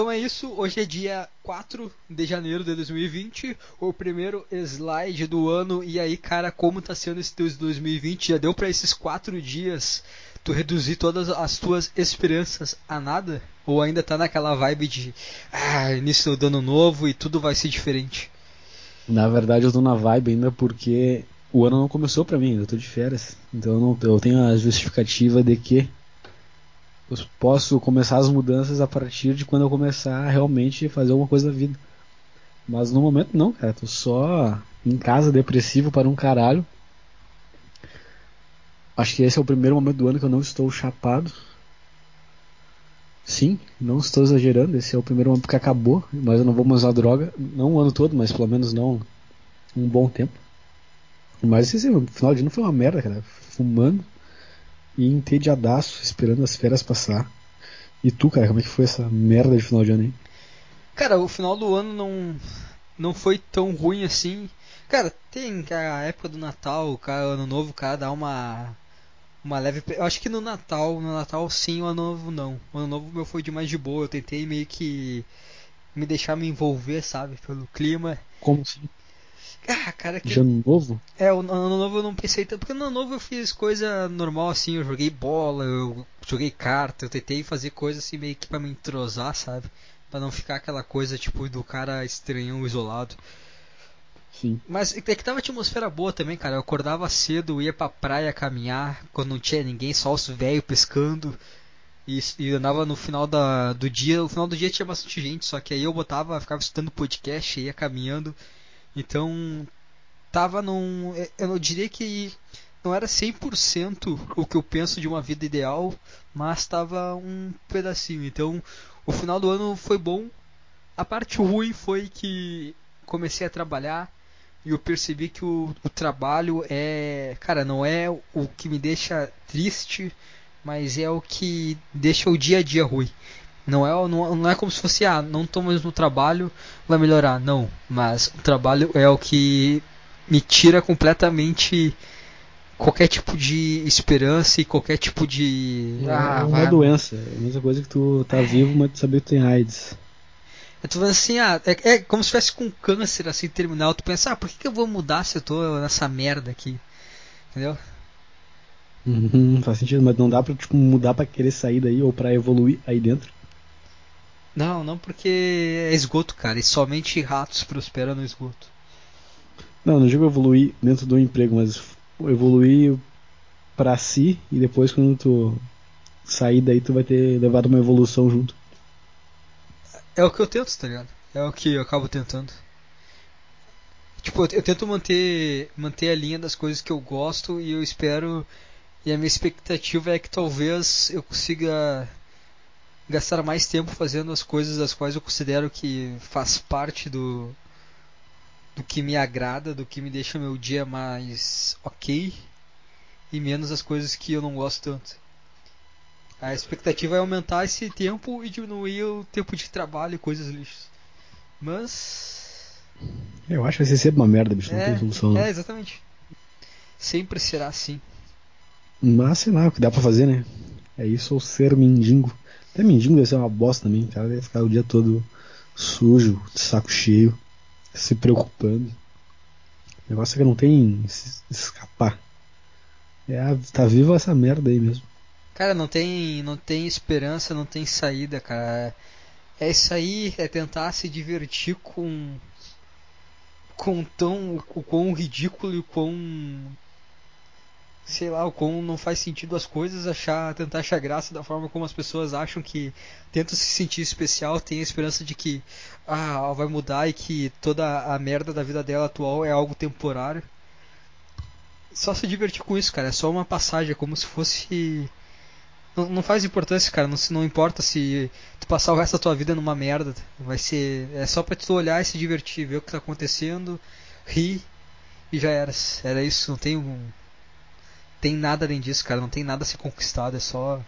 Então é isso, hoje é dia 4 de janeiro de 2020, o primeiro slide do ano. E aí, cara, como tá sendo esse teu 2020? Já deu para esses 4 dias tu reduzir todas as tuas esperanças a nada? Ou ainda tá naquela vibe de ah, início do ano novo e tudo vai ser diferente? Na verdade, eu tô na vibe ainda porque o ano não começou para mim, eu tô de férias. Então eu, não, eu tenho a justificativa de que eu posso começar as mudanças a partir de quando eu começar a realmente fazer alguma coisa da vida. Mas no momento não, cara, tô só em casa depressivo para um caralho. Acho que esse é o primeiro momento do ano que eu não estou chapado. Sim, não estou exagerando, esse é o primeiro momento que acabou, mas eu não vou usar droga, não o ano todo, mas pelo menos não um bom tempo. Mas esse final de ano foi uma merda, cara. Fumando e entediadaço, esperando as férias passar. E tu, cara, como é que foi essa merda de final de ano aí? Cara, o final do ano não, não foi tão ruim assim. Cara, tem a época do Natal, cara, ano novo, cara, dá uma uma leve. Eu acho que no Natal, no Natal sim, o ano novo não. O ano novo meu foi de mais de boa. Eu tentei meio que me deixar me envolver, sabe, pelo clima. Como assim? Ah, cara, que... De ano novo? É, o ano novo eu não pensei tanto, porque no ano novo eu fiz coisa normal assim, eu joguei bola, eu joguei carta, eu tentei fazer coisa assim meio que pra me entrosar, sabe? Pra não ficar aquela coisa tipo do cara estranhão isolado. Sim. Mas é que tava atmosfera boa também, cara. Eu acordava cedo, ia pra praia caminhar, quando não tinha ninguém, só os velhos pescando. E, e andava no final da, do dia. No final do dia tinha bastante gente, só que aí eu botava, ficava escutando podcast, ia caminhando. Então, tava num. Eu não diria que não era 100% o que eu penso de uma vida ideal, mas tava um pedacinho. Então, o final do ano foi bom. A parte ruim foi que comecei a trabalhar e eu percebi que o, o trabalho é. Cara, não é o que me deixa triste, mas é o que deixa o dia a dia ruim. Não é, não, não é como se fosse, ah, não estou mais no trabalho, vai melhorar. Não, mas o trabalho é o que me tira completamente qualquer tipo de esperança e qualquer tipo de. É, ah, é uma vai... doença, é a mesma coisa que tu tá é. vivo, mas tu saber que tu tem AIDS. Eu tô falando assim, ah, é, é, como se estivesse com câncer assim terminal. Tu pensa, ah, por que, que eu vou mudar se eu tô nessa merda aqui? Entendeu? Uhum, faz sentido, mas não dá pra tipo, mudar pra querer sair daí ou pra evoluir aí dentro. Não, não porque é esgoto, cara, e somente ratos prosperam no esgoto. Não, não digo evoluir dentro do emprego, mas evoluir para si e depois quando tu sair daí tu vai ter levado uma evolução junto. É o que eu tento, tá ligado? É o que eu acabo tentando. Tipo, eu, tento manter manter a linha das coisas que eu gosto e eu espero e a minha expectativa é que talvez eu consiga gastar mais tempo fazendo as coisas das quais eu considero que faz parte do do que me agrada, do que me deixa meu dia mais ok e menos as coisas que eu não gosto tanto. A expectativa é aumentar esse tempo e diminuir o tempo de trabalho e coisas lixas. Mas. Eu acho que vai ser sempre uma merda, bicho. Não é, tem solução. É, exatamente. Sempre será assim. Mas sei lá, o que dá pra fazer, né? É isso ou ser mendigo. Até mendigo deve ser uma bosta também, cara. Deve ficar o dia todo sujo, de saco cheio, se preocupando. O negócio é que não tem escapar. É, tá vivo essa merda aí mesmo. Cara, não tem, não tem esperança, não tem saída, cara. É isso aí, é tentar se divertir com com tão o quão ridículo e o quão sei lá, o quão não faz sentido as coisas, achar, tentar achar graça da forma como as pessoas acham que tentam se sentir especial, tem a esperança de que ah, vai mudar e que toda a merda da vida dela atual é algo temporário. Só se divertir com isso, cara, é só uma passagem, é como se fosse não, não faz importância, cara, não, não importa se tu passar o resto da tua vida numa merda, vai ser é só para tu olhar e se divertir, ver o que tá acontecendo, rir e já era. Era isso, não tem um tem nada além disso, cara. Não tem nada a ser conquistado. É só.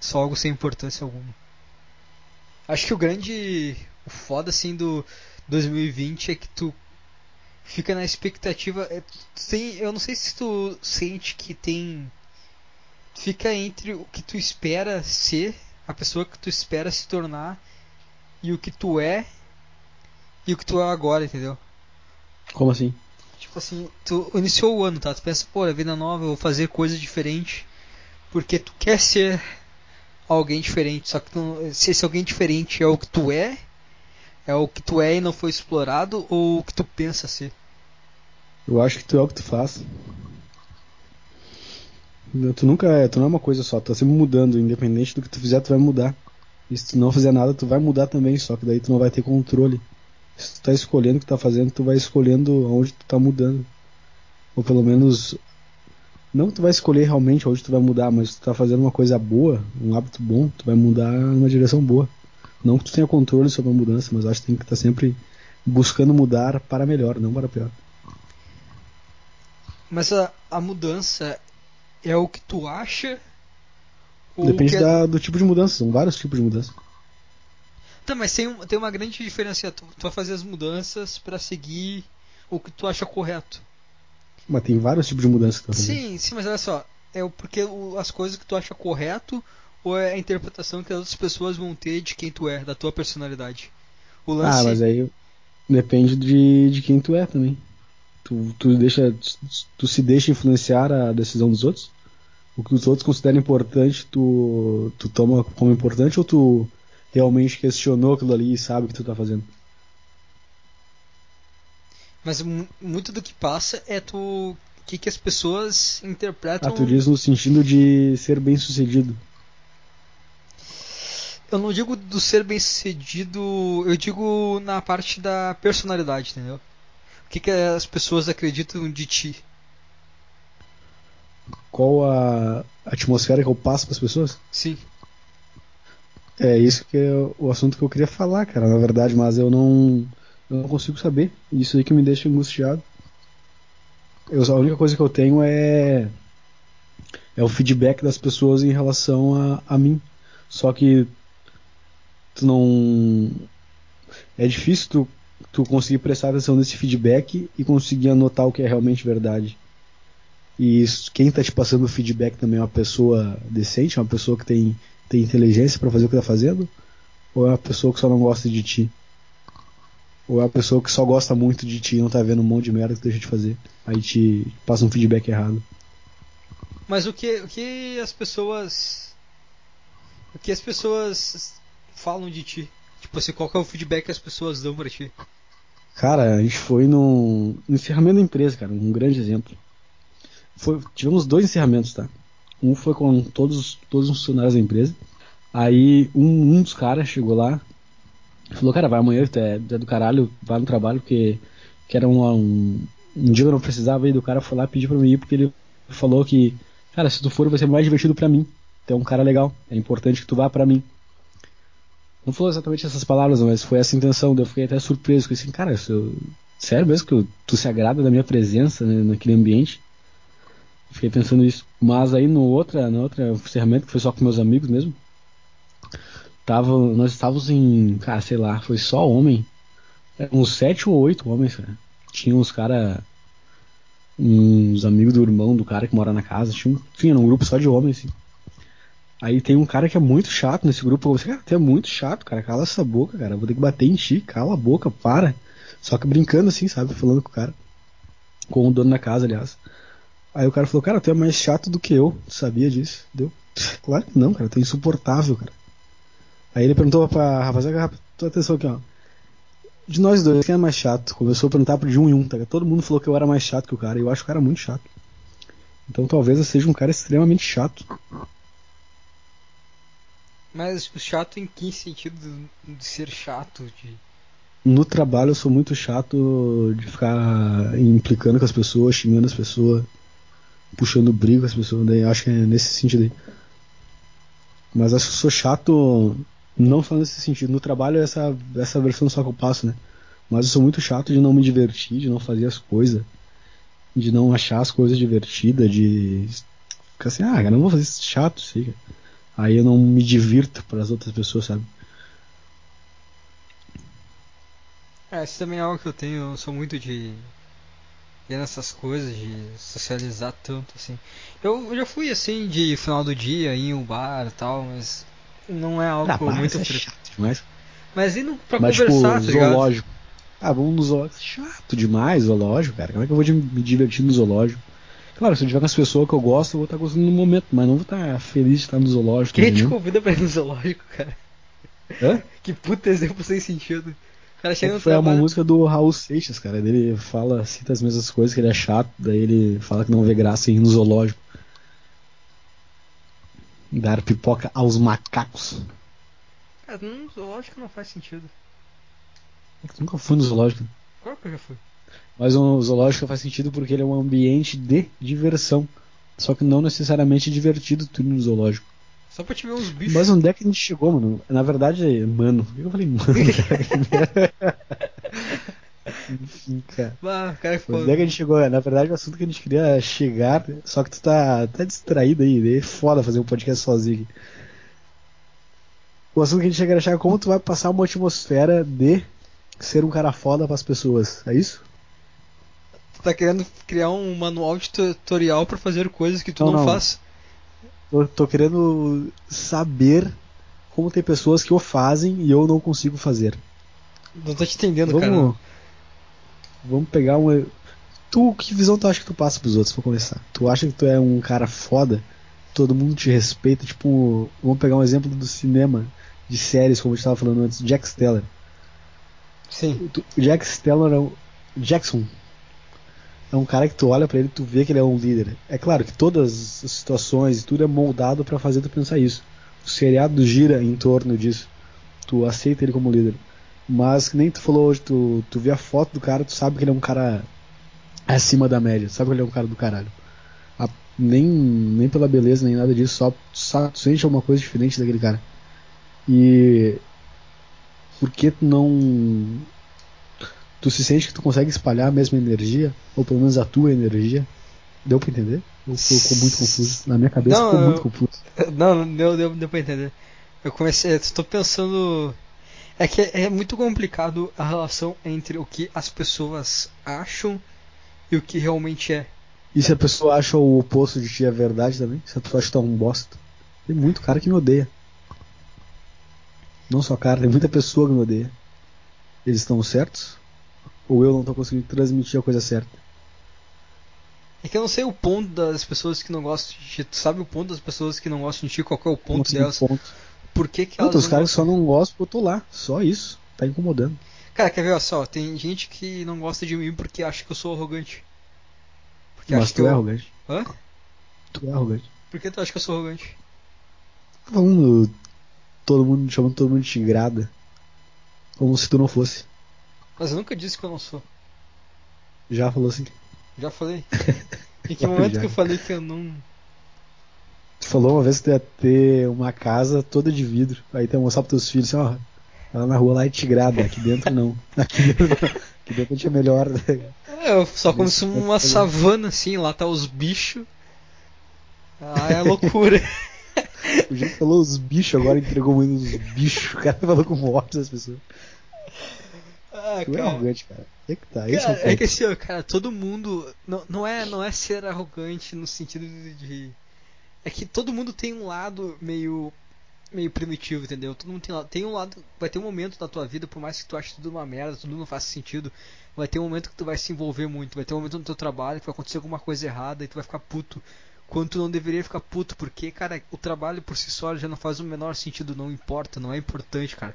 Só algo sem importância alguma. Acho que o grande. O foda assim do 2020 é que tu fica na expectativa. É, tem, eu não sei se tu sente que tem. Fica entre o que tu espera ser, a pessoa que tu espera se tornar, e o que tu é e o que tu é agora, entendeu? Como assim? Tipo assim, tu iniciou o ano, tá? Tu pensa, pô, é vida nova, eu vou fazer coisas diferentes. Porque tu quer ser alguém diferente. Só que tu, se esse alguém diferente é o que tu é, é o que tu é e não foi explorado, ou o que tu pensa ser? Eu acho que tu é o que tu faz. Tu nunca é, tu não é uma coisa só, tu tá sempre mudando, independente do que tu fizer, tu vai mudar. E se tu não fizer nada, tu vai mudar também, só que daí tu não vai ter controle. Se tu tá escolhendo o que tá fazendo, tu vai escolhendo aonde tu tá mudando. Ou pelo menos não que tu vai escolher realmente onde tu vai mudar, mas tu tá fazendo uma coisa boa, um hábito bom, tu vai mudar numa direção boa. Não que tu tenha controle sobre a mudança, mas acho que tem que estar tá sempre buscando mudar para melhor, não para pior. Mas a, a mudança é o que tu acha? Depende é... da, do tipo de mudança, são vários tipos de mudança. Tá, mas tem, tem uma grande diferença. Tu, tu vai fazer as mudanças para seguir o que tu acha correto. Mas tem vários tipos de mudança que tu Sim, sim, mas olha só. É porque as coisas que tu acha correto ou é a interpretação que as outras pessoas vão ter de quem tu é, da tua personalidade? O lance... Ah, mas aí depende de, de quem tu é também. Tu, tu, deixa, tu se deixa influenciar a decisão dos outros? O que os outros consideram importante, tu, tu toma como importante ou tu realmente questionou aquilo ali e sabe o que tu tá fazendo? Mas muito do que passa é tu o que, que as pessoas interpretam. Ah, tu diz no sentido de ser bem sucedido. Eu não digo do ser bem sucedido, eu digo na parte da personalidade, entendeu? O que, que as pessoas acreditam de ti? Qual a atmosfera que eu passo para as pessoas? Sim. É isso que é o assunto que eu queria falar, cara, na verdade, mas eu não eu não consigo saber. Isso aí que me deixa angustiado. Eu, a única coisa que eu tenho é é o feedback das pessoas em relação a, a mim. Só que tu não é difícil tu tu conseguir prestar atenção nesse feedback e conseguir anotar o que é realmente verdade. E isso, quem está te passando o feedback também é uma pessoa decente, uma pessoa que tem, tem inteligência para fazer o que está fazendo? Ou é uma pessoa que só não gosta de ti? Ou é uma pessoa que só gosta muito de ti e não tá vendo um monte de merda que deixa de fazer? Aí te passa um feedback errado. Mas o que, o que as pessoas. O que as pessoas falam de ti? Tipo assim, qual é o feedback que as pessoas dão pra ti? Cara, a gente foi no encerramento da empresa, cara, um grande exemplo. Foi, tivemos dois encerramentos, tá? Um foi com todos, todos os funcionários da empresa. Aí um, um dos caras chegou lá falou, cara, vai amanhã, tu é, do caralho, vai no trabalho, porque que era um, um, um dia que eu não precisava ir, do cara foi lá pedir pra mim ir, porque ele falou que, cara, se tu for vai ser mais divertido pra mim. Tu é um cara legal, é importante que tu vá pra mim. Não falou exatamente essas palavras, mas foi essa a intenção. Eu fiquei até surpreso com assim, cara, eu, sério mesmo que tu se agrada da minha presença né, naquele ambiente? Fiquei pensando isso. Mas aí no outra, no outra ferramenta que foi só com meus amigos mesmo, tava, nós estávamos em, cara, sei lá, foi só homem. Uns sete ou oito homens, cara. Tinha uns cara, uns amigos do irmão do cara que mora na casa. Tinha, tinha um grupo só de homens, assim. Aí tem um cara que é muito chato nesse grupo. Você, é muito chato, cara. Cala essa boca, cara. Vou ter que bater em ti. Cala a boca, para. Só que brincando assim, sabe? Falando com o cara. Com o dono da casa, aliás. Aí o cara falou, cara, tu é mais chato do que eu. Sabia disso? Deu? Claro que não, cara. Tu é insuportável, cara. Aí ele perguntou pra rapaziada, tua atenção aqui, ó. De nós dois, quem é mais chato? Começou a perguntar de um em um, tá? Todo mundo falou que eu era mais chato que o cara. E eu acho o cara muito chato. Então talvez eu seja um cara extremamente chato. Mas chato em que sentido de ser chato? De... No trabalho eu sou muito chato de ficar implicando com as pessoas, xingando as pessoas, puxando briga com as pessoas, daí acho que é nesse sentido aí. Mas acho que sou chato não só nesse sentido. No trabalho é essa, essa versão só que eu passo, né? Mas eu sou muito chato de não me divertir, de não fazer as coisas, de não achar as coisas divertidas, de ficar assim, ah, cara, não vou fazer isso chato, Aí eu não me divirto para as outras pessoas, sabe? É, isso também é algo que eu tenho, eu sou muito de ver nessas coisas, de socializar tanto, assim. Eu, já fui assim de final do dia em um bar e tal, mas não é algo ah, muito é chato demais. Mas e não pra Mas, conversar, tipo, tá zoológico. Ah, vamos no zoológico. Chato demais, zoológico, cara. Como é que eu vou me divertir no zoológico? Claro, se eu tiver com as pessoas que eu gosto, eu vou estar gostando no momento, mas não vou estar feliz de estar no zoológico. Quem te entendeu? convida pra ir no zoológico, cara? Hã? Que puta exemplo sem sentido. O cara chega Foi uma trabalho. música do Raul Seixas, cara. Ele fala, cita as mesmas coisas, que ele é chato, daí ele fala que não vê graça em ir no zoológico. Dar pipoca aos macacos. Cara, no zoológico não faz sentido. Eu nunca fui no zoológico. Claro que eu já fui. Mas um zoológico faz sentido porque ele é um ambiente de diversão. Só que não necessariamente divertido tu ir no zoológico. Só pra te ver uns bichos. Mas onde é que a gente chegou, mano? Na verdade, mano. Por que eu falei mano? Enfim, cara. Ah, cara, que Onde é que a gente chegou? Na verdade, o assunto que a gente queria chegar, só que tu tá, tá distraído aí, daí é foda fazer um podcast sozinho. aqui. O assunto que a gente queria chegar é como tu vai passar uma atmosfera de ser um cara foda pras pessoas. É isso? Tu tá querendo criar um manual de tutorial pra fazer coisas que tu Não, não, não. faz. Eu tô querendo saber como tem pessoas que o fazem e eu não consigo fazer. Não tô te entendendo, cara. Vamos, vamos pegar uma. Tu, que visão tu acha que tu passa pros outros pra começar? Tu acha que tu é um cara foda? Todo mundo te respeita? Tipo, vamos pegar um exemplo do cinema, de séries, como a gente tava falando antes, Jack Steller. Sim. Tu- Jack Steller é um, Jackson é um cara que tu olha pra ele tu vê que ele é um líder. É claro que todas as situações e tudo é moldado pra fazer tu pensar isso. O seriado gira em torno disso. Tu aceita ele como líder. Mas nem tu falou hoje, tu, tu vê a foto do cara, tu sabe que ele é um cara acima da média, sabe que ele é um cara do caralho. A- nem, nem pela beleza, nem nada disso, só, só tu sente alguma coisa diferente daquele cara. E por que tu não tu se sente que tu consegue espalhar a mesma energia, ou pelo menos a tua energia? Deu pra entender? Ou ficou muito confuso? Na minha cabeça Não, ficou eu- muito confuso. Não, não deu, deu, deu pra entender. Eu comecei. Estou pensando. É que é, é muito complicado a relação entre o que as pessoas acham e o que realmente é. E se a pessoa acha o oposto de ti é verdade também? Se a pessoa acha que tu é um bosta? Tem muito cara que me odeia. Não só cara, tem muita pessoa que me odeia. Eles estão certos? Ou eu não tô conseguindo transmitir a coisa certa? É que eu não sei o ponto das pessoas que não gostam de ti. Tu sabe o ponto das pessoas que não gostam de ti? Qual é o ponto o delas? ponto. Por que, que elas os caras só não gostam porque eu tô lá. Só isso. Tá incomodando. Cara, quer ver, só, tem gente que não gosta de mim porque acha que eu sou arrogante. Porque Mas acha tu que é eu... arrogante. Hã? Tu é arrogante. Por que tu acha que eu sou arrogante? Tá falando todo mundo, chamando todo mundo de tigrada. Como se tu não fosse. Mas eu nunca disse que eu não sou. Já falou assim. Já falei. Em que momento Já. que eu falei que eu não. Tu falou uma vez que tu ia ter uma casa toda de vidro. Aí tu ia mostrar pros teus filhos assim, ó. Lá na rua lá é tigrada, aqui dentro não. Aqui dentro, aqui dentro a gente é melhor. É, eu só como Isso, se é uma foda. savana assim, lá tá os bichos. Ah, é loucura. O jeito que falou os bichos agora entregou muito os bichos. O cara falou com morte das pessoas. Ah, Tu é cara. arrogante, cara. É que tá, Cara, é o é que assim, ó, cara, todo mundo. Não, não, é, não é ser arrogante no sentido de, de- É que todo mundo tem um lado meio. meio primitivo, entendeu? Todo mundo tem, tem um lado. Vai ter um momento na tua vida, por mais que tu ache tudo uma merda, tudo não faça sentido. Vai ter um momento que tu vai se envolver muito. Vai ter um momento no teu trabalho que vai acontecer alguma coisa errada e tu vai ficar puto. Quando tu não deveria ficar puto, porque, cara, o trabalho por si só já não faz o menor sentido, não importa, não é importante, cara.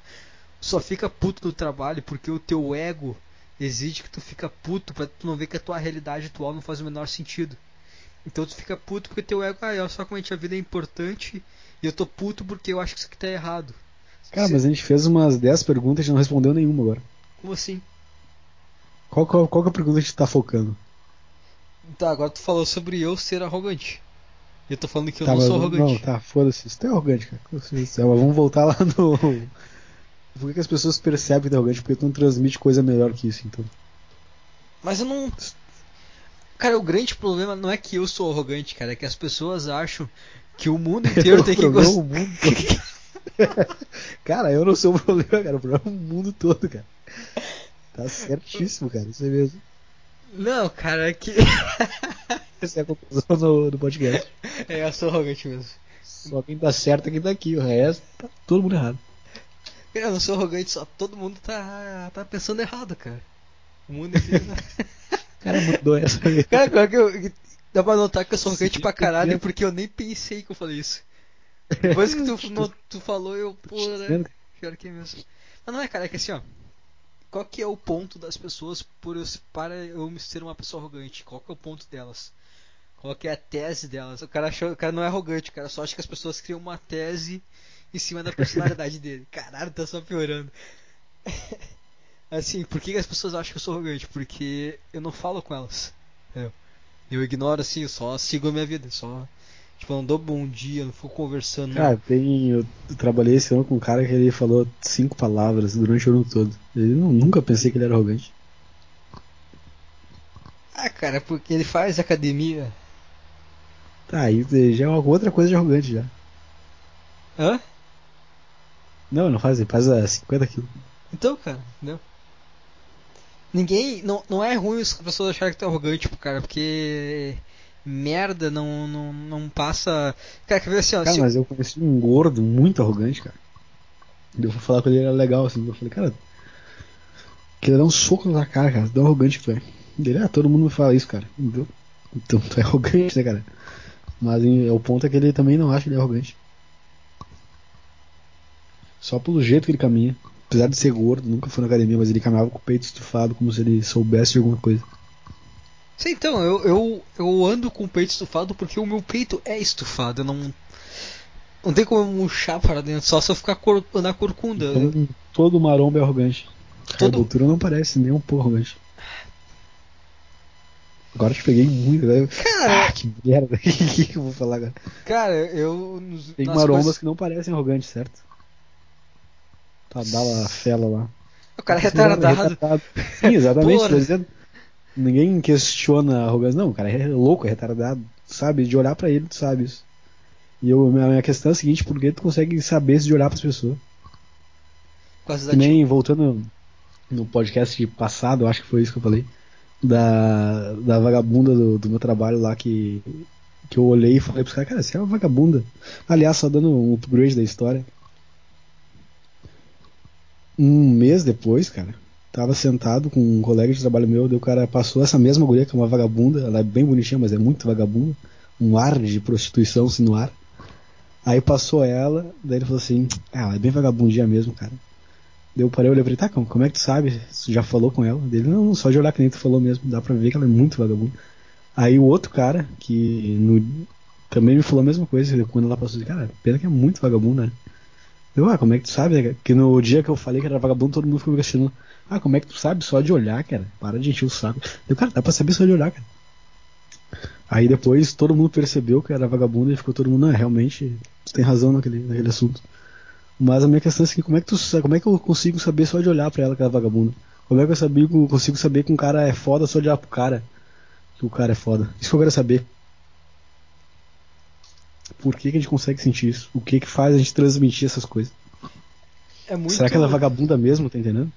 Só fica puto no trabalho porque o teu ego exige que tu fica puto pra tu não ver que a tua realidade atual não faz o menor sentido. Então tu fica puto porque teu ego, ah, olha só como a gente a vida é importante e eu tô puto porque eu acho que isso aqui tá errado. Cara, mas a gente fez umas 10 perguntas e a gente não respondeu nenhuma agora. Como assim? Qual, qual, qual que é a pergunta que a gente tá focando? Tá, agora tu falou sobre eu ser arrogante. E eu tô falando que eu tá, não mas sou não, arrogante. tá, foda-se. Isso é arrogante, cara. Certeza. Mas vamos voltar lá no. Por que, as pessoas percebem que é arrogante? Porque tu não transmite coisa melhor que isso, então. Mas eu não. Cara, o grande problema não é que eu sou arrogante, cara, é que as pessoas acham que o mundo inteiro tem que é gostar. o mundo todo. cara, eu não sou o problema, cara. O problema é o mundo todo, cara. Tá certíssimo, cara. Isso é mesmo. Não, cara, é que. Essa é a conclusão do, do podcast. é, eu sou arrogante mesmo. Só quem tá certo é quem tá aqui. O resto tá todo mundo errado. Eu não sou arrogante, só todo mundo tá, tá pensando errado, cara. O mundo inteiro. cara mudou essa. Cara, claro que eu, dá pra notar que eu sou arrogante pra caralho porque eu nem pensei que eu falei isso. Depois que tu, no, tu falou, eu, pô, né? Pior que é mesmo. Mas não é, cara, é que assim, ó. Qual que é o ponto das pessoas por eu, para eu ser uma pessoa arrogante? Qual que é o ponto delas? Qual que é a tese delas? O cara, achou, o cara não é arrogante, o cara só acha que as pessoas criam uma tese em cima da personalidade dele. Caralho, tá só piorando. assim, por que as pessoas acham que eu sou arrogante? Porque eu não falo com elas. Eu, eu ignoro assim, eu só sigo a minha vida, só Tipo, não dou bom dia, não fico conversando. Cara, tem. Eu trabalhei esse ano com um cara que ele falou cinco palavras durante o ano todo. Eu nunca pensei que ele era arrogante. Ah, cara, porque ele faz academia. Tá, aí já é uma outra coisa de arrogante já. Hã? Não, não faz, ele faz a 50 quilos. Então, cara, entendeu? Ninguém. Não, não é ruim as pessoas acharem que tu é arrogante, tipo, cara, porque merda não, não, não passa. Cara, quer ver assim, ó. Cara, se... mas eu conheci um gordo muito arrogante, cara. Eu fui falar com ele, era legal, assim. Eu falei, cara, queria dar um soco na cara, cara, tão arrogante que tu é. Ele, ah, todo mundo me fala isso, cara. Então, então tu é arrogante, né, cara? Mas em, o ponto é que ele também não acha que ele é arrogante. Só pelo jeito que ele caminha. Apesar de ser gordo, nunca foi na academia, mas ele caminhava com o peito estufado, como se ele soubesse de alguma coisa. Sim, então, eu, eu, eu ando com o peito estufado porque o meu peito é estufado. Eu não. Não tem como eu murchar para dentro, só se eu ficar cor, andar corcunda. Então, todo maromba é arrogante. Todo... A altura não parece nem um pouco arrogante. Agora eu te peguei muito, velho. Cara, ah, que merda. O que eu vou falar agora? Cara, eu. Tem marombas coisas... que não parecem arrogantes, certo? Tá, dá lá a fela lá. O cara é retardado. retardado. Sim, exatamente, tô dizendo. Ninguém questiona a arrogância. Não, o cara é louco, é retardado. Sabe? De olhar para ele, tu sabe isso. E eu, a minha questão é a seguinte: por que tu consegue saber isso de olhar para as pessoas? Que nem voltando no podcast passado, eu acho que foi isso que eu falei. Da, da vagabunda do, do meu trabalho lá que, que eu olhei e falei pros caras, cara, você é uma vagabunda. Aliás, só dando um upgrade da história. Um mês depois, cara, Tava sentado com um colega de trabalho meu, daí o cara passou essa mesma guria, que é uma vagabunda, ela é bem bonitinha, mas é muito vagabunda, um ar de prostituição assim no ar. Aí passou ela, daí ele falou assim, ah, ela é bem vagabundinha mesmo, cara. Parei, eu olhei pra tá, como, como é que tu sabe? Tu já falou com ela? Dele, não, só de olhar que nem tu falou mesmo, dá pra ver que ela é muito vagabunda. Aí o outro cara, que no, também me falou a mesma coisa, quando ela passou, cara, pena que é muito vagabunda, né? Eu, ah, como é que tu sabe? Né? Que no dia que eu falei que era vagabundo, todo mundo ficou me questionando. Ah, como é que tu sabe? Só de olhar, cara. Para de encher o saco. Eu, cara, dá pra saber só de olhar, cara. Aí depois todo mundo percebeu que era vagabundo e ficou todo mundo, não, realmente, tu tem razão naquele, naquele assunto. Mas a minha questão é assim, como é que tu como é que eu consigo saber só de olhar pra ela que era vagabunda? Como é que eu sabia, consigo saber que um cara é foda só de olhar pro cara? Que o cara é foda. Isso que eu quero saber. Por que, que a gente consegue sentir isso? O que que faz a gente transmitir essas coisas? É muito... Será que ela é vagabunda mesmo, tá entendendo?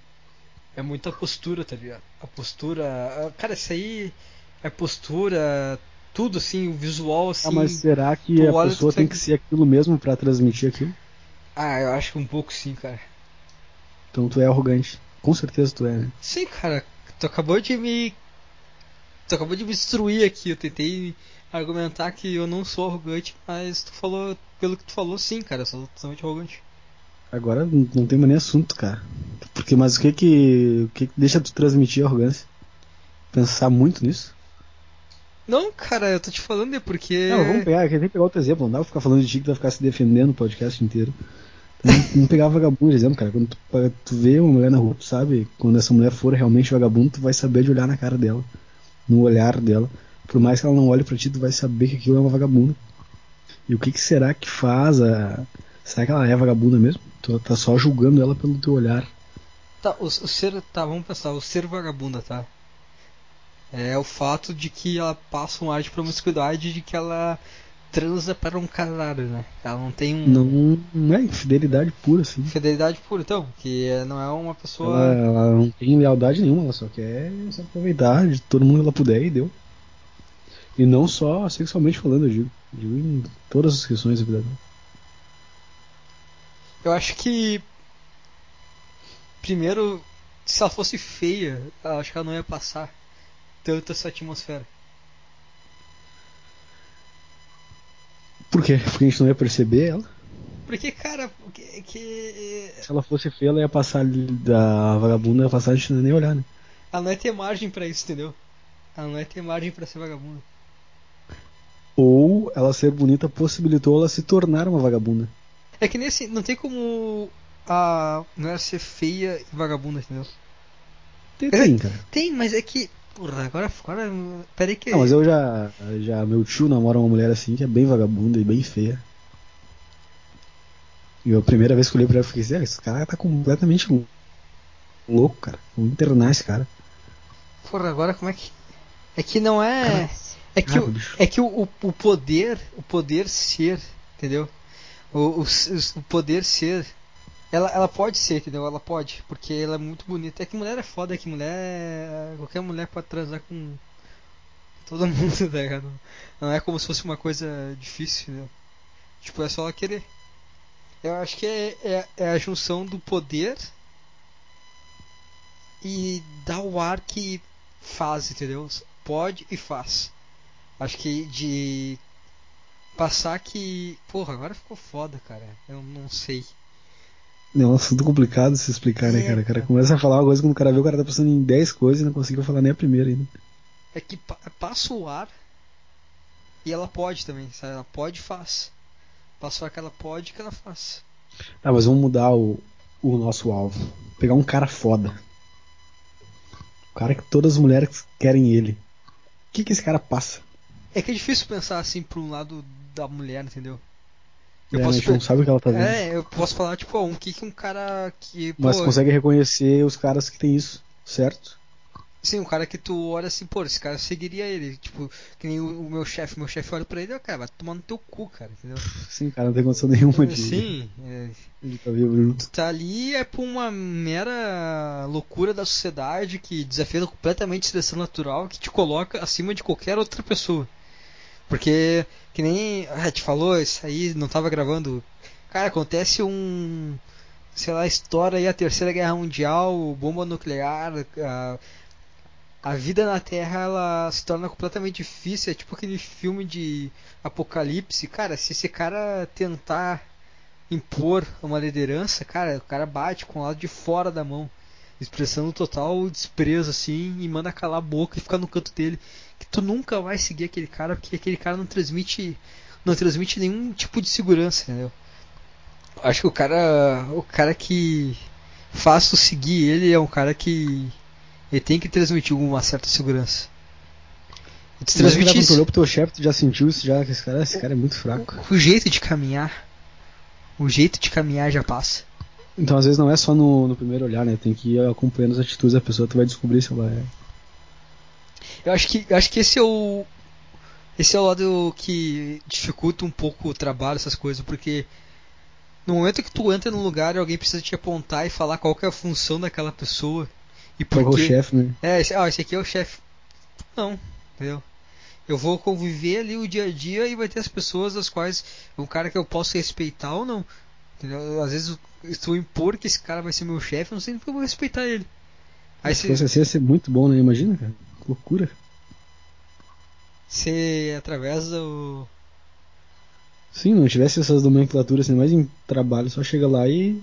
É muita postura, tá ligado? A postura. Cara, isso aí é postura, tudo assim, o visual assim. Ah, mas será que a pessoa tem que ser aquilo mesmo para transmitir aquilo? Ah, eu acho que um pouco sim, cara. Então tu é arrogante. Com certeza tu é, né? Sim, cara. Tu acabou de me. Tu acabou de me destruir aqui. Eu tentei argumentar que eu não sou arrogante, mas tu falou, pelo que tu falou, sim, cara, eu sou totalmente arrogante. Agora não tem mais nem assunto, cara. Porque, mas o que que, o que, que deixa tu transmitir arrogância? Pensar muito nisso? Não, cara, eu tô te falando é porque. Não, vamos pegar, tem que pegar outro exemplo, não dá pra ficar falando de ti que tu vai ficar se defendendo o podcast inteiro. Não, pegar vagabundo exemplo, cara. Quando tu, tu vê uma mulher na rua, tu sabe, quando essa mulher for realmente vagabundo, tu vai saber de olhar na cara dela, no olhar dela. Por mais que ela não olhe para ti, tu vai saber que aquilo é uma vagabunda. E o que, que será que faz a. Será que ela é vagabunda mesmo? Tu tá só julgando ela pelo teu olhar. Tá, o, o ser. Tá, vamos pensar, o ser vagabunda, tá? É o fato de que ela passa um ar de promiscuidade de que ela transa para um caralho, né? Ela não tem um. Não, não é infidelidade pura, assim. Fidelidade pura, então. Que não é uma pessoa. Ela, ela, não tem lealdade nenhuma, ela só quer se aproveitar de todo mundo que ela puder e deu. E não só sexualmente falando, eu digo. Eu digo em todas as questões da vida dela. Eu acho que primeiro, se ela fosse feia, eu acho que ela não ia passar tanto essa atmosfera. Por quê? Porque a gente não ia perceber ela? Porque, cara, que, que... Se ela fosse feia, ela ia passar da vagabunda, ia passar, a gente não ia nem olhar, né? Ela não ia ter margem pra isso, entendeu? Ela não ia ter margem pra ser vagabunda. Ou ela ser bonita possibilitou ela se tornar uma vagabunda. É que nesse. Não tem como a mulher ser feia e vagabunda, entendeu? Tem, tem cara. Tem, mas é que. Porra, agora. agora peraí que. Não, mas eu já. já Meu tio namora uma mulher assim que é bem vagabunda e bem feia. E a primeira vez que eu olhei pra ela, eu fiquei assim, ah, esse cara tá completamente louco, cara. Vamos internar esse cara. Porra, agora como é que. É que não é. Cara, é que, ah, o, é que o, o poder. O poder ser, entendeu? O, o, o poder ser. Ela, ela pode ser, entendeu? Ela pode, porque ela é muito bonita. É que mulher é foda, é que mulher. Qualquer mulher pode transar com todo mundo, tá ligado? Não é como se fosse uma coisa difícil, entendeu? Tipo, é só ela querer. Eu acho que é, é, é a junção do poder e dá o ar que faz, entendeu? Pode e faz. Acho que de passar que. Porra, agora ficou foda, cara. Eu não sei. É um assunto complicado de se explicar, né, É, cara? O cara cara. começa a falar uma coisa quando o cara vê o cara tá pensando em 10 coisas e não conseguiu falar nem a primeira ainda. É que pa- passa o ar e ela pode também, sabe? Ela pode e faz. Passa o ar que ela pode que ela faz. Tá, mas vamos mudar o, o nosso alvo. Pegar um cara foda. O cara que todas as mulheres querem ele. O que que esse cara passa? É que é difícil pensar assim pra um lado da mulher, entendeu? É, a gente não sabe o que ela tá vendo. É, eu posso falar, tipo, ó, um que que um cara que. Mas pô, consegue reconhecer os caras que tem isso, certo? Sim, um cara que tu olha assim, pô, esse cara seguiria ele. Tipo, que nem o, o meu chefe. Meu chefe olha pra ele e, ó, cara, vai tomar no teu cu, cara, entendeu? Sim, cara, não tem condição nenhuma de, Sim, é, de tá vivo tu tá ali é por uma mera loucura da sociedade que desafia completamente a seleção natural que te coloca acima de qualquer outra pessoa. Porque, que nem a te falou, isso aí não tava gravando. Cara, acontece um. Sei lá, estoura aí a terceira guerra mundial, bomba nuclear, a, a vida na Terra ela se torna completamente difícil. É tipo aquele filme de apocalipse. Cara, se esse cara tentar impor uma liderança, cara, o cara bate com o lado de fora da mão, expressando total desprezo assim e manda calar a boca e ficar no canto dele, tu nunca vai seguir aquele cara porque aquele cara não transmite não transmite nenhum tipo de segurança, entendeu? Acho que o cara o cara que tu seguir ele é um cara que ele tem que transmitir uma certa segurança. E tu quando tu isso. olhou pro teu chefe, tu já sentiu isso já, que esse cara, esse cara é muito fraco. O jeito de caminhar, o jeito de caminhar já passa. Então às vezes não é só no, no primeiro olhar, né? Tem que ir acompanhando as atitudes da pessoa, tu vai descobrir se ela é. Eu acho que, eu acho que esse é o. Esse é o lado que dificulta um pouco o trabalho, essas coisas, porque no momento que tu entra num lugar e alguém precisa te apontar e falar qual que é a função daquela pessoa e por Qual é o chefe, né? É, esse, ah, esse aqui é o chefe. Não, entendeu? Eu vou conviver ali o dia a dia e vai ter as pessoas as quais um cara que eu posso respeitar ou não. Entendeu? Às vezes estou impor que esse cara vai ser meu chefe, não sei porque eu vou respeitar ele. Aí se, fosse assim ia ser muito bom, né? Imagina, cara. Loucura. se através do Sim, não tivesse essas nomenclaturas assim, mais em trabalho, só chega lá e.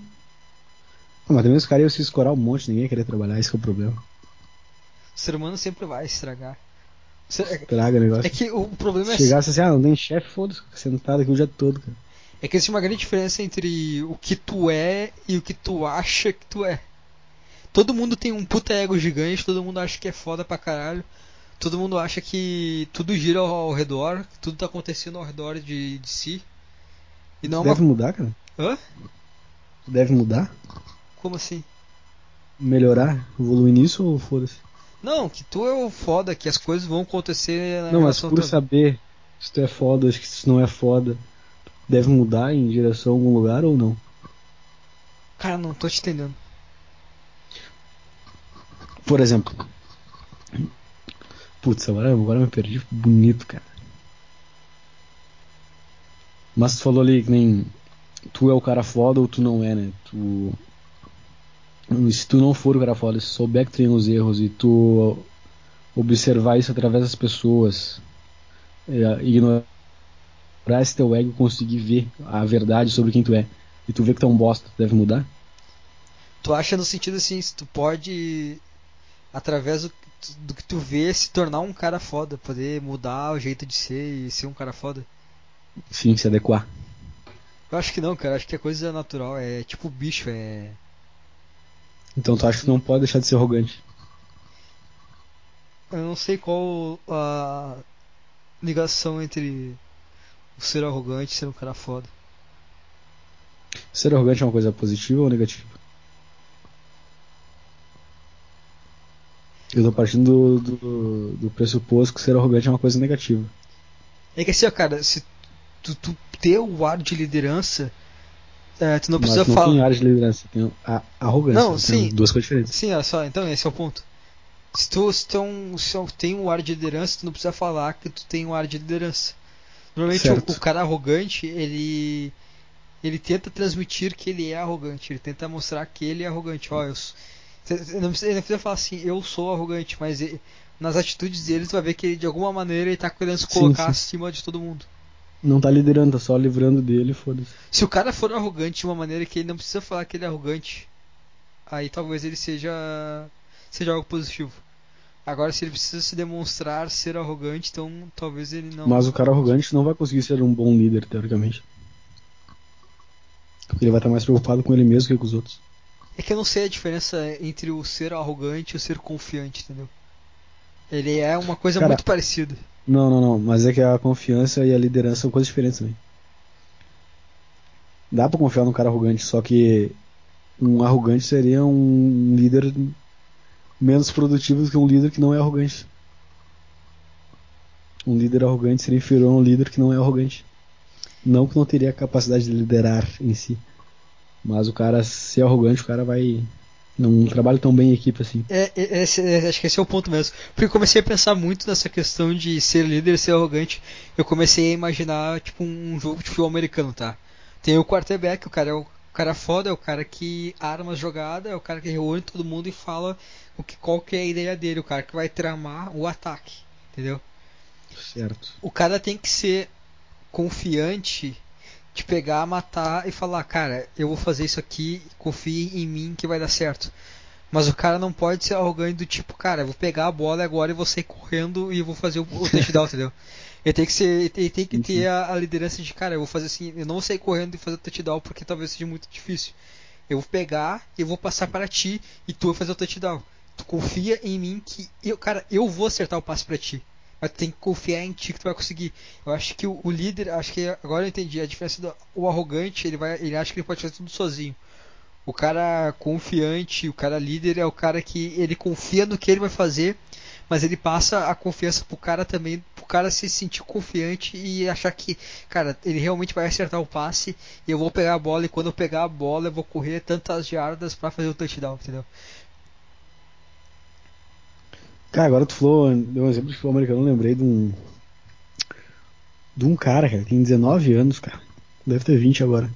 Ah, mas também os caras iam se escorar um monte, ninguém ia querer trabalhar, esse que é o problema. O ser humano sempre vai estragar. É, Traga o negócio. é que o problema é, Se chegasse assim, ah, não tem chefe, foda-se, sentado aqui o dia todo, cara. é que existe uma grande diferença entre o que tu é e o que tu acha que tu é. Todo mundo tem um puta ego gigante, todo mundo acha que é foda pra caralho. Todo mundo acha que tudo gira ao, ao redor, que tudo tá acontecendo ao redor de, de si. E não é Deve uma. mudar, cara? Hã? Deve mudar? Como assim? Melhorar? Evoluir nisso ou foda-se? Não, que tu é o foda, que as coisas vão acontecer na Não, mas por toda. saber se tu é foda, se não é foda, deve mudar em direção a algum lugar ou não? Cara, não tô te entendendo. Por exemplo. Putz, agora, agora me perdi bonito, cara. Mas tu falou ali que nem tu é o cara foda ou tu não é, né? Tu. se tu não for o cara foda, se souber que tem os erros e tu observar isso através das pessoas, é, ignorar esse teu ego conseguir ver a verdade sobre quem tu é, e tu vê que tu é um bosta, tu deve mudar? Tu acha no sentido assim, se tu pode, através do, do que tu vê, se tornar um cara foda, poder mudar o jeito de ser e ser um cara foda? Sim, se adequar. Eu acho que não, cara. Acho que a coisa é natural. É tipo bicho, é. Então tu acha que não pode deixar de ser arrogante? Eu não sei qual a ligação entre o ser arrogante e ser um cara foda. Ser arrogante é uma coisa positiva ou negativa? Eu tô partindo do, do, do pressuposto que ser arrogante é uma coisa negativa. É que assim, ó, cara, se tu, tu ter o ar de liderança, é, tu não precisa Mas não falar. tem ar de liderança, tem a arrogância. Não, sim. Duas coisas diferentes. Sim, olha só, então esse é o ponto. Se tu, se tu, é se tu tem um ar de liderança, tu não precisa falar que tu tem um ar de liderança. Normalmente o, o cara arrogante, ele ele tenta transmitir que ele é arrogante, ele tenta mostrar que ele é arrogante. Ó, eu s- cê- cê não precisa, ele não precisa falar assim, eu sou arrogante, mas ele- nas atitudes dele tu vai ver que ele, de alguma maneira ele tá querendo se Sim, colocar sim. acima de todo mundo. Não tá liderando, tá só livrando dele, foda-se. Se o cara for arrogante de uma maneira que ele não precisa falar que ele é arrogante, aí talvez ele seja seja algo positivo. Agora, se ele precisa se demonstrar ser arrogante, então talvez ele não. Mas o cara arrogante não vai conseguir ser um bom líder, teoricamente. Porque ele vai estar mais preocupado com ele mesmo que com os outros. É que eu não sei a diferença entre o ser arrogante e o ser confiante, entendeu? Ele é uma coisa Cara, muito parecida. Não, não, não. Mas é que a confiança e a liderança são coisas diferentes também. Dá pra confiar num cara arrogante, só que um arrogante seria um líder menos produtivo do que um líder que não é arrogante. Um líder arrogante seria inferior a um líder que não é arrogante. Não que não teria a capacidade de liderar em si. Mas o cara ser arrogante, o cara vai. Não trabalha tão bem em equipe assim. É, é- esse- é, acho que esse é o ponto mesmo. Porque eu comecei a pensar muito nessa questão de ser líder, ser arrogante. Eu comecei a imaginar, tipo, um jogo de futebol americano, tá? Tem o quarterback, o cara é o cara foda, é o cara que arma a jogada, é o cara que reúne todo mundo e fala o que, qual que é a ideia dele, o cara que vai tramar o ataque, entendeu? Certo. O cara tem que ser confiante de pegar, matar e falar, cara, eu vou fazer isso aqui, confie em mim que vai dar certo. Mas o cara não pode ser arrogante do tipo, cara, eu vou pegar a bola agora e vou sair correndo e vou fazer o, o touchdown, entendeu? Ele tem que ser, ele tem que ter a, a liderança de, cara, eu vou fazer assim, eu não vou sair correndo e fazer o touchdown porque talvez seja muito difícil. Eu vou pegar e eu vou passar para ti e tu vai fazer o touchdown. Tu confia em mim que eu, cara, eu vou acertar o passe para ti. Mas tu tem que confiar em ti que tu vai conseguir. Eu acho que o, o líder, acho que agora eu entendi a diferença do o arrogante, ele vai, ele acha que ele pode fazer tudo sozinho. O cara confiante, o cara líder é o cara que ele confia no que ele vai fazer, mas ele passa a confiança pro cara também, pro cara se sentir confiante e achar que, cara, ele realmente vai acertar o passe e eu vou pegar a bola e quando eu pegar a bola eu vou correr tantas jardas para fazer o touchdown, entendeu? Cara, agora tu falou, deu um exemplo de futebol americano, eu lembrei de um. De um cara, cara, tem 19 anos, cara. Deve ter 20 agora.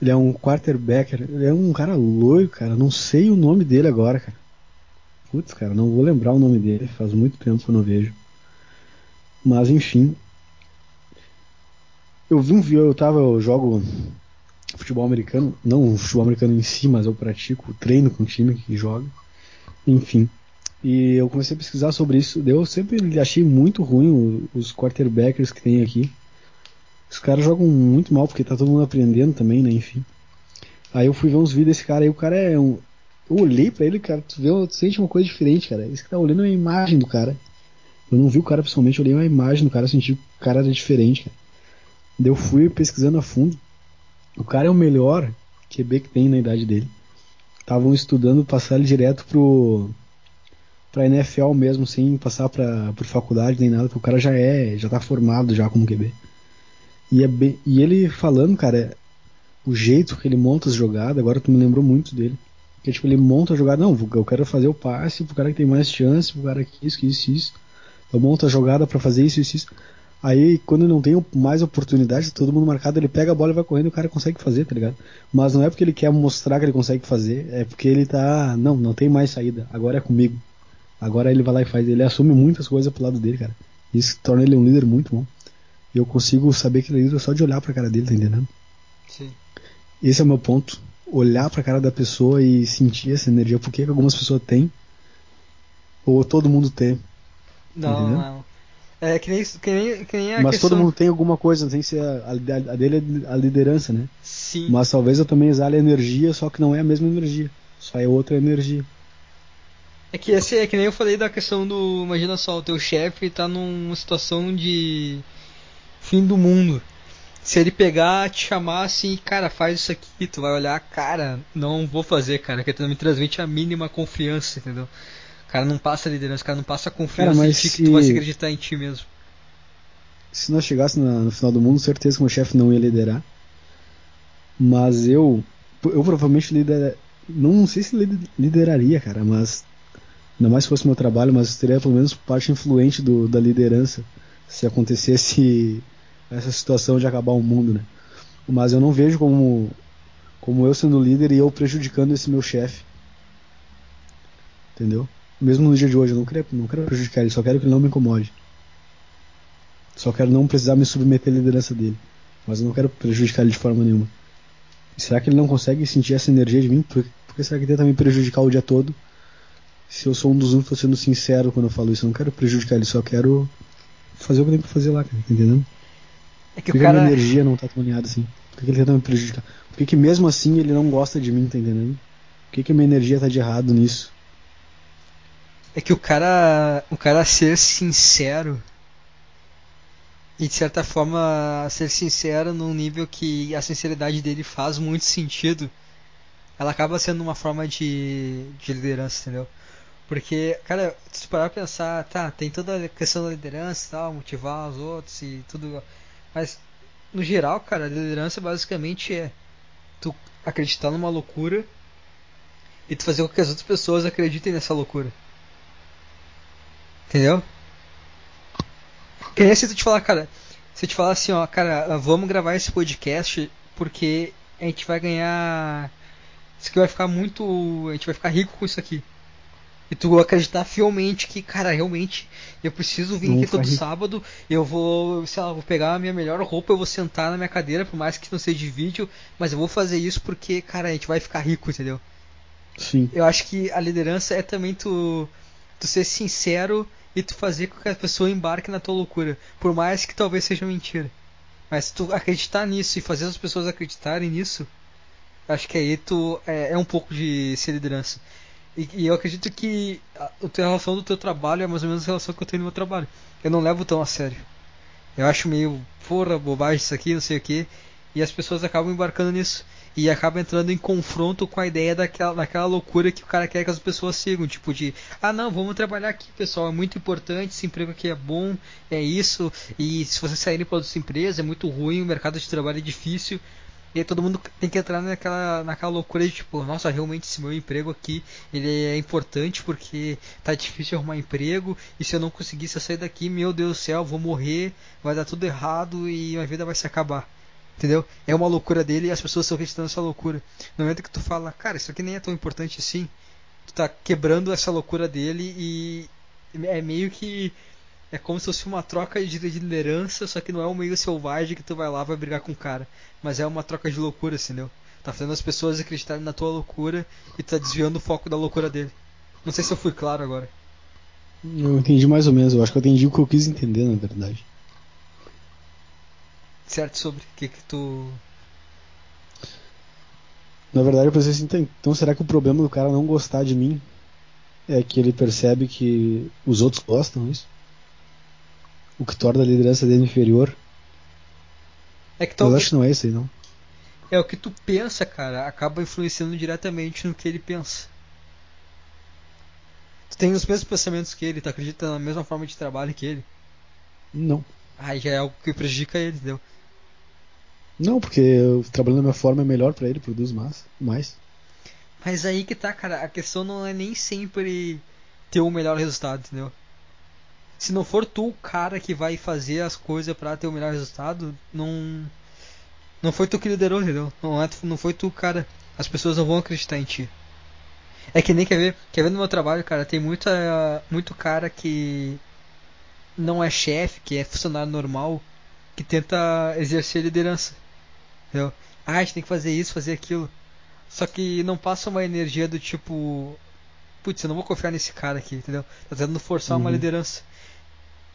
Ele é um quarterback, ele é um cara loiro, cara. Não sei o nome dele agora, cara. Putz, cara, não vou lembrar o nome dele, faz muito tempo que eu não vejo. Mas enfim. Eu vi um vídeo, eu tava, eu jogo futebol americano, não o futebol americano em si, mas eu pratico, treino com o time que joga. Enfim. E eu comecei a pesquisar sobre isso. Eu sempre achei muito ruim os quarterbackers que tem aqui. Os caras jogam muito mal porque tá todo mundo aprendendo também, né? Enfim. Aí eu fui ver uns vídeos desse cara aí. O cara é um. Eu olhei pra ele, cara. Tu, vê, tu sente uma coisa diferente, cara. Esse que tá olhando é a imagem do cara. Eu não vi o cara pessoalmente, eu olhei a imagem do cara, senti que o cara era diferente, cara. Daí eu fui pesquisando a fundo. O cara é o melhor QB que tem na idade dele. Estavam estudando passar ele direto pro pra NFL mesmo, sem passar pra, por faculdade nem nada, porque o cara já é, já tá formado já como QB. E, é bem, e ele falando, cara, o jeito que ele monta as jogadas, agora tu me lembrou muito dele. Que tipo, ele monta a jogada, não, eu quero fazer o passe pro cara que tem mais chance, pro cara que isso, que isso, isso. Eu monto a jogada pra fazer isso, isso, isso. Aí, quando não tem mais oportunidade, todo mundo marcado, ele pega a bola e vai correndo e o cara consegue fazer, tá ligado? Mas não é porque ele quer mostrar que ele consegue fazer, é porque ele tá. Não, não tem mais saída, agora é comigo. Agora ele vai lá e faz. Ele assume muitas coisas pro lado dele, cara. Isso torna ele um líder muito bom. E eu consigo saber que ele é líder só de olhar pra cara dele, tá entendendo? Sim. Esse é o meu ponto. Olhar pra cara da pessoa e sentir essa energia. Por que algumas pessoas têm? Ou todo mundo tem? Não, Entendeu? não. É que nem, que nem, que nem a Mas questão... todo mundo tem alguma coisa, não tem ser a, a, dele é a liderança, né? Sim. Mas talvez eu também exale energia, só que não é a mesma energia. Só é outra energia. É que esse é que nem eu falei da questão do. Imagina só, o teu chefe tá numa situação de fim do mundo. Se ele pegar, te chamar assim, cara, faz isso aqui, tu vai olhar, cara, não vou fazer, cara, porque tu não me transmite a mínima confiança, entendeu? O cara não passa liderança, o cara não passa confiança Cara, em ti se- que tu vai se acreditar em ti mesmo. Se nós chegássemos no final do mundo, certeza que meu chefe não ia liderar. Mas eu. Eu provavelmente lider, não sei se lider- lideraria, cara, mas. Ainda mais se fosse meu trabalho, mas eu teria pelo menos parte influente do, da liderança se acontecesse essa situação de acabar o mundo, né? Mas eu não vejo como, como eu sendo líder e eu prejudicando esse meu chefe. Entendeu? Mesmo no dia de hoje, eu não quero, não quero prejudicar ele, só quero que ele não me incomode. Só quero não precisar me submeter à liderança dele. Mas eu não quero prejudicar ele de forma nenhuma. Será que ele não consegue sentir essa energia de mim? Por, por que será que tenta me prejudicar o dia todo? Se eu sou um dos únicos tô sendo sincero quando eu falo isso, eu não quero prejudicar ele, só quero fazer o que eu tenho pra fazer lá, cara, tá entendendo? É que Por o que a minha cara. energia não tá tão alinhada assim? Por que que ele tenta me prejudicar? Por que, que mesmo assim ele não gosta de mim, tá entendendo? Por que, que a minha energia tá de errado nisso? É que o cara. O cara ser sincero. E de certa forma ser sincero num nível que a sinceridade dele faz muito sentido. Ela acaba sendo uma forma de, de liderança, entendeu? Porque, cara, se parar pra pensar, tá, tem toda a questão da liderança e tal, motivar os outros e tudo. Mas, no geral, cara, a liderança basicamente é tu acreditar numa loucura e tu fazer com que as outras pessoas acreditem nessa loucura. Entendeu? Que nem se tu te falar, cara, se eu te falar assim, ó, cara, vamos gravar esse podcast porque a gente vai ganhar. Isso aqui vai ficar muito. A gente vai ficar rico com isso aqui. E tu acreditar fielmente que, cara, realmente eu preciso vir Vamos aqui todo rico. sábado, eu vou, sei lá, vou pegar a minha melhor roupa, eu vou sentar na minha cadeira, por mais que não seja de vídeo, mas eu vou fazer isso porque, cara, a gente vai ficar rico, entendeu? Sim. Eu acho que a liderança é também tu, tu ser sincero e tu fazer com que a pessoa embarque na tua loucura, por mais que talvez seja mentira. Mas tu acreditar nisso e fazer as pessoas acreditarem nisso, acho que aí tu é, é um pouco de ser liderança. E, e eu acredito que a, a relação do teu trabalho é mais ou menos a relação que eu tenho no meu trabalho. Eu não levo tão a sério. Eu acho meio, porra, bobagem isso aqui, não sei o que. E as pessoas acabam embarcando nisso. E acabam entrando em confronto com a ideia daquela, daquela loucura que o cara quer que as pessoas sigam. Tipo de, ah não, vamos trabalhar aqui, pessoal. É muito importante, esse emprego aqui é bom, é isso. E se vocês saírem para outra empresa, é muito ruim, o mercado de trabalho é difícil. E aí todo mundo tem que entrar naquela, naquela loucura de tipo, nossa, realmente esse meu emprego aqui, ele é importante porque tá difícil arrumar emprego, e se eu não conseguir se eu sair daqui, meu Deus do céu, vou morrer, vai dar tudo errado e minha vida vai se acabar. Entendeu? É uma loucura dele e as pessoas estão acreditando nessa loucura. No momento que tu fala, cara, isso aqui nem é tão importante assim, tu tá quebrando essa loucura dele e é meio que é como se fosse uma troca de de liderança, só que não é um meio selvagem que tu vai lá e vai brigar com o cara. Mas é uma troca de loucura, entendeu? Tá fazendo as pessoas acreditarem na tua loucura e tá desviando o foco da loucura dele. Não sei se eu fui claro agora. Eu entendi mais ou menos, eu acho que eu entendi o que eu quis entender, na verdade. Certo sobre o que que tu. Na verdade, eu pensei assim, "Tá, então será que o problema do cara não gostar de mim é que ele percebe que os outros gostam, é isso? O que torna a liderança dele inferior? É que Eu talvez. acho que não é isso aí, não. É o que tu pensa, cara, acaba influenciando diretamente no que ele pensa. Tu tem os mesmos pensamentos que ele, tu acredita na mesma forma de trabalho que ele. Não. Aí já é algo que prejudica ele, entendeu? Não, porque eu, trabalhando da minha forma é melhor pra ele, produz mais. mais. Mas aí que tá, cara, a questão não é nem sempre ter o melhor resultado, entendeu? Se não for tu o cara que vai fazer as coisas para ter o melhor resultado, não não foi tu que liderou, entendeu? Não, é, não foi tu o cara. As pessoas não vão acreditar em ti. É que nem quer ver, quer ver no meu trabalho, cara, tem muita muito cara que não é chefe, que é funcionário normal, que tenta exercer liderança. Entendeu? Ah, a gente tem que fazer isso, fazer aquilo. Só que não passa uma energia do tipo. Putz, eu não vou confiar nesse cara aqui, entendeu? Tá tentando forçar uhum. uma liderança.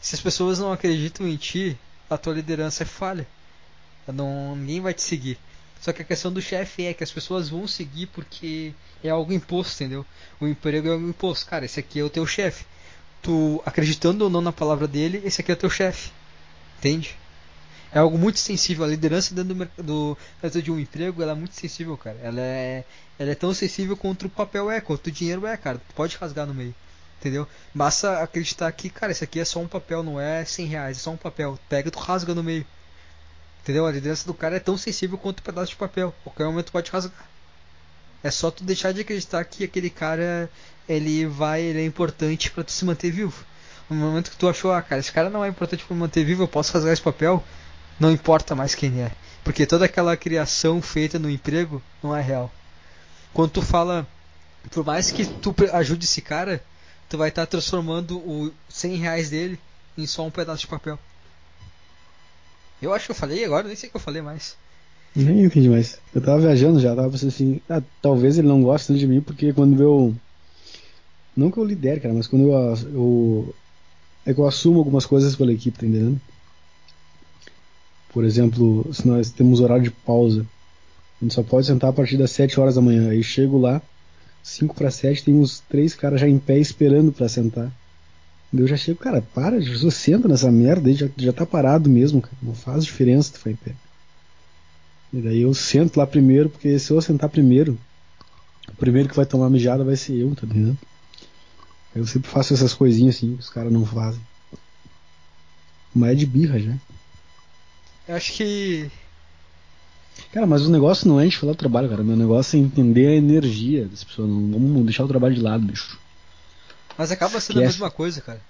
Se as pessoas não acreditam em ti, a tua liderança é falha. Não, ninguém vai te seguir. Só que a questão do chefe é que as pessoas vão seguir porque é algo imposto, entendeu? O emprego é algo imposto. Cara, esse aqui é o teu chefe. Tu acreditando ou não na palavra dele, esse aqui é o teu chefe. Entende? É algo muito sensível. A liderança dentro do, do de um emprego, ela é muito sensível, cara. Ela é, ela é tão sensível quanto o papel é, quanto o dinheiro é, cara. Tu pode rasgar no meio. Entendeu? Basta acreditar que, cara, isso aqui é só um papel, não é 100 reais, é só um papel. Pega e tu rasga no meio. Entendeu? A liderança do cara é tão sensível quanto um pedaço de papel. Qualquer momento pode rasgar. É só tu deixar de acreditar que aquele cara ele vai, ele é importante para tu se manter vivo. No momento que tu achou, ah, cara, esse cara não é importante para manter vivo, eu posso rasgar esse papel, não importa mais quem é. Porque toda aquela criação feita no emprego não é real. Quando tu fala, por mais que tu ajude esse cara, tu vai estar tá transformando o 100 reais dele em só um pedaço de papel. Eu acho que eu falei agora, nem sei o que eu falei mais. Nem entendi mais. Eu tava viajando já, tava pensando assim, ah, talvez ele não goste de mim, porque quando eu. Não que eu lidere, cara, mas quando eu, eu. É que eu assumo algumas coisas pela equipe, tá entendendo? Por exemplo, se nós temos horário de pausa, a gente só pode sentar a partir das 7 horas da manhã. Aí chego lá, 5 para 7, tem uns três caras já em pé esperando para sentar. Eu já chego, cara, para, você senta nessa merda aí, já, já tá parado mesmo, cara. Não faz diferença tu foi em pé. E daí eu sento lá primeiro, porque se eu sentar primeiro, o primeiro que vai tomar mijada vai ser eu, tá entendendo? Eu sempre faço essas coisinhas assim os caras não fazem. Mas é de birra já. Eu acho que Cara, mas o negócio não é a gente falar do trabalho, cara. O meu negócio é entender a energia das pessoas. Não vamos deixar o trabalho de lado, bicho. Mas acaba sendo a mesma coisa, cara.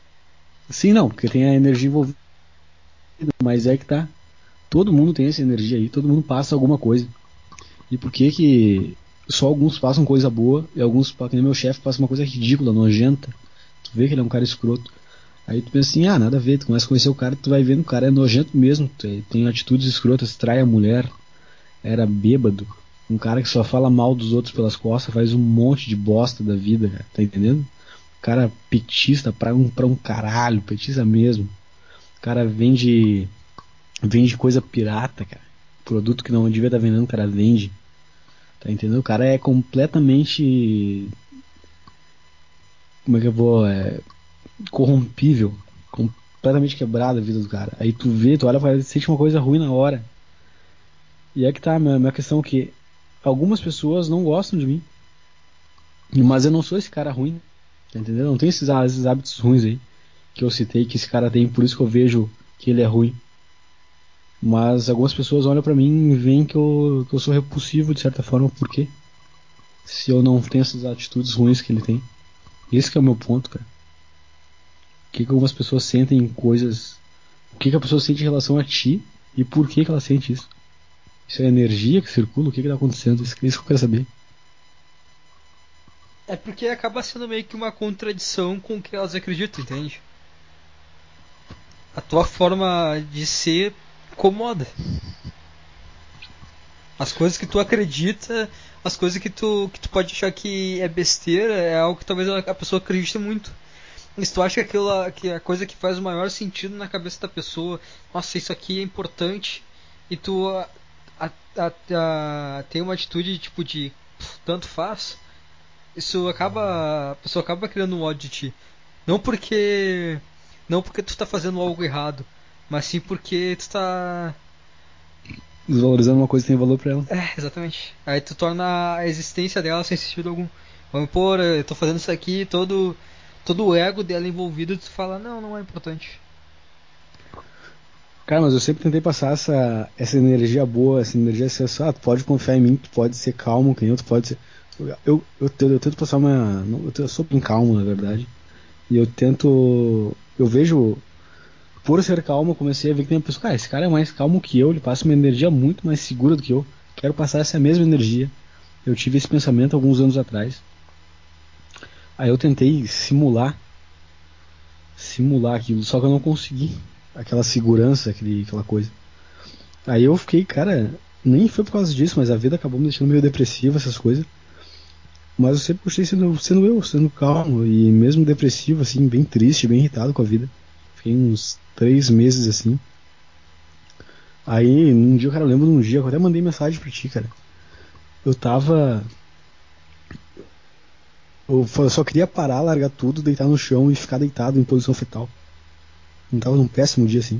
Sim, não, porque tem a energia envolvida. Mas é que tá. Todo mundo tem essa energia aí, todo mundo passa alguma coisa. E por que que só alguns passam coisa boa e alguns, que nem meu chefe, passa uma coisa ridícula, nojenta. Tu vê que ele é um cara escroto. Aí tu pensa assim, ah, nada a ver, tu começa a conhecer o cara, tu vai vendo o cara é nojento mesmo, tem atitudes escrotas, trai a mulher, era bêbado, um cara que só fala mal dos outros pelas costas, faz um monte de bosta da vida, tá entendendo? Cara petista pra um, pra um caralho, petista mesmo. O cara vende vende coisa pirata, cara. Produto que não devia estar tá vendendo, o cara vende. Tá entendendo? O cara é completamente como é que eu vou é, corrompível, completamente quebrada a vida do cara. Aí tu vê, tu olha ele, sente uma coisa ruim na hora. E é que tá, minha, minha questão é que algumas pessoas não gostam de mim. Mas eu não sou esse cara ruim. Entendendo? Não tenho esses, esses hábitos ruins aí que eu citei que esse cara tem, por isso que eu vejo que ele é ruim. Mas algumas pessoas olham para mim e veem que eu, que eu sou repulsivo de certa forma, por quê? Se eu não tenho essas atitudes ruins que ele tem. Esse é o meu ponto, cara. O que, que algumas pessoas sentem coisas. O que, que a pessoa sente em relação a ti e por que, que ela sente isso? Isso é energia que circula? O que está acontecendo? Isso, isso que eu quero saber. É porque acaba sendo meio que uma contradição com o que elas acreditam, entende? A tua forma de ser incomoda. As coisas que tu acredita, as coisas que tu, que tu pode achar que é besteira, é algo que talvez a pessoa acredite muito. E se tu acha que, aquilo, que a coisa que faz o maior sentido na cabeça da pessoa, nossa, isso aqui é importante, e tu a, a, a, tem uma atitude tipo de tanto faz, isso acaba. A pessoa acaba criando um ódio de ti. Não porque. Não porque tu tá fazendo algo errado, mas sim porque tu tá. Desvalorizando uma coisa que tem valor pra ela. É, exatamente. Aí tu torna a existência dela sem sentido algum. Vamos pôr, eu tô fazendo isso aqui, todo, todo o ego dela envolvido, tu fala, não, não é importante. Cara, mas eu sempre tentei passar essa, essa energia boa, essa energia assim, ah, tu pode confiar em mim, tu pode ser calmo, quem tu pode ser. Eu, eu, eu, tento passar uma. Eu, sou bem calmo, na verdade. E eu tento Eu vejo, por ser calmo, eu comecei a ver que tem pessoa, cara, esse cara é mais calmo que eu, ele passa uma energia muito mais segura do que eu. Quero passar essa mesma energia. Eu tive esse pensamento alguns anos atrás. Aí eu tentei simular simular aquilo, só que eu não consegui aquela segurança, aquele, aquela coisa. Aí eu fiquei, cara, nem foi por causa disso, mas a vida acabou me deixando meio depressivo, essas coisas. Mas eu sempre gostei sendo, sendo eu, sendo calmo e mesmo depressivo, assim, bem triste, bem irritado com a vida. Fiquei uns três meses assim. Aí, um dia, cara, eu lembro de um dia, eu até mandei mensagem pra ti, cara. Eu tava. Eu só queria parar, largar tudo, deitar no chão e ficar deitado em posição fetal. Não tava num péssimo dia assim.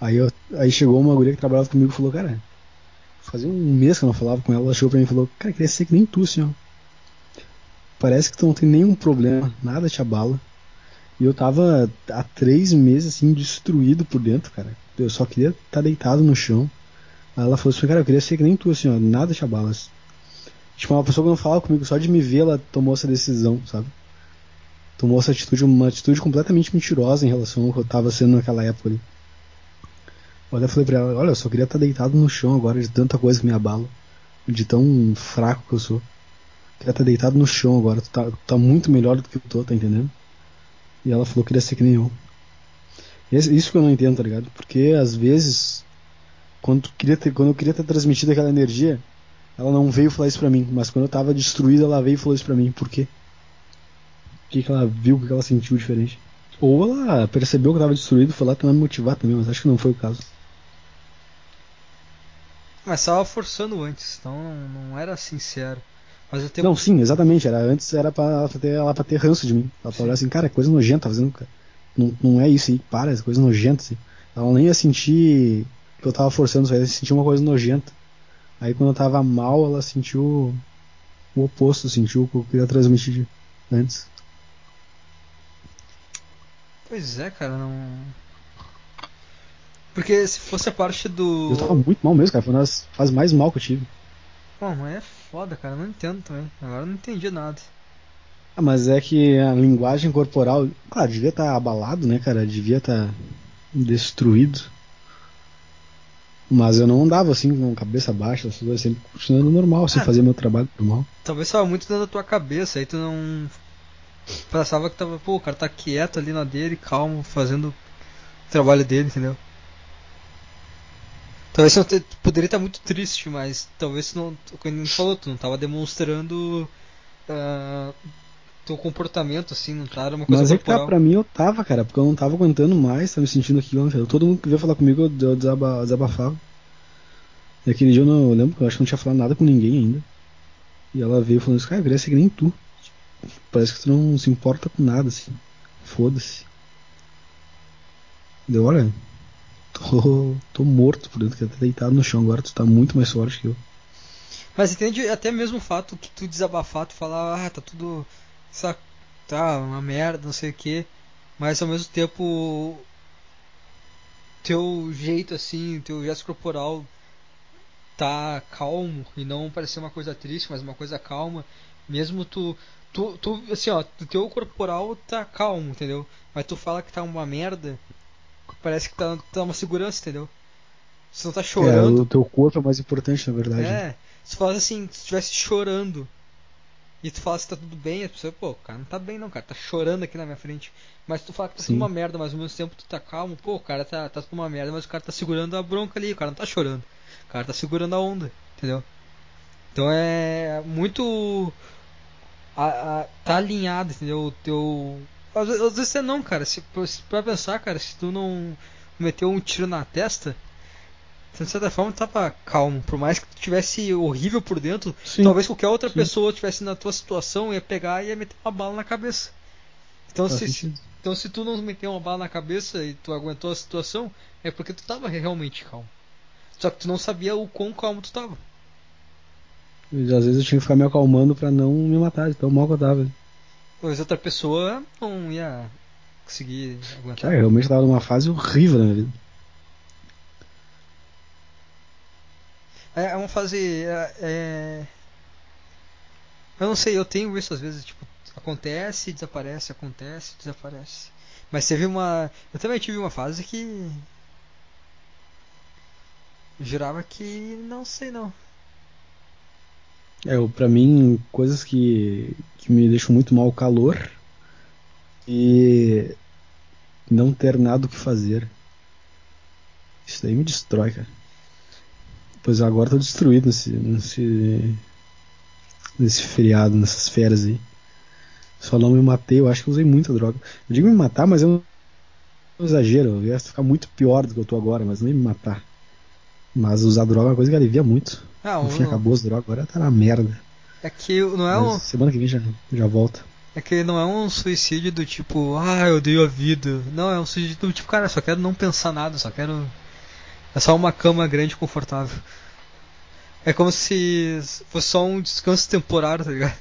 Aí, eu, aí chegou uma guria que trabalhava comigo e falou, cara, fazia um mês que eu não falava com ela, ela chegou pra mim e falou, cara, queria ser que nem tu, ó. Parece que tu não tem nenhum problema, nada te abala. E eu tava há três meses, assim, destruído por dentro, cara. Eu só queria estar tá deitado no chão. Aí ela falou assim, cara, eu queria ser que nem tu, ó, nada te abala. Tipo, uma pessoa que não falava comigo, só de me ver, ela tomou essa decisão, sabe? Tomou essa atitude, uma atitude completamente mentirosa em relação ao que eu tava sendo naquela época ali. Olha, eu falei pra ela, olha, eu só queria estar tá deitado no chão agora de tanta coisa que me abala. De tão fraco que eu sou. Queria estar tá deitado no chão agora, tu tá, tu tá muito melhor do que eu tô, tá entendendo? E ela falou que queria ser que nem eu. Isso que eu não entendo, tá ligado? Porque às vezes, quando, queria ter, quando eu queria ter transmitido aquela energia, ela não veio falar isso pra mim, mas quando eu tava destruída, ela veio e falou isso pra mim. Por quê? O que, que ela viu, o que ela sentiu diferente? Ou ela percebeu que eu tava destruído, foi lá tentar me motivar também, mas acho que não foi o caso. Mas tava forçando antes, então não era sincero. Mas eu tenho... Não, sim, exatamente. Era, antes era pra ela ter, ela pra ter ranço de mim. Ela falou assim, cara, é coisa nojenta tá fazendo. Cara. Não, não é isso aí, para, é coisa nojenta. Assim. Ela nem ia sentir que eu tava forçando, só ia sentir uma coisa nojenta. Aí quando eu tava mal, ela sentiu o oposto, sentiu o que eu queria transmitir antes. Pois é, cara, não. Porque se fosse a parte do. Eu tava muito mal mesmo, cara. Foi uma das fases mais mal que eu tive. Pô, mas é foda, cara. Eu não entendo também. Agora eu não entendi nada. Ah, mas é que a linguagem corporal. Claro, devia estar tá abalado, né, cara? Devia estar tá destruído. Mas eu não andava assim com cabeça baixa, sempre continuando normal, sem ah, fazer meu trabalho normal. Talvez tava muito dentro da tua cabeça, aí tu não. Pensava que tava, pô, o cara tá quieto ali na dele, calmo, fazendo o trabalho dele, entendeu? Talvez você poderia estar muito triste, mas talvez não. Como gente falou, tu não tava demonstrando. Uh, teu comportamento, assim, não tá? Era uma coisa Mas é que tá, pra mim eu tava, cara, porque eu não tava aguentando mais, tava me sentindo aquilo, cara. Todo mundo que veio falar comigo, eu desaba, desabafava. E aquele dia eu, não, eu lembro eu acho que não tinha falado nada com ninguém ainda. E ela veio falando assim, cara, eu queria ser que nem tu. Parece que tu não se importa com nada, assim. Foda-se. Deu, olha, tô, tô morto por dentro, que tá deitado no chão agora, tu tá muito mais forte que eu. Mas entende até mesmo o fato que tu desabafar, tu falar, ah, tá tudo tá uma merda, não sei o que, mas ao mesmo tempo teu jeito assim, teu gesto corporal tá calmo e não parecer uma coisa triste, mas uma coisa calma, mesmo tu tu, tu assim, ó, teu corporal tá calmo, entendeu? Mas tu fala que tá uma merda, parece que tá, tá uma segurança, entendeu? Você não tá chorando. É, o teu corpo é mais importante, na verdade. É, se fala assim, se estivesse chorando, e tu fala se tá tudo bem, as pessoas, pô, o cara não tá bem não, cara, tá chorando aqui na minha frente. Mas tu fala que tá tudo uma merda, mas ao mesmo tempo tu tá calmo, pô, o cara tá, tá tudo uma merda, mas o cara tá segurando a bronca ali, o cara não tá chorando. O cara tá segurando a onda, entendeu? Então é muito. A, a, tá alinhado, entendeu? O teu. Às, vezes, às vezes você não, cara. Se, pra pensar, cara, se tu não meteu um tiro na testa, de certa forma tava calmo. Por mais que tu tivesse horrível por dentro, sim, talvez qualquer outra sim. pessoa tivesse na tua situação ia pegar e ia meter uma bala na cabeça. Então se, então se tu não meteu uma bala na cabeça e tu aguentou a situação, é porque tu tava realmente calmo. Só que tu não sabia o quão calmo tu tava. E às vezes eu tinha que ficar me acalmando para não me matar, de tão mal que eu tava. Pois outra pessoa não ia conseguir aguentar. Cara, eu realmente tava numa fase horrível na minha vida. É, é uma fase. É, é... Eu não sei, eu tenho isso às vezes, tipo, acontece, desaparece, acontece, desaparece. Mas teve uma. Eu também tive uma fase que. Jurava que. Não sei não. É, pra mim, coisas que, que me deixam muito mal o calor e não ter nada o que fazer. Isso daí me destrói, cara. Pois agora tô destruído nesse, nesse, nesse feriado, nessas férias aí. Só não me matei, eu acho que usei muita droga. Eu digo me matar, mas eu não exagero, eu ia ficar muito pior do que eu tô agora, mas nem me matar. Mas usar droga é uma coisa que alivia muito. Ah, Enfim, o- acabou drogas, agora tá na merda. é que não é um. Mas semana que vem já, já volta. É que não é um suicídio do tipo, ah, eu odeio a vida. Não, é um suicídio do tipo, cara, só quero não pensar nada, só quero. É só uma cama grande e confortável. É como se fosse só um descanso temporário, tá ligado?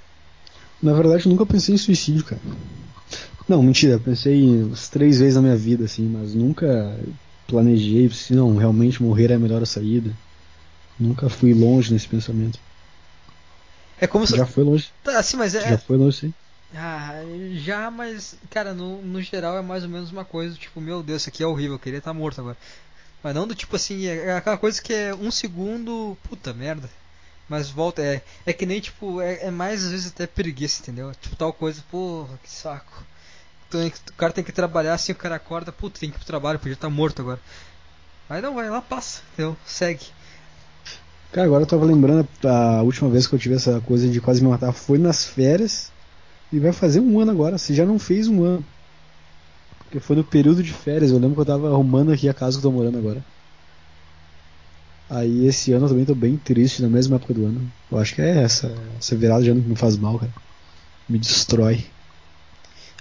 Na verdade, eu nunca pensei em suicídio, cara. Não, mentira, eu pensei umas três vezes na minha vida, assim, mas nunca planejei se não, realmente morrer é a melhor saída. Nunca fui longe nesse pensamento. É como se. Já foi longe. Tá, assim, mas é. Já foi longe, sim. Ah, já, mas, cara, no, no geral é mais ou menos uma coisa, tipo, meu Deus, isso aqui é horrível, eu queria estar morto agora. Mas não do tipo assim, é, é aquela coisa que é um segundo, puta merda. Mas volta, é, é que nem, tipo, é, é mais às vezes até preguiça, entendeu? Tipo, tal coisa, porra, que saco. Tem o cara tem que trabalhar assim, o cara acorda, puta, tem que ir pro trabalho, podia estar morto agora. Aí não, vai lá, passa, entendeu? Segue. Cara, agora eu tava lembrando a última vez que eu tive essa coisa de quase me matar foi nas férias e vai fazer um ano agora. Se já não fez um ano. Porque foi no período de férias. Eu lembro que eu tava arrumando aqui a casa que eu tô morando agora. Aí esse ano eu também tô bem triste na mesma época do ano. Eu acho que é essa, essa virada de ano que me faz mal, cara. Me destrói.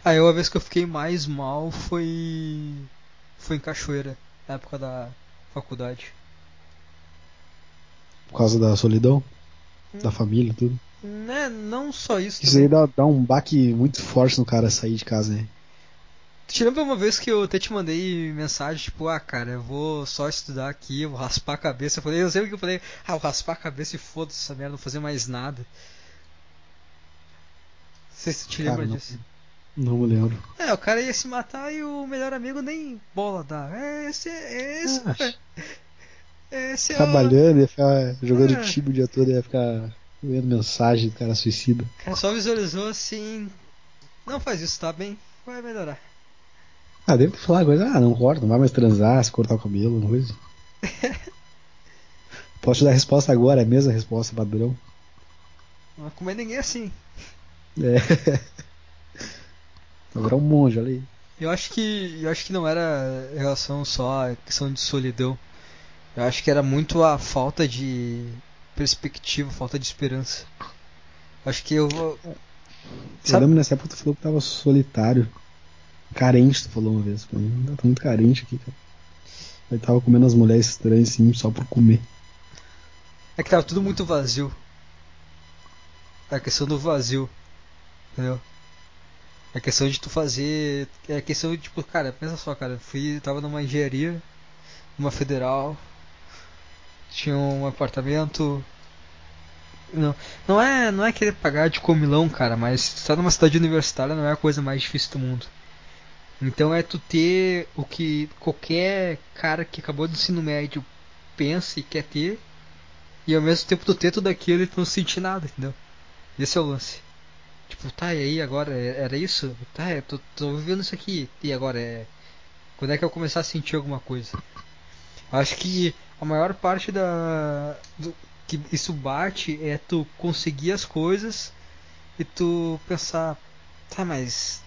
Aí uma vez que eu fiquei mais mal foi. Foi em Cachoeira, na época da faculdade. Por causa da solidão, da família e tudo. Né, não só isso. Isso também. aí dá, dá um baque muito forte no cara sair de casa, né? Te lembra uma vez que eu até te mandei mensagem, tipo, ah, cara, eu vou só estudar aqui, eu vou raspar a cabeça. Eu falei, eu sei o que eu falei, ah, eu vou raspar a cabeça e foda-se essa merda, não vou fazer mais nada. Não sei se tu te Cara, lembra não. disso. Não me lembro. É, o cara ia se matar e o melhor amigo nem bola dá. É, esse, é esse, Ah, é, é. Trabalhando, ia ficar jogando É. time o dia todo, ia ficar vendo mensagem do cara suicida. Cara só visualizou assim, não faz isso, tá bem, vai melhorar. Ah, deve ter falado coisa, ah, não corta, não vai mais transar, se cortar o cabelo, uma coisa. Posso te dar a resposta agora, é a mesma resposta padrão. Não comer ninguém assim. É. Agora é um monge, olha aí. Eu acho que eu acho que não era relação só a questão de solidão. Eu acho que era muito a falta de perspectiva, falta de esperança. Acho que eu vou- Eu Sabe- lembro nessa época tu falou que tava solitário. Carente, tu falou uma vez. Pra mim, eu tô muito carente aqui, cara. Eu tava comendo as mulheres estranhas assim, só por comer. é que tava tudo muito vazio. É a questão do vazio. Entendeu? É a questão de tu fazer. É a questão de tipo, cara, pensa só, cara. Fui, tava numa engenharia, numa federal, tinha um apartamento. Não, não é, não é querer pagar de comilão, cara, mas estar numa cidade universitária não é a coisa mais difícil do mundo. Então é tu ter o que qualquer cara que acabou do ensino médio pensa e quer ter, e ao mesmo tempo tu ter tudo aquilo e tu não sentir nada, entendeu? Esse é o lance. Tipo, tá, e aí agora? É- Era isso? Tá, eu tô, tô vivendo isso aqui. E agora é. Quando é que eu começar a sentir alguma coisa? Acho que a maior parte da. Do, que isso bate é tu conseguir as coisas e tu pensar, tá, mas.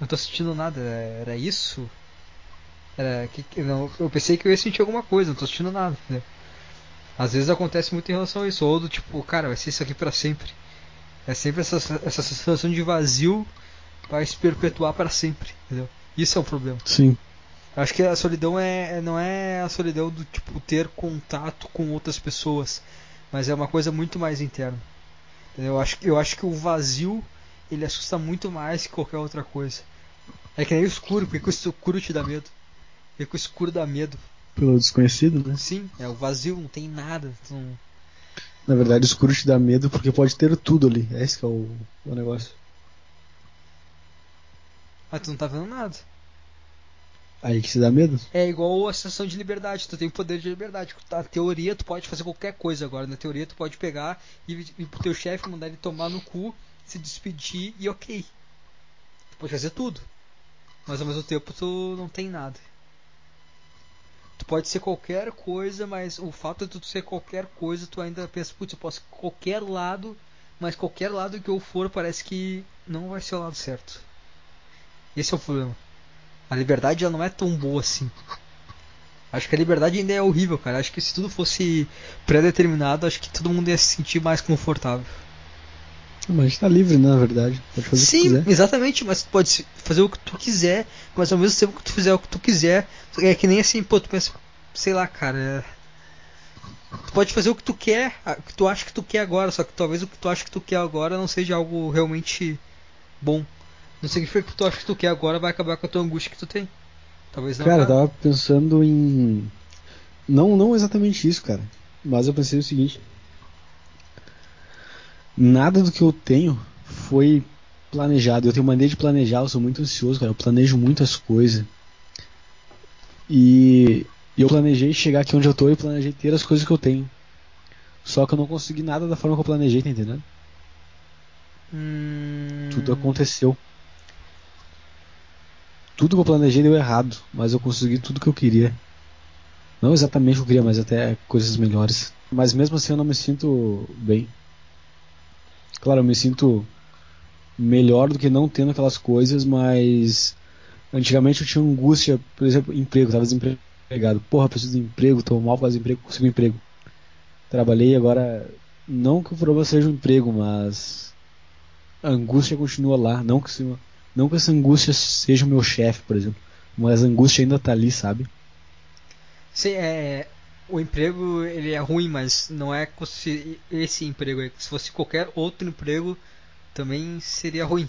Não tô sentindo nada, era isso? Era. Que, não, eu pensei que eu ia sentir alguma coisa, não tô sentindo nada? Às vezes acontece muito em relação a isso, ou do tipo, cara, vai ser isso aqui pra sempre. É sempre essa, essa sensação de vazio vai se perpetuar para sempre, entendeu? Isso é um problema. Sim. Acho que a solidão é, é- não é a solidão do tipo ter contato com outras pessoas, mas é uma coisa muito mais interna. Entendeu? Eu acho, que- eu acho que o vazio ele assusta muito mais que qualquer outra coisa. É que nem o escuro, porque o escuro te dá medo. Porque o escuro dá medo. Pelo desconhecido, né? Sim, é o vazio, não tem nada. não- Na verdade, o escuro te dá medo porque pode ter tudo ali. É esse que é o, o negócio. Mas tu não tá vendo nada. Aí que se dá medo. É igual a sensação de liberdade, tu tem o poder de liberdade. Na teoria tu pode fazer qualquer coisa agora. Na teoria tu pode pegar e ir pro teu chefe, mandar ele tomar no cu, se despedir e ok. Tu pode fazer tudo. Mas ao mesmo tempo tu não tem nada. Tu pode ser qualquer coisa, mas o fato de tu ser qualquer coisa, tu ainda pensa, putz, eu posso ir qualquer lado, mas qualquer lado que eu for parece que não vai ser o lado certo. Esse é o problema. A liberdade ela não é tão boa assim. Acho que a liberdade ainda é horrível, cara. Acho que se tudo fosse pré-determinado, acho que todo mundo ia se sentir mais confortável. Mas a gente tá livre, né, na verdade. Pode fazer Sim, o que quiser. exatamente, mas tu pode fazer o que tu quiser, mas ao mesmo tempo que tu fizer o que tu quiser, é que nem assim, pô, tu pensa, sei lá, cara. é- Tu pode fazer o que tu quer, o que tu acha que tu quer agora, só que talvez o que tu acha que tu quer agora não seja algo realmente bom. Não significa que o que tu acha que tu quer agora vai acabar com a tua angústia que tu tem. Talvez não. Cara, eu tava pensando em. Não, não exatamente isso, cara. Mas eu pensei o seguinte. Nada do que eu tenho foi planejado. Eu tenho mania de planejar, eu sou muito ansioso, cara. Eu planejo muitas coisas. E eu planejei chegar aqui onde eu tô e planejei ter as coisas que eu tenho. Só que eu não consegui nada da forma que eu planejei, tá entendendo? Hum... Tudo aconteceu. Tudo que eu planejei deu errado, mas eu consegui tudo que eu queria. Não exatamente o que eu queria, mas até coisas melhores. Mas mesmo assim eu não me sinto bem. Claro, eu me sinto melhor do que não tendo aquelas coisas, mas antigamente eu tinha angústia, por exemplo, emprego, tava desempregado. Porra, preciso de emprego, tô mal por de emprego, consigo um emprego. Trabalhei agora, não que o problema seja o emprego, mas a angústia continua lá, não que se- não que essa angústia seja o meu chefe, por exemplo, mas a angústia ainda tá ali, sabe? Sim, é. O emprego ele é ruim, mas não é se esse emprego. Se fosse qualquer outro emprego, também seria ruim.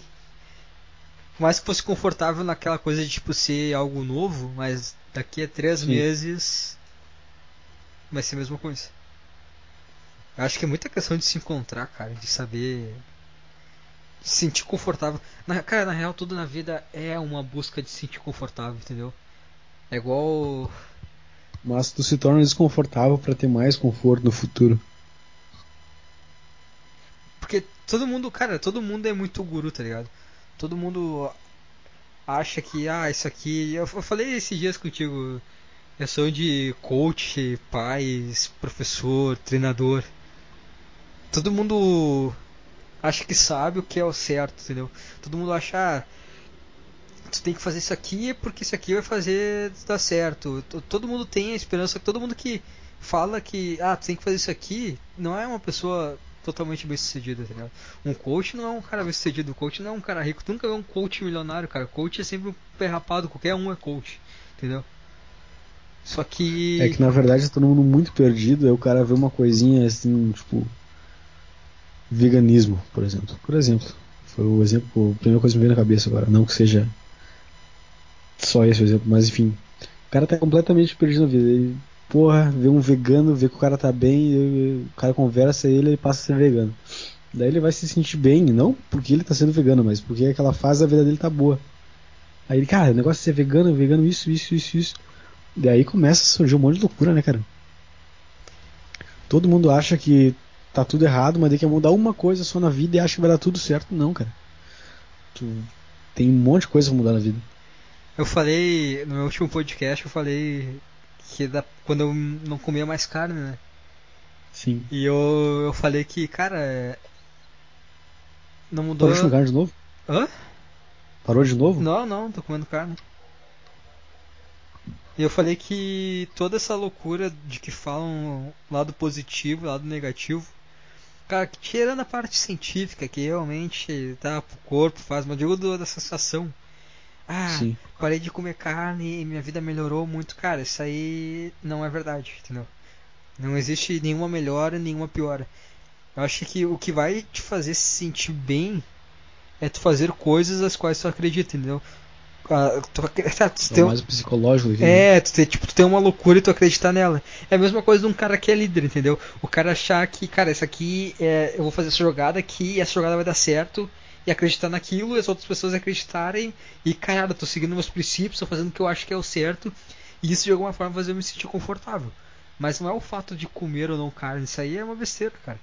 Por mais que fosse confortável naquela coisa de tipo ser algo novo, mas daqui a três Sim. meses vai ser a mesma coisa. Eu acho que é muita questão de se encontrar, cara, de saber se sentir confortável. Na, cara, na real, tudo na vida é uma busca de se sentir confortável, entendeu? É igual Mas tu se torna desconfortável pra ter mais conforto no futuro. Porque todo mundo, cara, todo mundo é muito guru, tá ligado? Todo mundo acha que, ah, isso aqui. Eu eu falei esses dias contigo. Eu sou de coach, pais, professor, treinador. Todo mundo acha que sabe o que é o certo, entendeu? Todo mundo acha, ah, tu tem que fazer isso aqui porque isso aqui vai fazer dar certo. Todo mundo tem a esperança, todo mundo que fala que, ah, tu tem que fazer isso aqui, não é uma pessoa totalmente bem sucedida, ligado? Um coach não é um cara bem sucedido, o coach não é um cara rico, tu nunca é um coach milionário, cara. Coach é sempre um pé rapado, qualquer um é coach, entendeu? Só que. É que na verdade tá todo mundo muito perdido, aí o cara vê uma coisinha assim, tipo. Veganismo, por exemplo. Por exemplo. Foi o exemplo, a primeira coisa que me veio na cabeça agora. Não que seja só esse o exemplo, mas enfim. O cara tá completamente perdido na vida. Ele, porra, vê um vegano, vê que o cara tá bem, o cara conversa e ele, ele passa a ser vegano. Daí ele vai se sentir bem, não porque ele tá sendo vegano, mas porque aquela fase da vida dele tá boa. Aí ele, cara, o negócio de ser vegano, vegano, isso, isso, isso, isso. Daí começa a surgir um monte de loucura, né, cara? Todo mundo acha que tá tudo errado, mas daí quer mudar uma coisa só na vida e acha que vai dar tudo certo. Não, cara. Tu tem um monte de coisa pra mudar na vida. Eu falei, no meu último podcast, eu falei que da, quando eu não comia mais carne, né? Sim. E eu, eu falei que, cara, é, não mudou. Parou de comer carne de novo? Hã? Parou de novo? Não, não, tô comendo carne. E eu falei que toda essa loucura de que falam lado positivo, lado negativo, cara, que tirando a parte científica, que realmente tá pro corpo, faz, mas digo da sensação. Ah, Sim. parei de comer carne e minha vida melhorou muito. Cara, isso aí não é verdade, entendeu? Não existe nenhuma melhora, nenhuma piora. Eu acho que o que vai te fazer se sentir bem é tu fazer coisas as quais tu acredita, entendeu? Ah, tu, tu É tem mais psicológico aqui. é, tu tem, tipo, tu tem uma loucura e tu acreditar nela. É a mesma coisa de um cara que é líder, entendeu? O cara achar que, cara, isso aqui é, eu vou fazer essa jogada aqui e essa jogada vai dar certo e acreditar naquilo, e as outras pessoas acreditarem e, cara, tô seguindo meus princípios, tô fazendo o que eu acho que é o certo, e isso de alguma forma faz eu me sentir confortável. Mas não é o fato de comer ou não carne, isso aí é uma besteira, cara.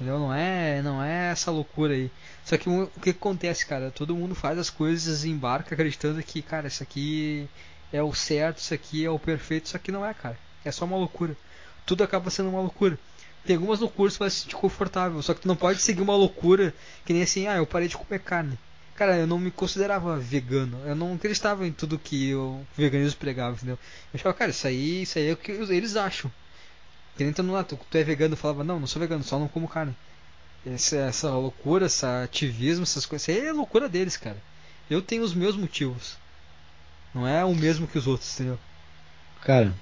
Entendeu? Não é, não é essa loucura aí. Só que o que acontece, cara? Todo mundo faz as coisas e embarca acreditando que, cara, isso aqui é o certo, isso aqui é o perfeito, isso aqui não é, cara. É só uma loucura. Tudo acaba sendo uma loucura. Tem algumas loucuras que você vai se sentir confortável, só que tu não pode seguir uma loucura que nem assim, ah, eu parei de comer carne. Cara, eu não me considerava vegano. Eu não acreditava em tudo que o veganismo pregava, entendeu? Eu achava, cara, isso aí, isso aí é o que eles acham. Que nem lá, tu, tu é vegano, falava, não, não sou vegano, só não como carne. Essa, essa loucura, esse ativismo, essas coisas, isso aí é loucura deles, cara. Eu tenho os meus motivos. Não é o mesmo que os outros, entendeu? Cara,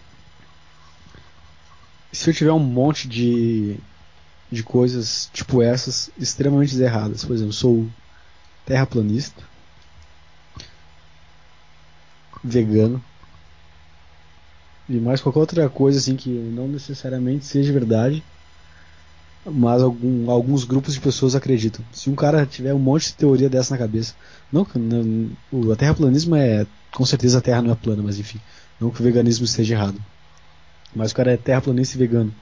se eu tiver um monte de, de coisas tipo essas extremamente erradas, por exemplo, sou terraplanista, vegano e mais qualquer outra coisa assim que não necessariamente seja verdade, mas algum, alguns grupos de pessoas acreditam. Se um cara tiver um monte de teoria dessa na cabeça, não, não o terraplanismo é com certeza a Terra não é plana, mas enfim, não que o veganismo esteja errado, mas o cara é terraplanista e vegano.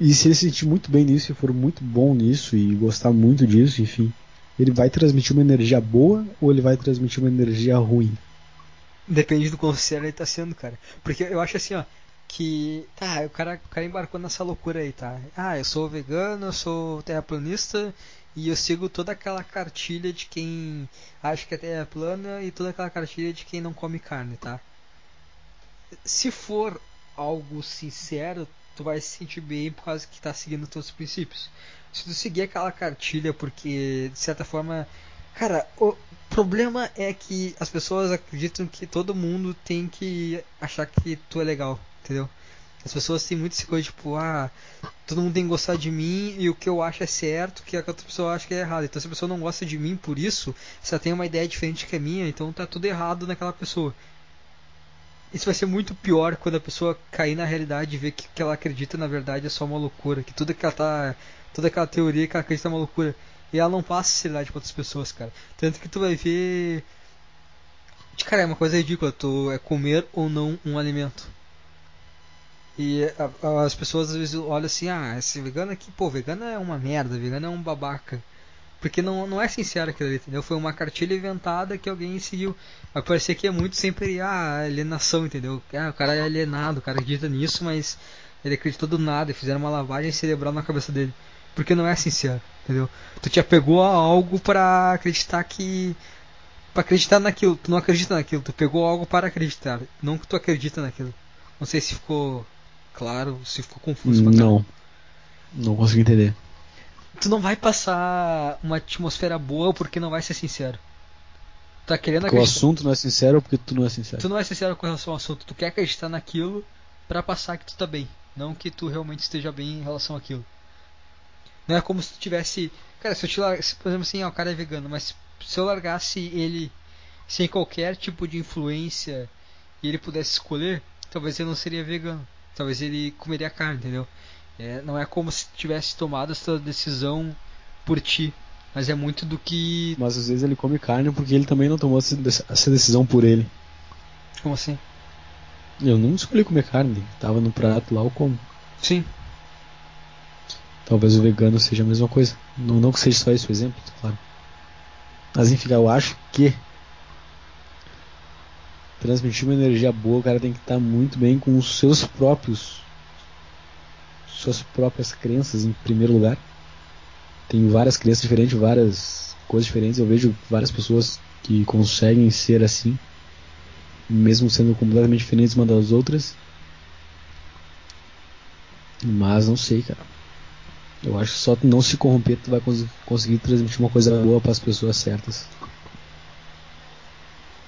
E se ele se sentir muito bem nisso e for muito bom nisso e gostar muito disso, enfim, ele vai transmitir uma energia boa ou ele vai transmitir uma energia ruim? Depende do quão sincero ele tá sendo, cara. Porque eu acho assim, ó, que. Tá, o cara, o cara embarcou nessa loucura aí, tá? Ah, eu sou vegano, eu sou terraplanista e eu sigo toda aquela cartilha de quem acha que a terra é plana e toda aquela cartilha de quem não come carne, tá? Se for algo sincero, tu vai se sentir bem por causa que tá seguindo os princípios se tu seguir aquela cartilha porque de certa forma cara o problema é que as pessoas acreditam que todo mundo tem que achar que tu é legal entendeu? As pessoas têm muito essa coisa tipo ah todo mundo tem que gostar de mim e o que eu acho é certo que a outra pessoa acha que é errado. Então se a pessoa não gosta de mim por isso se ela tem uma ideia diferente que a minha então tá tudo errado naquela pessoa. Isso vai ser muito pior quando a pessoa cair na realidade e ver que o que ela acredita na verdade é só uma loucura, que tudo que ela tá toda aquela teoria que ela acredita é uma loucura. E ela não passa seriedade para outras pessoas, cara. Tanto que tu vai ver. Cara, é uma coisa ridícula, tu é comer ou não um alimento. E as pessoas às vezes olham assim, ah, esse vegano aqui, pô, vegano é uma merda, vegano é um babaca. Porque não, não é sincero aquilo ali, entendeu? Foi uma cartilha inventada que alguém seguiu. Vai parecer que é muito sempre ah, alienação, entendeu? Ah, o cara é alienado, o cara acredita nisso, mas ele acreditou do nada e fizeram uma lavagem cerebral na cabeça dele. Porque não é sincero, entendeu? Tu te apegou a algo para acreditar que. para acreditar naquilo. Tu não acredita naquilo, tu pegou algo para acreditar. Não que tu acredita naquilo. Não sei se ficou claro, se ficou confuso. Não. Não consegui entender. Tu não vai passar uma atmosfera boa porque não vai ser sincero. Tu tá querendo porque acreditar. o assunto não é sincero ou porque tu não é sincero? Tu não é sincero com relação ao assunto. Tu quer acreditar naquilo para passar que tu tá bem. Não que tu realmente esteja bem em relação àquilo. Não é como se tu tivesse. Cara, se eu te largasse, por exemplo assim, o cara é vegano, mas se eu largasse ele sem qualquer tipo de influência e ele pudesse escolher, talvez ele não seria vegano. Talvez ele comeria carne, entendeu? É, não é como se tivesse tomado essa decisão por ti. Mas é muito do que. Mas às vezes ele come carne porque ele também não tomou essa decisão por ele. Como assim? Eu não escolhi comer carne. Tava no prato lá, eu como. Sim. Talvez o vegano seja a mesma coisa. Não, não que seja só esse o exemplo, claro. Mas enfim, eu acho que transmitir uma energia boa, o cara tem que estar muito bem com os seus próprios suas próprias crenças em primeiro lugar. Tem várias crenças diferentes, várias coisas diferentes. Eu vejo várias pessoas que conseguem ser assim, mesmo sendo completamente diferentes uma das outras. Mas não sei, cara. Eu acho que só não se corromper tu vai cons conseguir transmitir uma coisa boa para as pessoas certas.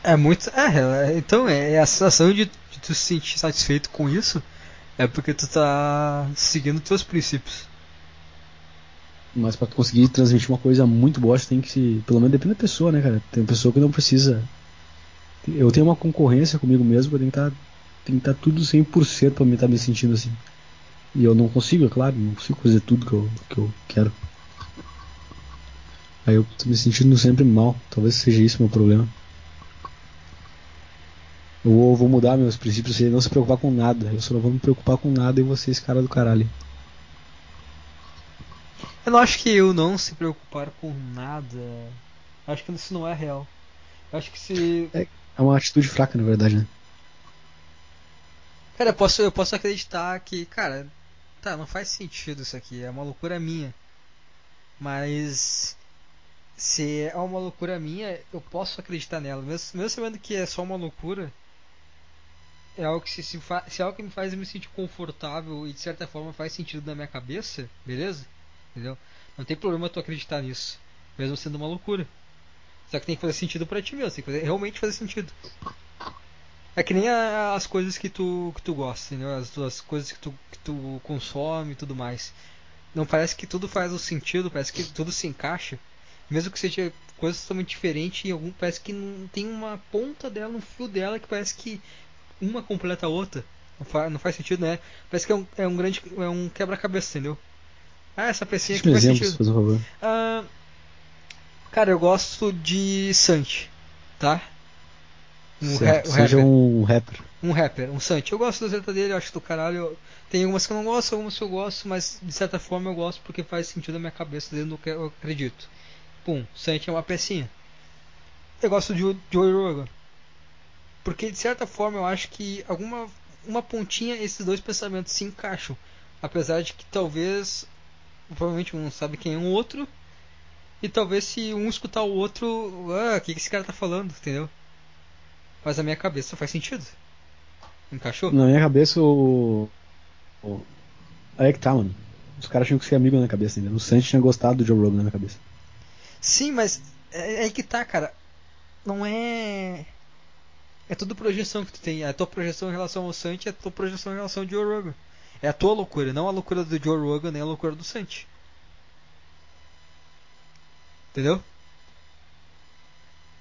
É muito. É, é, então é, é a sensação de, de tu se sentir satisfeito com isso é porque tu tá seguindo teus princípios. Mas para conseguir transmitir uma coisa muito boa, tu tem que se. Pelo menos depende da pessoa, né, cara? Tem pessoa que não precisa. Eu tenho uma concorrência comigo mesmo, eu tenho que estar. Tá, tem que estar tá tudo 100% pra mim estar tá me sentindo assim. E eu não consigo, é claro, não consigo fazer tudo que eu, que eu quero. Aí eu tô me sentindo sempre mal. Talvez seja isso o meu problema. Eu vou, vou mudar meus princípios e não se preocupar com nada. Eu só não vou me preocupar com nada e vocês, cara do caralho. Eu não acho que eu não se preocupar com nada. Acho que isso não é real. Eu acho que se. É, é uma atitude fraca, na verdade, né? Cara, eu posso, eu posso acreditar que, cara, tá, não faz sentido isso aqui, é uma loucura minha. Mas se é uma loucura minha, eu posso acreditar nela. Mesmo, mesmo sabendo que é só uma loucura, é algo que se, se, se é algo que me faz me sentir confortável e de certa forma faz sentido na minha cabeça, beleza? Entendeu? Não tem problema tu acreditar nisso, mesmo sendo uma loucura. Só que tem que fazer sentido pra ti mesmo, tem que fazer, realmente fazer sentido. É que nem a, as coisas que tu, que tu gosta, entendeu? As, as coisas que tu, que tu consome e tudo mais. Não parece que tudo faz o sentido, parece que tudo se encaixa. Mesmo que seja coisas totalmente diferentes, em algum parece que não tem uma ponta dela, um fio dela que parece que uma completa a outra. Não faz, não faz sentido, né? Parece que é um, é um grande é um quebra-cabeça, entendeu? Ah, essa pecinha aqui faz exemplos, sentido. por favor. Ah, cara, eu gosto de Santi, tá? Um certo, seja rapper. um rapper. Um rapper, um Santi. Eu gosto da letra dele, eu acho do caralho. Tem algumas que eu não gosto, algumas que eu gosto, mas de certa forma eu gosto porque faz sentido na minha cabeça dentro do que eu acredito. Pum, Santi é uma pecinha. Eu gosto de Joey Rogan. Porque de certa forma eu acho que alguma uma pontinha esses dois pensamentos se encaixam. Apesar de que talvez provavelmente um sabe quem é um outro e talvez se um escutar o outro, ah, o que esse cara tá falando, entendeu? Mas na minha cabeça faz sentido. Encaixou? Na minha cabeça o. o... Aí é que tá, mano. Os caras tinham que ser amigos na cabeça ainda. O Santos tinha gostado do Joe Rogan na minha cabeça. Sim, mas é, é aí que tá, cara. Não é. É tudo projeção que tu tem. É a tua projeção em relação ao Santi é a tua projeção em relação ao Joe Rogan. É a tua loucura, não a loucura do Joe Rogan nem a loucura do Santi. Entendeu?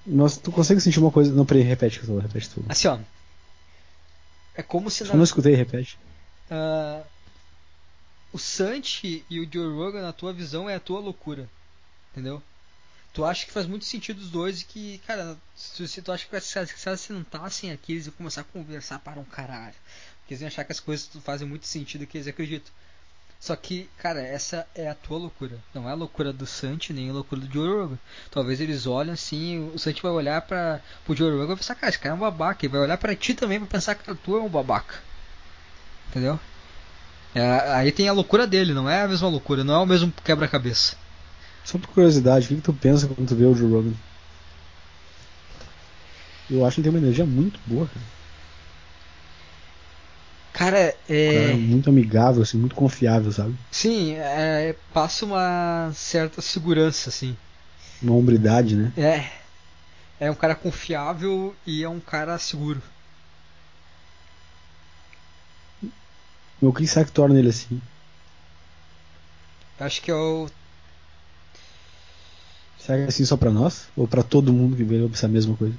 Mas tu consegue sentir uma coisa. Não, peraí, repete tudo, repete tudo. Assim, ó. É como se. Eu não escutei, repete. Uh, o Santi e o Joe Rogan, na tua visão, é a tua loucura. Entendeu? Tu acha que faz muito sentido os dois e que, cara, se, se tu acha que se, elas se não estassem aqui, eles iam começar a conversar para um caralho. Porque eles iam achar que as coisas fazem muito sentido que eles acreditam. Só que, cara, essa é a tua loucura. Não é a loucura do Santi, nem a loucura do Joe Rogan. Talvez eles olhem assim, o Santi vai olhar para o Joe Rogan e vai pensar, cara, esse cara é um babaca. E vai olhar para ti também para pensar, que tu é um babaca. Entendeu? É, aí tem a loucura dele, não é a mesma loucura, não é o mesmo quebra-cabeça. Só por curiosidade, o que, que tu pensa quando tu vê o Joe Rogan? Eu acho que ele tem uma energia muito boa, cara. Cara, é... cara é muito amigável, assim, muito confiável, sabe? Sim, é... passa uma certa segurança, assim. Uma hombridade, né? É. É um cara confiável e é um cara seguro. O que será que torna ele assim? Acho que é o Será que é assim só pra nós? Ou pra todo mundo que veio pensar a mesma coisa?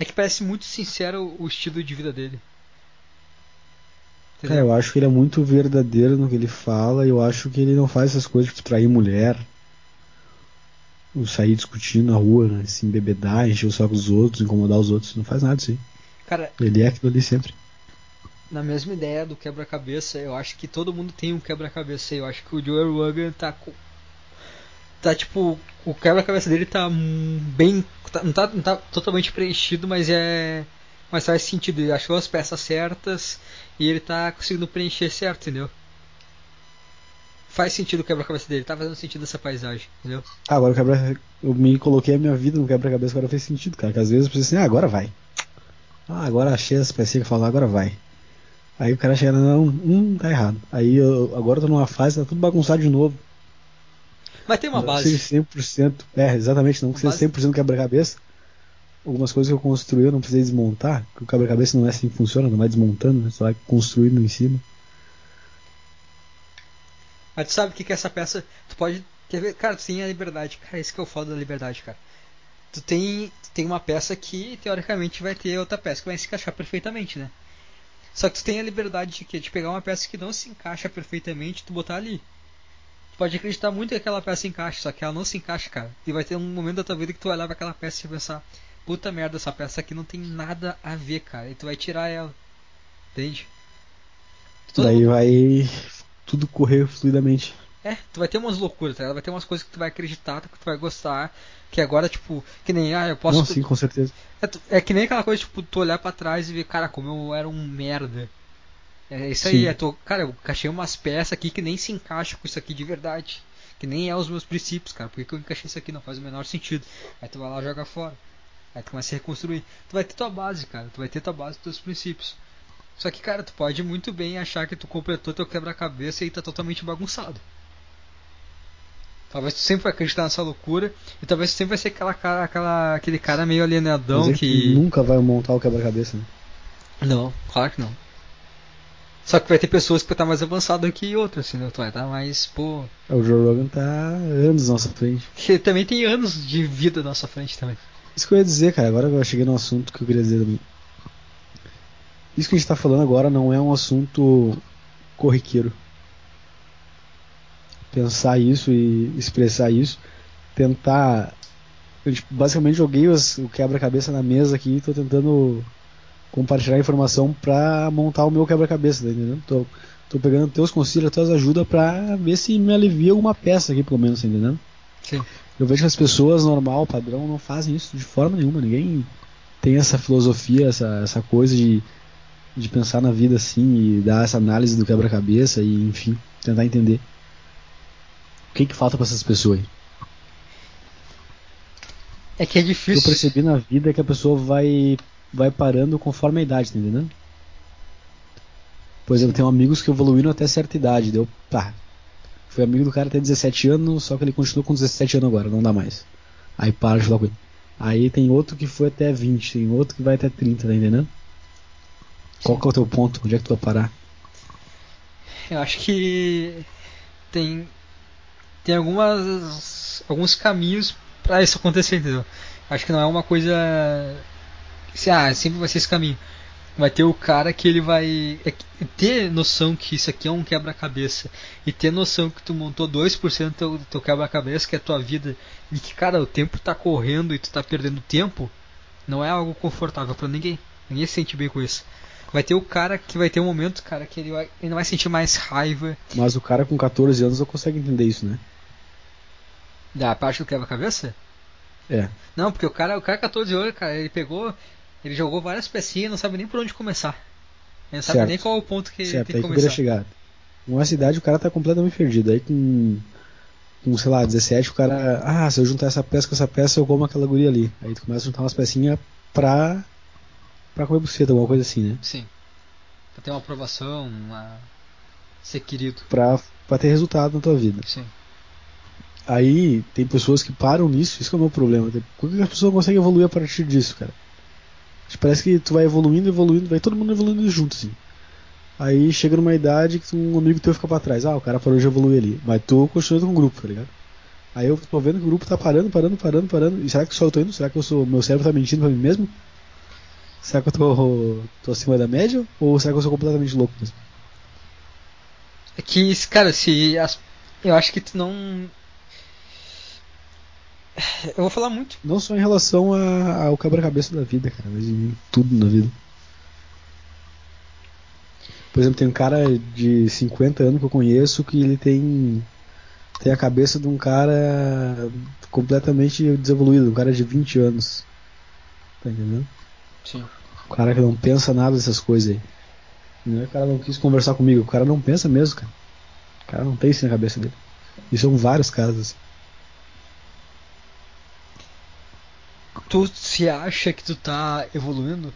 É que parece muito sincero o estilo de vida dele. Entendeu? Cara, eu acho que ele é muito verdadeiro no que ele fala. E eu acho que ele não faz essas coisas tipo trair mulher. Ou sair discutindo na rua, né? se embebedar, encher o saco dos outros, incomodar os outros. Não faz nada assim. Cara, ele é aquilo ali sempre. Na mesma ideia do quebra-cabeça, eu acho que todo mundo tem um quebra-cabeça. Eu acho que o Joe Rogan tá tá tipo. O quebra-cabeça dele tá bem. Tá, não, tá, não tá totalmente preenchido, mas é. Mas faz sentido, ele achou as peças certas e ele tá conseguindo preencher certo, entendeu? Faz sentido o quebra-cabeça dele, tá fazendo sentido essa paisagem, entendeu? Ah, agora o quebra eu me coloquei a minha vida no quebra-cabeça, agora fez sentido, cara. Às vezes eu preciso assim, ah, agora vai. Ah, agora achei as pecinhas que falam, agora vai. Aí o cara chega, não, hum, tá errado. Aí eu, agora eu tô numa fase, tá tudo bagunçado de novo. Mas tem uma base. Não 100%, é, exatamente, não precisa ser 100% quebra-cabeça. Algumas coisas que eu construí eu não precisei desmontar, porque o quebra-cabeça não é assim que funciona, não vai desmontando, né? só vai construindo em cima. Mas tu sabe o que, que é essa peça. Tu pode. Quer ver? Cara, tu tem a liberdade. Cara, isso que é o foda da liberdade, cara. Tu tem, tu tem uma peça que teoricamente vai ter outra peça que vai se encaixar perfeitamente, né? Só que tu tem a liberdade de, de pegar uma peça que não se encaixa perfeitamente e tu botar ali. Pode acreditar muito que aquela peça encaixa, só que ela não se encaixa, cara. E vai ter um momento da tua vida que tu vai olhar pra aquela peça e pensar, puta merda, essa peça aqui não tem nada a ver, cara. E tu vai tirar ela. Entende? Todo Daí mundo... vai tudo correr fluidamente. É, tu vai ter umas loucuras, tá? Vai ter umas coisas que tu vai acreditar, que tu vai gostar, que agora, tipo, que nem, ah, eu posso... Não, sim, com certeza. É, é, que nem aquela coisa, tipo, tu olhar pra trás e ver, cara, como eu era um merda. É isso aí, é, tô, cara, eu encaixei umas peças aqui que nem se encaixam com isso aqui de verdade. Que nem é os meus princípios, cara. Por que, que eu encaixei isso aqui? Não faz o menor sentido. Aí tu vai lá e joga fora. Aí tu começa a reconstruir. Tu vai ter tua base, cara. Tu vai ter tua base dos teus princípios. Só que, cara, tu pode muito bem achar que tu completou teu quebra-cabeça e tá totalmente bagunçado. Talvez tu sempre vai acreditar nessa loucura. E talvez tu sempre vai ser aquela cara, aquela, aquele cara meio alienadão que. Nunca vai montar o quebra-cabeça, né? Não, claro que não. Só que vai ter pessoas que vai estar mais avançado que outras, assim, né? Tu vai estar mais, pô. É, o Joe Rogan tá anos na nossa frente. Ele também tem anos de vida na nossa frente também. Isso que eu ia dizer, cara, agora eu cheguei no assunto que eu queria dizer também. Isso que a gente tá falando agora não é um assunto corriqueiro. Pensar isso e expressar isso, tentar. Eu, tipo, basicamente joguei o quebra-cabeça na mesa aqui e tô tentando compartilhar informação para montar o meu quebra-cabeça, tá entendendo? Tô, tô pegando teus conselhos, tuas ajudas para ver se me alivia alguma peça aqui, pelo menos, tá entendendo? Sim. Eu vejo que as pessoas normal, padrão, não fazem isso de forma nenhuma. Ninguém tem essa filosofia, essa, essa coisa de, de pensar na vida assim e dar essa análise do quebra-cabeça e, enfim, tentar entender. O que que falta para essas pessoas aí? É que é difícil. O que eu percebi na vida é que a pessoa vai vai parando conforme a idade, tá entendendo? Por exemplo, tem amigos que evoluíram até certa idade, deu pá. Foi amigo do cara até 17 anos, só que ele continua com 17 anos agora, não dá mais. Aí para de falar com ele. Aí tem outro que foi até 20, tem outro que vai até 30, tá entendendo? Qual que é o teu ponto? Onde é que tu vai parar? Eu acho que tem tem algumas alguns caminhos para isso acontecer, entendeu? Acho que não é uma coisa ah, sempre vai ser esse caminho. Vai ter o cara que ele vai é, ter noção que isso aqui é um quebra-cabeça e ter noção que tu montou 2% do teu, teu quebra-cabeça, que é a tua vida, e que, cara, o tempo tá correndo e tu tá perdendo tempo, não é algo confortável para ninguém. Ninguém se sente bem com isso. Vai ter o cara que vai ter um momento, cara, que ele, vai, ele não vai sentir mais raiva. Mas o cara com 14 anos não consegue entender isso, né? Da parte do quebra-cabeça? É. Não, porque o cara, o cara 14 anos, cara, ele pegou ele jogou várias pecinhas não sabe nem por onde começar. Ele não sabe certo. nem qual é o ponto que certo, tem que começar. chegar. Numa cidade o cara tá completamente perdido. Aí com, com, sei lá, 17 o cara. Ah, se eu juntar essa peça com essa peça eu como aquela guria ali. Aí tu começa a juntar umas pecinhas pra. pra comer buceta, alguma coisa assim, né? Sim. Pra ter uma aprovação, uma... ser querido. Pra, pra ter resultado na tua vida. Sim. Aí tem pessoas que param nisso, isso que é o meu problema. Por que a pessoa consegue evoluir a partir disso, cara? Parece que tu vai evoluindo, evoluindo, vai todo mundo evoluindo junto, assim. Aí chega numa idade que um amigo teu fica pra trás. Ah, o cara parou de evoluir ali. Mas tu continua com o grupo, tá ligado? Aí eu tô vendo que o grupo tá parando, parando, parando, parando. E será que só eu tô indo? Será que eu sou. Meu cérebro tá mentindo pra mim mesmo? Será que eu tô, tô acima da média? Ou será que eu sou completamente louco mesmo? É que, cara, se. As... Eu acho que tu não. Eu vou falar muito. Não só em relação a, ao quebra-cabeça da vida, cara, mas em tudo na vida. Por exemplo, tem um cara de 50 anos que eu conheço que ele tem tem a cabeça de um cara completamente desenvolvido, um cara de 20 anos. Tá entendendo? Sim. O cara que não pensa nada dessas coisas aí. Não é o cara não quis conversar comigo, o cara não pensa mesmo, cara. O cara não tem isso na cabeça dele. E são vários casos tu se acha que tu tá evoluindo?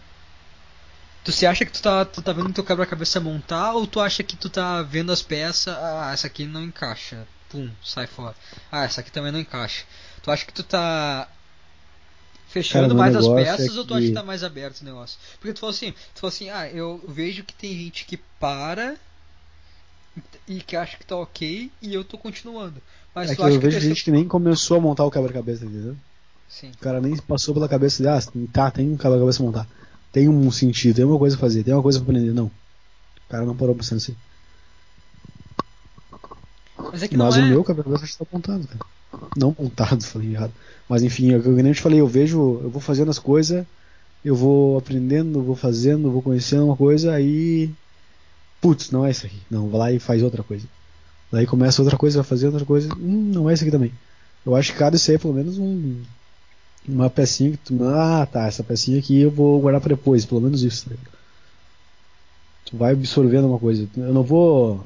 Tu se acha que tu tá, tu tá vendo teu quebra-cabeça montar ou tu acha que tu tá vendo as peças, ah, essa aqui não encaixa, pum, sai fora. Ah, essa aqui também não encaixa. Tu acha que tu tá fechando Cara, mais as peças é ou tu acha que tá mais aberto o negócio? Porque tu falou assim, tu falou assim, ah, eu vejo que tem gente que para e que acha que tá ok e eu tô continuando. Mas é tu que eu vejo gente que nem começou a montar o quebra-cabeça, entendeu? Sim. O cara nem passou pela cabeça de, ah, tá, tem um quebra-cabeça montar. Tem um sentido, tem uma coisa a fazer, tem uma coisa pra aprender. Não. O cara não parou pensando assim. Mas, é Mas o é. meu quebra-cabeça está montado, cara. Não montado, falei errado. Mas enfim, é o que eu nem te falei, eu vejo, eu vou fazendo as coisas, eu vou aprendendo, eu vou fazendo, eu vou conhecendo uma coisa, aí. Putz, não é isso aqui. Não, vai lá e faz outra coisa. Daí começa outra coisa, vai fazer outra coisa. Hum, não é isso aqui também. Eu acho que cada isso aí é pelo menos um. Uma pecinha que tu. Ah, tá, essa pecinha aqui eu vou guardar pra depois, pelo menos isso, tá ligado? Tu vai absorvendo uma coisa. Eu não vou.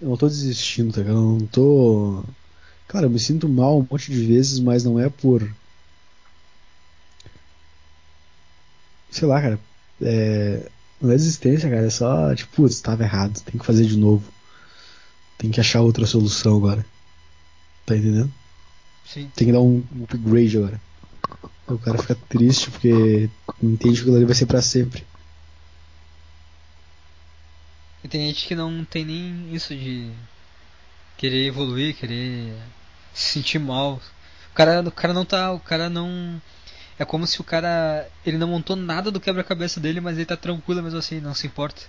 Eu não tô desistindo, tá ligado? Eu não tô. Cara, eu me sinto mal um monte de vezes, mas não é por. Sei lá, cara. É... Não é desistência, cara. É só, tipo, putz, tava errado. Tem que fazer de novo. Tem que achar outra solução agora. Tá entendendo? Sim. Tem que dar um upgrade agora. O cara fica triste porque entende que aquilo ali vai ser pra sempre. E tem gente que não tem nem isso de querer evoluir, querer se sentir mal. O cara, o cara não tá. O cara não. É como se o cara. Ele não montou nada do quebra-cabeça dele, mas ele tá tranquilo mesmo assim, não se importa.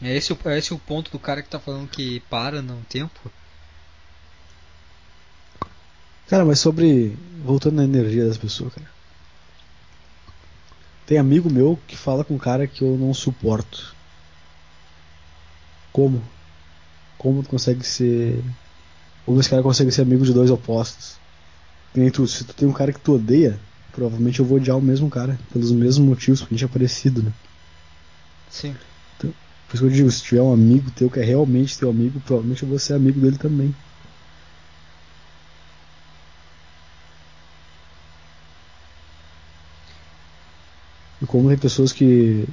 É esse, é esse o ponto do cara que tá falando que para no tempo. Cara, mas sobre. Voltando na energia das pessoas, cara. Tem amigo meu que fala com um cara que eu não suporto. Como? Como tu consegue ser. Como esse cara consegue ser amigo de dois opostos? Que nem tu, se tu tem um cara que tu odeia, provavelmente eu vou odiar o mesmo cara, pelos mesmos motivos, porque a gente é parecido, né? Sim. Por isso que eu digo, se tiver um amigo teu que é realmente teu amigo, provavelmente eu vou ser amigo dele também. Como tem pessoas que.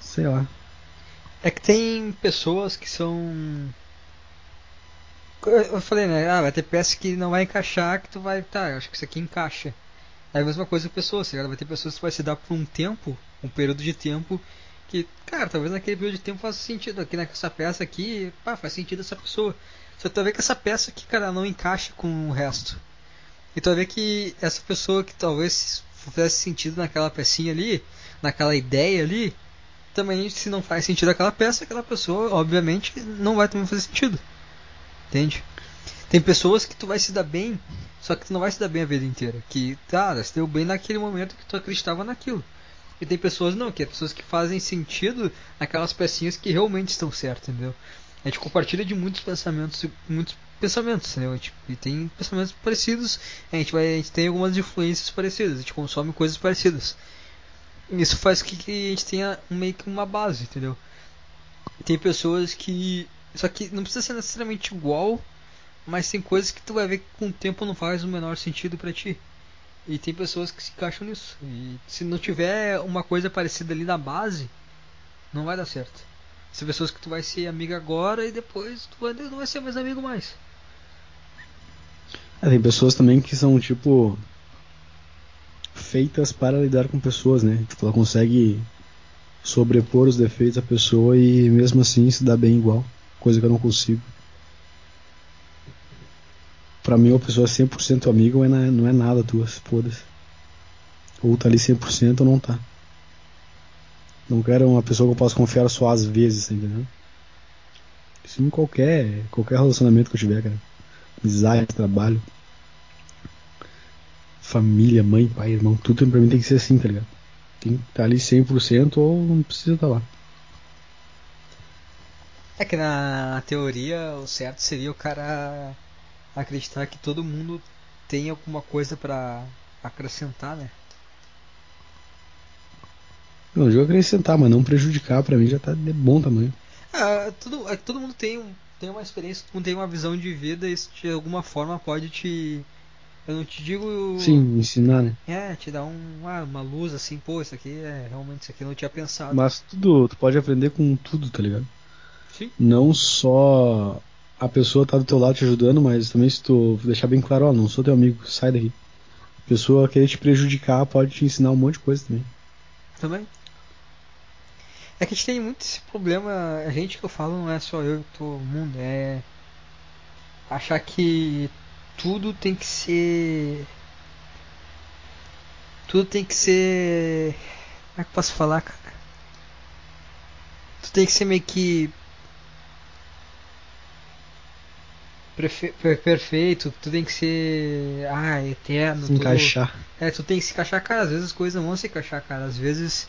Sei lá. É que tem pessoas que são. Eu falei, né? Ah, vai ter peça que não vai encaixar, que tu vai. Tá, eu acho que isso aqui encaixa. É a mesma coisa com pessoas, tá ligado? Vai ter pessoas que vai se dar por um tempo, um período de tempo, que, cara, talvez naquele período de tempo faça sentido. Aqui nessa peça aqui, pá, faz sentido essa pessoa. Só tu vai ver que essa peça aqui, cara, não encaixa com o resto. E tu vai ver que essa pessoa que talvez fizesse sentido naquela pecinha ali, naquela ideia ali, também se não faz sentido aquela peça, aquela pessoa, obviamente, não vai também fazer sentido. Entende? Tem pessoas que tu vai se dar bem, só que tu não vai se dar bem a vida inteira. Que, tá, se deu bem naquele momento que tu acreditava naquilo. E tem pessoas não, que é pessoas que fazem sentido naquelas pecinhas que realmente estão certas, entendeu? A gente compartilha de muitos pensamentos, muitos pensamentos, entendeu? Tipo, e tem pensamentos parecidos, a gente vai, a gente tem algumas influências parecidas, a gente consome coisas parecidas. Isso faz com que a gente tenha meio que uma base, entendeu? Tem pessoas que só que não precisa ser necessariamente igual, mas tem coisas que tu vai ver que com o tempo não faz o menor sentido pra ti. E tem pessoas que se encaixam nisso. E se não tiver uma coisa parecida ali na base, não vai dar certo. São pessoas que tu vai ser amigo agora e depois tu não vai ser mais amigo mais. É, tem pessoas também que são, tipo. feitas para lidar com pessoas, né? Tipo, ela consegue sobrepor os defeitos da pessoa e mesmo assim se dá bem igual. Coisa que eu não consigo. Pra mim, uma pessoa 100% amiga não é, é nada tua, foda-se. Ou tá ali 100% ou não tá. Não quero uma pessoa que eu possa confiar só às vezes, entendeu? Isso em qualquer, qualquer relacionamento que eu tiver, cara. Amizade, trabalho. Família, mãe, pai, irmão, tudo pra mim tem que ser assim, tá ligado? Tem que estar ali 100% ou não precisa estar lá. É que na teoria o certo seria o cara acreditar que todo mundo tem alguma coisa pra acrescentar, né? Não, digo acrescentar, mas não prejudicar, pra mim já tá de bom tamanho. Ah, tudo, é que todo mundo tem, um, tem uma experiência, todo mundo tem uma visão de vida isso de alguma forma pode te. Eu não te digo. Sim, ensinar, né? É, te dar um, ah, uma luz assim, pô, isso aqui é realmente isso aqui eu não tinha pensado. Mas tudo, tu pode aprender com tudo, tá ligado? Sim. Não só a pessoa tá do teu lado te ajudando, mas também se tu deixar bem claro, ó, não sou teu amigo, sai daqui. A pessoa querer te prejudicar pode te ensinar um monte de coisa também. Também. É que a gente tem muito esse problema, a gente que eu falo não é só eu, todo mundo, é achar que tudo tem que ser. Tudo tem que ser. Como é que eu posso falar, cara? Tudo tem que ser meio que. Prefe... Perfeito, tudo tem que ser. Ah, eterno. Se tudo... encaixar. É, tu tem que se encaixar, cara. Às vezes as coisas não vão se encaixar, cara. Às vezes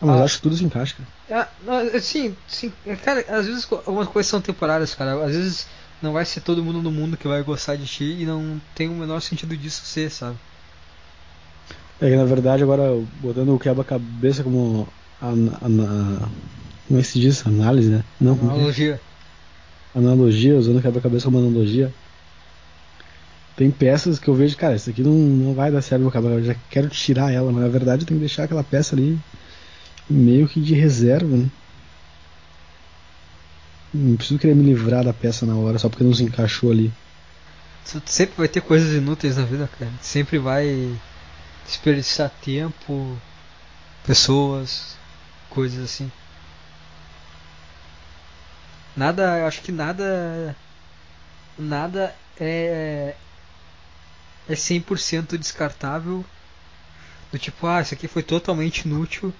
ah, mas Ah. acho que tudo se encaixa, cara. Ah, é, sim, sim. é, Cara, às vezes algumas coisas são temporárias, cara. Às vezes não vai ser todo mundo no mundo que vai gostar de ti e não tem o menor sentido disso ser, sabe? É que na verdade agora, botando o quebra-cabeça como. Como é que se diz? Análise, né? Não, é? Analogia. analogia, usando o quebra-cabeça como analogia. Tem peças que eu vejo, cara, isso aqui não, não vai dar certo no eu já quero tirar ela, mas na verdade eu tenho que deixar aquela peça ali meio que de reserva, né? Não preciso querer me livrar da peça na hora só porque não se encaixou ali. Sempre vai ter coisas inúteis na vida, cara. Sempre vai desperdiçar tempo, pessoas, coisas assim. Nada, acho que nada nada é é 100% descartável. Do tipo, ah, isso aqui foi totalmente inútil,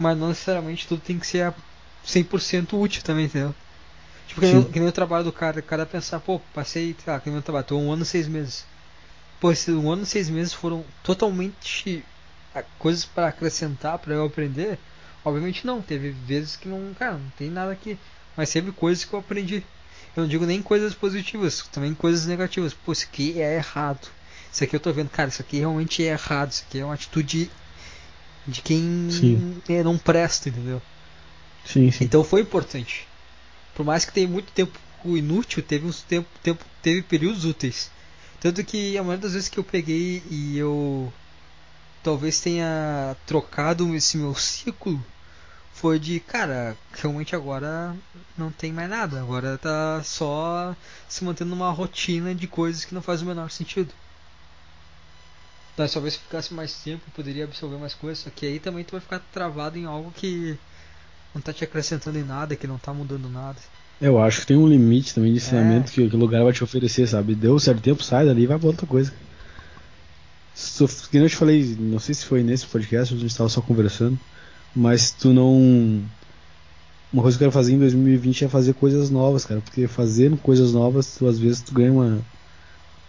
mas não necessariamente tudo tem que ser a 100% útil também, entendeu? Tipo, que nem, que nem o trabalho do cara, o cara pensar, pô, passei, sei lá, que nem o trabalho, tô um ano e seis meses. Pô, esses um ano e seis meses foram totalmente coisas para acrescentar, para eu aprender? Obviamente não, teve vezes que não, cara, não tem nada aqui. Mas teve coisas que eu aprendi. Eu não digo nem coisas positivas, também coisas negativas. Pô, isso aqui é errado. Isso aqui eu tô vendo, cara, isso aqui realmente é errado. Isso aqui é uma atitude de quem é, não presta, entendeu? Sim, sim. Então foi importante. Por mais que tenha muito tempo inútil, teve uns tempo, tempo teve períodos úteis. Tanto que a maioria das vezes que eu peguei e eu talvez tenha trocado esse meu ciclo foi de, cara, realmente agora não tem mais nada, agora tá só se mantendo numa rotina de coisas que não faz o menor sentido. Mas talvez se ficasse mais tempo poderia absorver mais coisas, só que aí também tu vai ficar travado em algo que não tá te acrescentando em nada, que não tá mudando nada. Eu acho que tem um limite também de ensinamento que, que o lugar vai te oferecer, sabe? Deu um certo tempo, sai dali e vai pra outra coisa. Tu, que nem eu te falei, não sei se foi nesse podcast, a gente estava só conversando, mas tu não. Uma coisa que eu quero fazer em 2020 é fazer coisas novas, cara, porque fazendo coisas novas, tu às vezes tu ganha uma.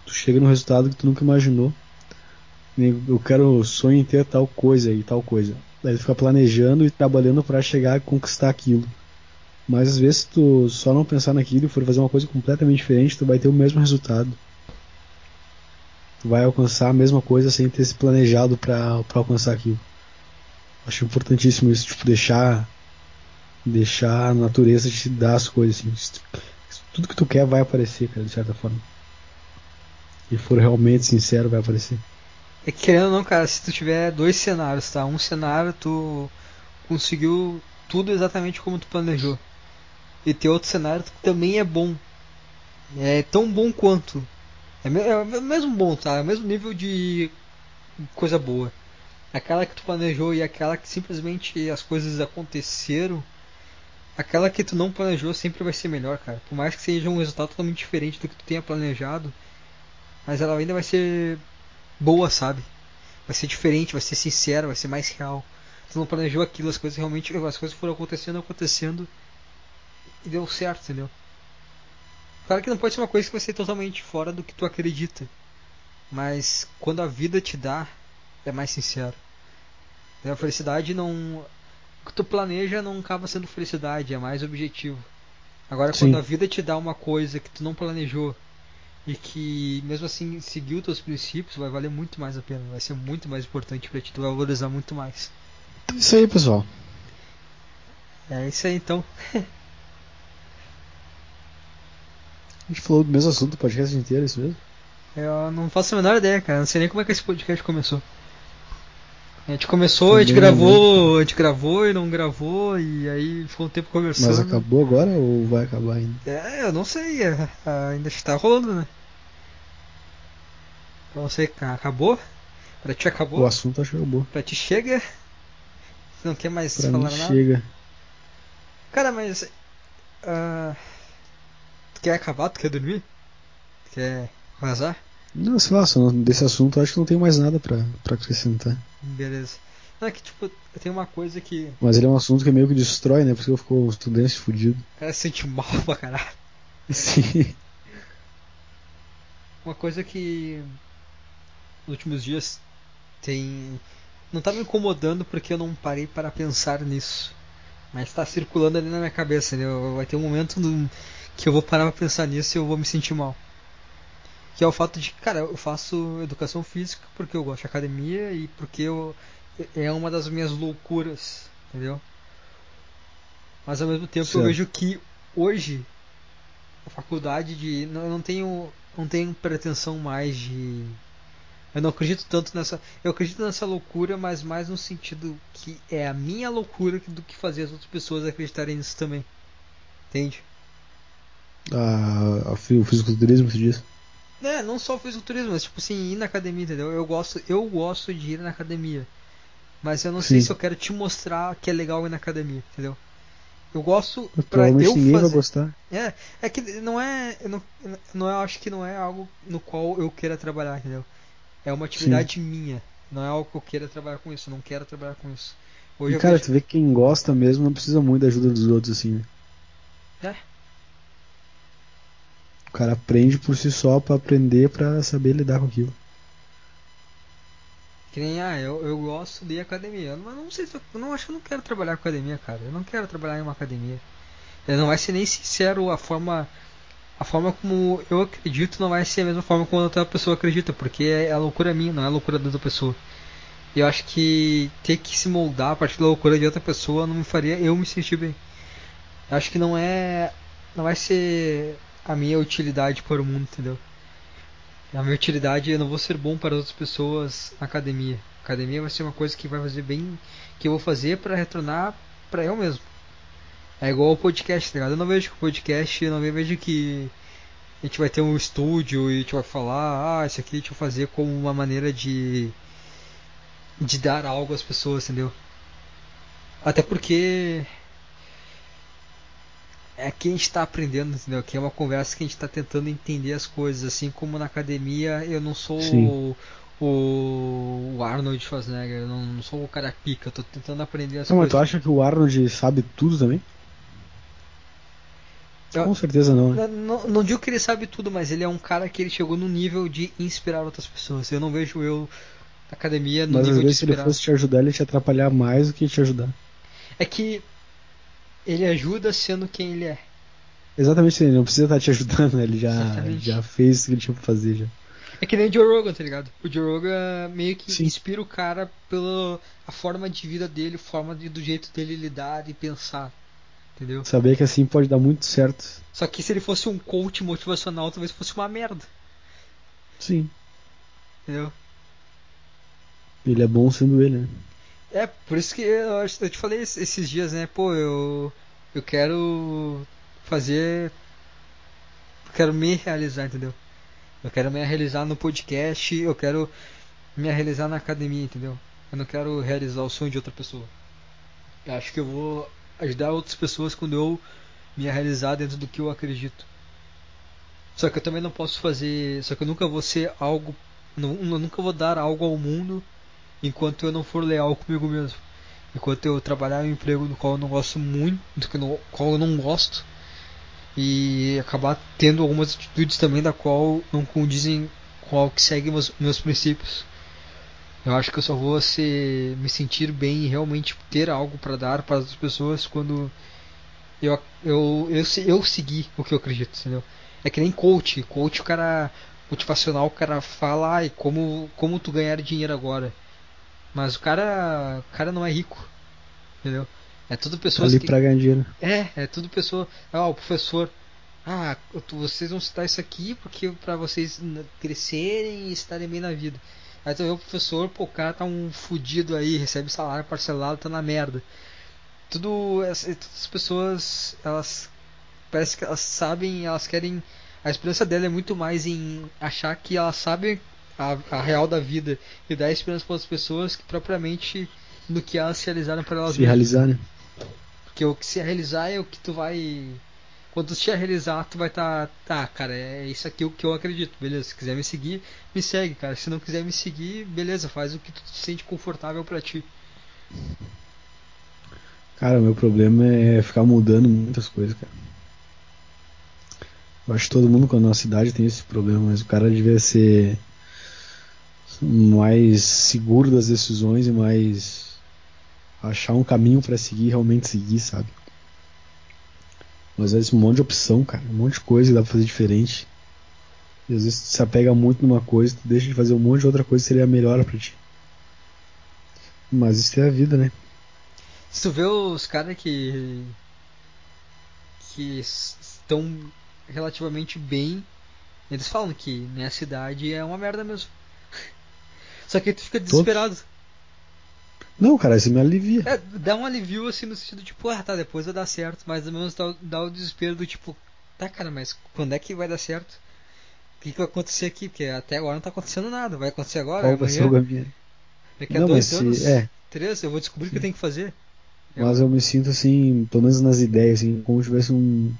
Tu chega num resultado que tu nunca imaginou. Eu quero sonho em ter tal coisa e tal coisa. Daí tu fica planejando e trabalhando para chegar a conquistar aquilo. Mas às vezes se tu só não pensar naquilo e for fazer uma coisa completamente diferente, tu vai ter o mesmo resultado. Tu vai alcançar a mesma coisa sem ter se planejado para alcançar aquilo. Acho importantíssimo isso, tipo, deixar deixar a natureza te dar as coisas assim. Tudo que tu quer vai aparecer, cara, de certa forma. E for realmente sincero, vai aparecer. É que querendo ou não, cara, se tu tiver dois cenários, tá? Um cenário tu conseguiu tudo exatamente como tu planejou. E tem outro cenário que também é bom. É tão bom quanto. É, é o mesmo bom, tá? É o mesmo nível de coisa boa. Aquela que tu planejou e aquela que simplesmente as coisas aconteceram. Aquela que tu não planejou sempre vai ser melhor, cara. Por mais que seja um resultado totalmente diferente do que tu tenha planejado. Mas ela ainda vai ser boa, sabe? Vai ser diferente, vai ser sincera, vai ser mais real. Tu não planejou aquilo, as coisas realmente. As coisas foram acontecendo, acontecendo. E deu certo, entendeu? Claro que não pode ser uma coisa que vai ser totalmente fora do que tu acredita. Mas quando a vida te dá, é mais sincero. A felicidade não. O que tu planeja não acaba sendo felicidade, é mais objetivo. Agora, Sim. quando a vida te dá uma coisa que tu não planejou e que mesmo assim seguiu teus princípios, vai valer muito mais a pena, vai ser muito mais importante pra ti, tu vai valorizar muito mais. Isso aí, pessoal. É isso aí então. A gente falou do mesmo assunto o podcast inteiro, é isso mesmo? Eu não faço a menor ideia, cara. Não sei nem como é que esse podcast começou. A gente começou, a gente gravou, a gente gravou e não gravou, e aí ficou um tempo conversando. Mas acabou agora ou vai acabar ainda? É, eu não sei, é, ainda está rolando, né? Pra você, acabou? Pra ti acabou? O assunto acabou. Pra ti chega? Você não quer mais Pra falar mim nada? chega. Cara, mas. ah, tu quer acabar? Tu quer dormir? Tu quer vazar? Não, sei lá, desse assunto acho que não tem mais nada pra, pra acrescentar. Beleza. Não, é que tipo, tem uma coisa que Mas ele é um assunto que meio que destrói, né? Por isso que eu fico estudante fudido. o cara se sente mal pra caralho. Sim. uma coisa que nos últimos dias tem não tá me incomodando porque eu não parei para pensar nisso. Mas está circulando ali na minha cabeça, né? Vai ter um momento no, que eu vou parar pra pensar nisso e eu vou me sentir mal. Que é o fato de, cara, eu faço educação física porque eu gosto de academia e porque eu, é uma das minhas loucuras, entendeu? Mas ao mesmo tempo certo. eu vejo que hoje a faculdade de. Não, eu não tenho. não tenho pretensão mais de eu não acredito tanto nessa. Eu acredito nessa loucura, mas mais no sentido que é a minha loucura do que fazer as outras pessoas acreditarem nisso também. Entende? Ah, o fisiculturismo se diz? É, não só o fisiculturismo, mas tipo assim, ir na academia, entendeu? Eu gosto, eu gosto de ir na academia. Mas eu não Sim. sei se eu quero te mostrar que é legal ir na academia, entendeu? Eu gosto pra eu fazer. vai gostar. É, é que não é, eu não, não eu acho que não é algo no qual eu queira trabalhar, entendeu? É uma atividade Sim. minha. Não é algo que eu queira trabalhar com isso. Não quero trabalhar com isso. Hoje e cara, vejo... tu vê que quem gosta mesmo não precisa muito da ajuda dos outros, assim, né? É. O cara aprende por si só para aprender para saber lidar com aquilo. Que nem, ah, eu, eu gosto de academia. Mas não sei se eu, não acho que eu não quero trabalhar com academia, cara. Eu não quero trabalhar em uma academia. Eu não vai ser nem sincero a forma a forma como eu acredito não vai ser a mesma forma como outra pessoa acredita, porque é a loucura minha, não é a loucura da outra pessoa. Eu acho que ter que se moldar a partir da loucura de outra pessoa não me faria eu me sentir bem. Eu acho que não é. Não vai ser a minha utilidade para o mundo, entendeu? A minha utilidade eu não vou ser bom para outras pessoas na academia. A academia vai ser uma coisa que vai fazer bem, que eu vou fazer para retornar para eu mesmo. É igual o podcast, tá ligado? Eu não vejo que o podcast, eu não vejo que a gente vai ter um estúdio e a gente vai falar, ah, isso aqui a gente vai fazer como uma maneira de de dar algo às pessoas, entendeu? Até porque é que a gente está aprendendo, entendeu? Que é uma conversa que a gente está tentando entender as coisas, assim como na academia eu não sou o, o, Arnold Schwarzenegger, eu não, não sou o cara pica, eu tô tentando aprender as não, coisas. Mas tu acha que o Arnold sabe tudo também? Com certeza não, né? não, não. digo que ele sabe tudo, mas ele é um cara que ele chegou no nível de inspirar outras pessoas. Eu não vejo eu na academia no mas nível às vezes de inspirar. se ele fosse te ajudar, ele te atrapalhar mais do que te ajudar. É que ele ajuda sendo quem ele é. Exatamente, ele não precisa estar te ajudando, né? ele já, já fez o que ele tinha pra fazer já. É que nem o Joe Rogan, tá ligado? O Joe Rogan meio que Sim. inspira o cara pela a forma de vida dele, forma de, do jeito dele lidar e pensar. Entendeu? Saber que assim pode dar muito certo. Só que se ele fosse um coach motivacional, talvez fosse uma merda. Sim. Entendeu? Ele é bom sendo ele, né? É, por isso que eu, eu te falei esses dias, né? Pô, eu, eu quero fazer. Eu quero me realizar, entendeu? Eu quero me realizar no podcast, eu quero me realizar na academia, entendeu? Eu não quero realizar o sonho de outra pessoa. Eu acho que eu vou ajudar outras pessoas quando eu me realizar dentro do que eu acredito. Só que eu também não posso fazer. Só que eu nunca vou ser algo. Não, eu nunca vou dar algo ao mundo enquanto eu não for leal comigo mesmo. Enquanto eu trabalhar em um emprego no qual eu não gosto muito, no qual eu não gosto, e acabar tendo algumas atitudes também da qual não condizem com o que segue meus, meus princípios. Eu acho que eu só vou se, me sentir bem e realmente ter algo para dar para as pessoas quando eu, eu, eu, eu seguir o que eu acredito, entendeu? É que nem coach. Coach, o cara motivacional, o cara fala, ai, como, como tu ganhar dinheiro agora. Mas o cara, o cara não é rico, entendeu? É tudo pessoas Ali que... pra ganhar dinheiro. É, é tudo pessoa. Ah, o professor. Ah, vocês vão citar isso aqui porque para vocês crescerem e estarem bem na vida. Aí tu vê o professor, pô, o cara tá um fudido aí, recebe salário parcelado, tá na merda. Tudo. Todas as pessoas, elas. Parece que elas sabem, elas querem. A esperança dela é muito mais em achar que elas sabem a, a real da vida e dar esperança para as pessoas que propriamente no que elas se realizaram para elas se realizar, né? Porque o que se realizar é o que tu vai quando tu te realizar, tu vai estar. Tá, tá, cara, é isso aqui o que eu acredito. Beleza, se quiser me seguir, me segue, cara. Se não quiser me seguir, beleza, faz o que tu te sente confortável para ti. Cara, o meu problema é ficar mudando muitas coisas, cara. Eu acho que todo mundo com a nossa idade tem esse problema, mas o cara devia ser mais seguro das decisões e mais achar um caminho para seguir realmente seguir, sabe? Mas às vezes um monte de opção, cara, um monte de coisa que dá pra fazer diferente. E às vezes tu se apega muito numa coisa, tu deixa de fazer um monte de outra coisa que seria melhor para ti. Mas isso é a vida, né? Se tu vê os caras que. que estão relativamente bem, eles falam que nessa cidade é uma merda mesmo. Só que tu fica desesperado. Todos? Não, cara, isso me alivia. É, dá um alivio assim no sentido tipo, ah tá, depois vai dar certo, mas ao menos dá, dá o desespero do tipo, tá cara, mas quando é que vai dar certo? O que, que vai acontecer aqui? Porque até agora não tá acontecendo nada. Vai acontecer agora? Qual vai ser o gabinete? Daqui a não, dois anos, se, é. três, eu vou descobrir o que eu tenho que fazer. Mas eu... me sinto assim, pelo menos nas ideias, assim, como se tivesse um.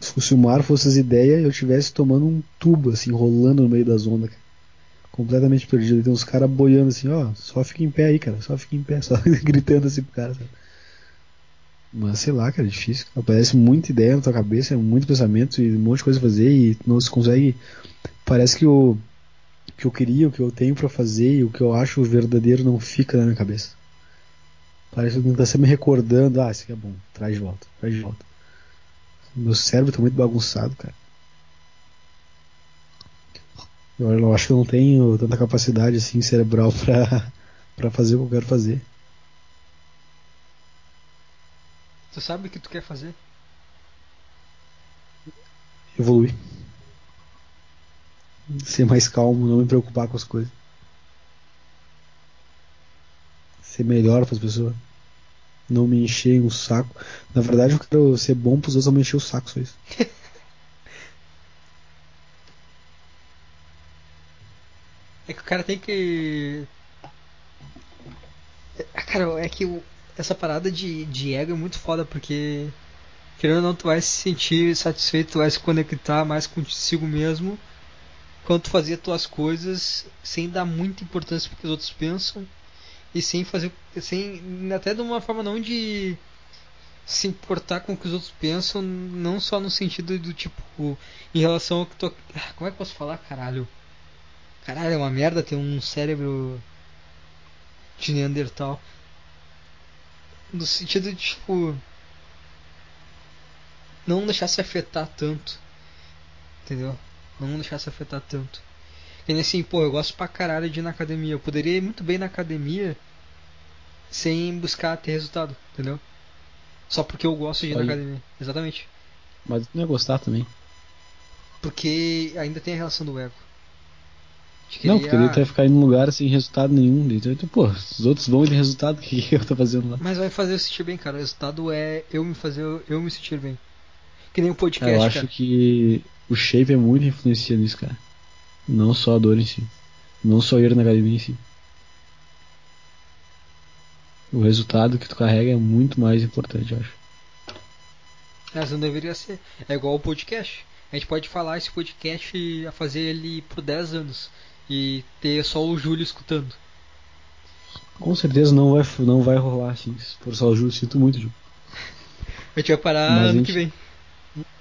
Se o mar fosse as ideias, eu estivesse tomando um tubo, assim, rolando no meio das ondas, cara completamente perdido. Tem uns caras boiando assim, ó, só fica em pé aí, cara, só fica em pé, só gritando assim pro cara, sabe? Mas sei lá, cara, é difícil. Aparece muita ideia na tua cabeça, muito pensamento e um monte de coisa a fazer e não se consegue. Parece que o que eu queria, o que eu tenho para fazer e o que eu acho verdadeiro não fica na minha cabeça. Parece que tá sempre me recordando, ah, isso aqui é bom, traz de volta, traz de volta. Meu cérebro tá muito bagunçado, cara. Eu, eu acho que eu não tenho tanta capacidade assim cerebral pra, pra fazer o que eu quero fazer. Tu sabe o que tu quer fazer? Evoluir. Ser mais calmo, não me preocupar com as coisas. Ser melhor para as pessoas. Não me encher o saco. Na verdade, eu quero ser bom para os outros, não me encher o saco, só isso. É que o cara tem que. Cara, é que essa parada de, de ego é muito foda, porque. Querendo ou não, tu vai se sentir satisfeito, tu vai se conectar mais consigo mesmo quando tu fazia tuas coisas sem dar muita importância porque os outros pensam e sem fazer. sem até de uma forma não de se importar com o que os outros pensam, não só no sentido do tipo, em relação ao que tu. Ah, como é que eu posso falar, caralho? Caralho, é uma merda ter um cérebro de Neandertal. No sentido de, tipo. Não deixar se afetar tanto. Entendeu? Não deixar se afetar tanto. E assim, pô, eu gosto pra caralho de ir na academia. Eu poderia ir muito bem na academia sem buscar ter resultado, entendeu? Só porque eu gosto de ir na academia. Exatamente. Mas não ia gostar também. Porque ainda tem a relação do ego. Queria... Não, porque ele vai ficar em um lugar sem resultado nenhum. Então, pô, os outros vão de resultado, o que eu tô fazendo lá? Mas vai fazer eu sentir bem, cara. O resultado é eu me fazer eu me sentir bem. Que nem o um podcast. eu acho cara. que o shape é muito influencia nisso, cara. Não só a dor em si. Não só ir na academia em si. O resultado que tu carrega é muito mais importante, eu acho. Mas não deveria ser. É igual o podcast. A gente pode falar esse podcast a fazer ele por 10 anos e ter só o Júlio escutando. Com certeza não vai, não vai rolar assim. Se for só o Júlio, sinto muito, Júlio. A gente vai parar Mas ano gente, que vem.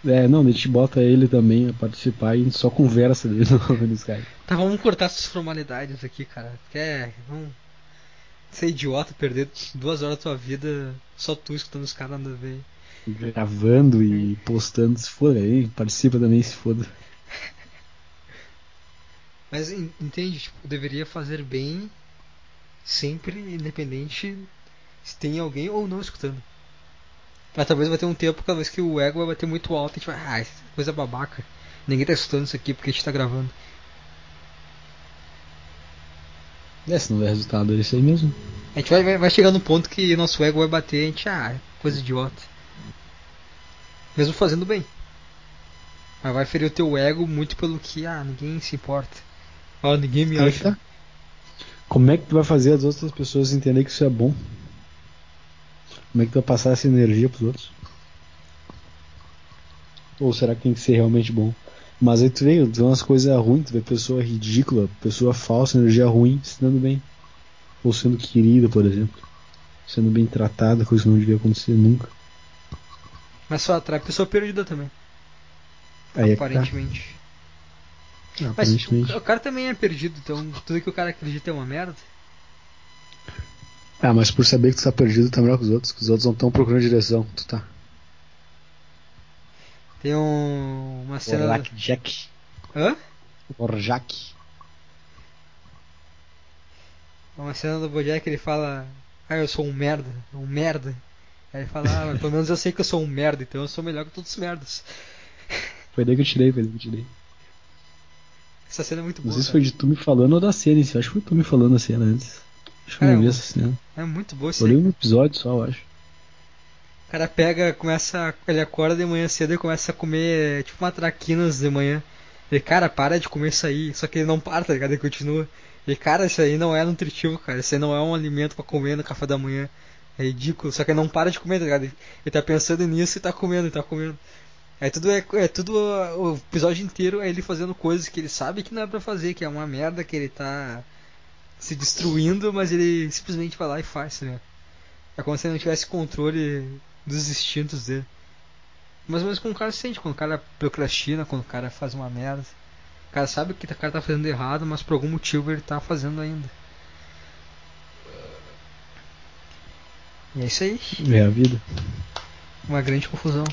É, não, a gente bota ele também a participar e a gente só conversa dele no, no Skype. Tá, vamos cortar essas formalidades aqui, cara. Quer. Vamos ser idiota, perder duas horas da tua vida só tu escutando os caras nada a ver. Gravando e postando, se for aí, participa também se foda. Mas entende, tipo, deveria fazer bem sempre, independente se tem alguém ou não escutando. Mas talvez vai ter um tempo, cada vez que o ego vai bater muito alto, a gente vai, ah, coisa babaca. Ninguém tá escutando isso aqui porque a gente tá gravando. É, se não der resultado, é isso aí mesmo. A gente vai, vai, vai chegar no ponto que nosso ego vai bater, a gente, ah, coisa idiota. Mesmo fazendo bem. Mas vai ferir o teu ego muito pelo que, ah, ninguém se importa. Ninguém me acha. Como é que tu vai fazer as outras pessoas entenderem que isso é bom? Como é que tu vai passar essa energia pros outros? Ou será que tem que ser realmente bom? Mas aí tu vê, tu vê umas coisas ruins, tu vê pessoa ridícula, pessoa falsa, energia ruim, se dando bem. Ou sendo querida, por exemplo. Sendo bem tratada, coisa que não devia acontecer nunca. Mas só atrai pessoa perdida também. Aí é tá. aparentemente. Ah, Mas o, o cara também é perdido, então tudo que o cara acredita é uma merda. Ah, mas por saber que tu tá perdido, tá melhor que os outros. Que os outros não estão procurando direção. Tu tá. Tem um, uma cena. Orlac Jack. Hã? Orjack. Uma cena do Bojack ele fala. Ah, eu sou um merda, um merda. Aí ele fala, ah, mas pelo menos eu sei que eu sou um merda, então eu sou melhor que todos os merdas. Foi daí que eu tirei, foi daí que eu tirei. Essa cena é muito Não boa. sei se foi de tu me falando ou da cena. Acho que foi tu me falando a cena antes. Acho que eu É, não vi essa cena. É muito boa isso Eu olhei um episódio só, eu acho. O cara pega, começa. Ele acorda de manhã cedo e começa a comer tipo uma traquinas de manhã. Ele, cara, para de comer isso aí. Só que ele não para, tá ligado? Ele continua. Ele, cara, isso aí não é nutritivo, cara. Isso aí não é um alimento pra comer no café da manhã. É ridículo. Só que ele não para de comer, tá ligado? Ele, ele tá pensando nisso e tá comendo, e tá comendo. Aí tudo é, é tudo o episódio inteiro é ele fazendo coisas que ele sabe que não é pra fazer, que é uma merda que ele tá se destruindo, mas ele simplesmente vai lá e faz, ligado? É como se ele não tivesse controle dos instintos dele. Mais ou menos como o cara se sente, quando o cara procrastina, quando o cara faz uma merda. O cara sabe que o cara tá fazendo errado, mas por algum motivo ele tá fazendo ainda. E é isso aí. É a vida. Uma grande confusão.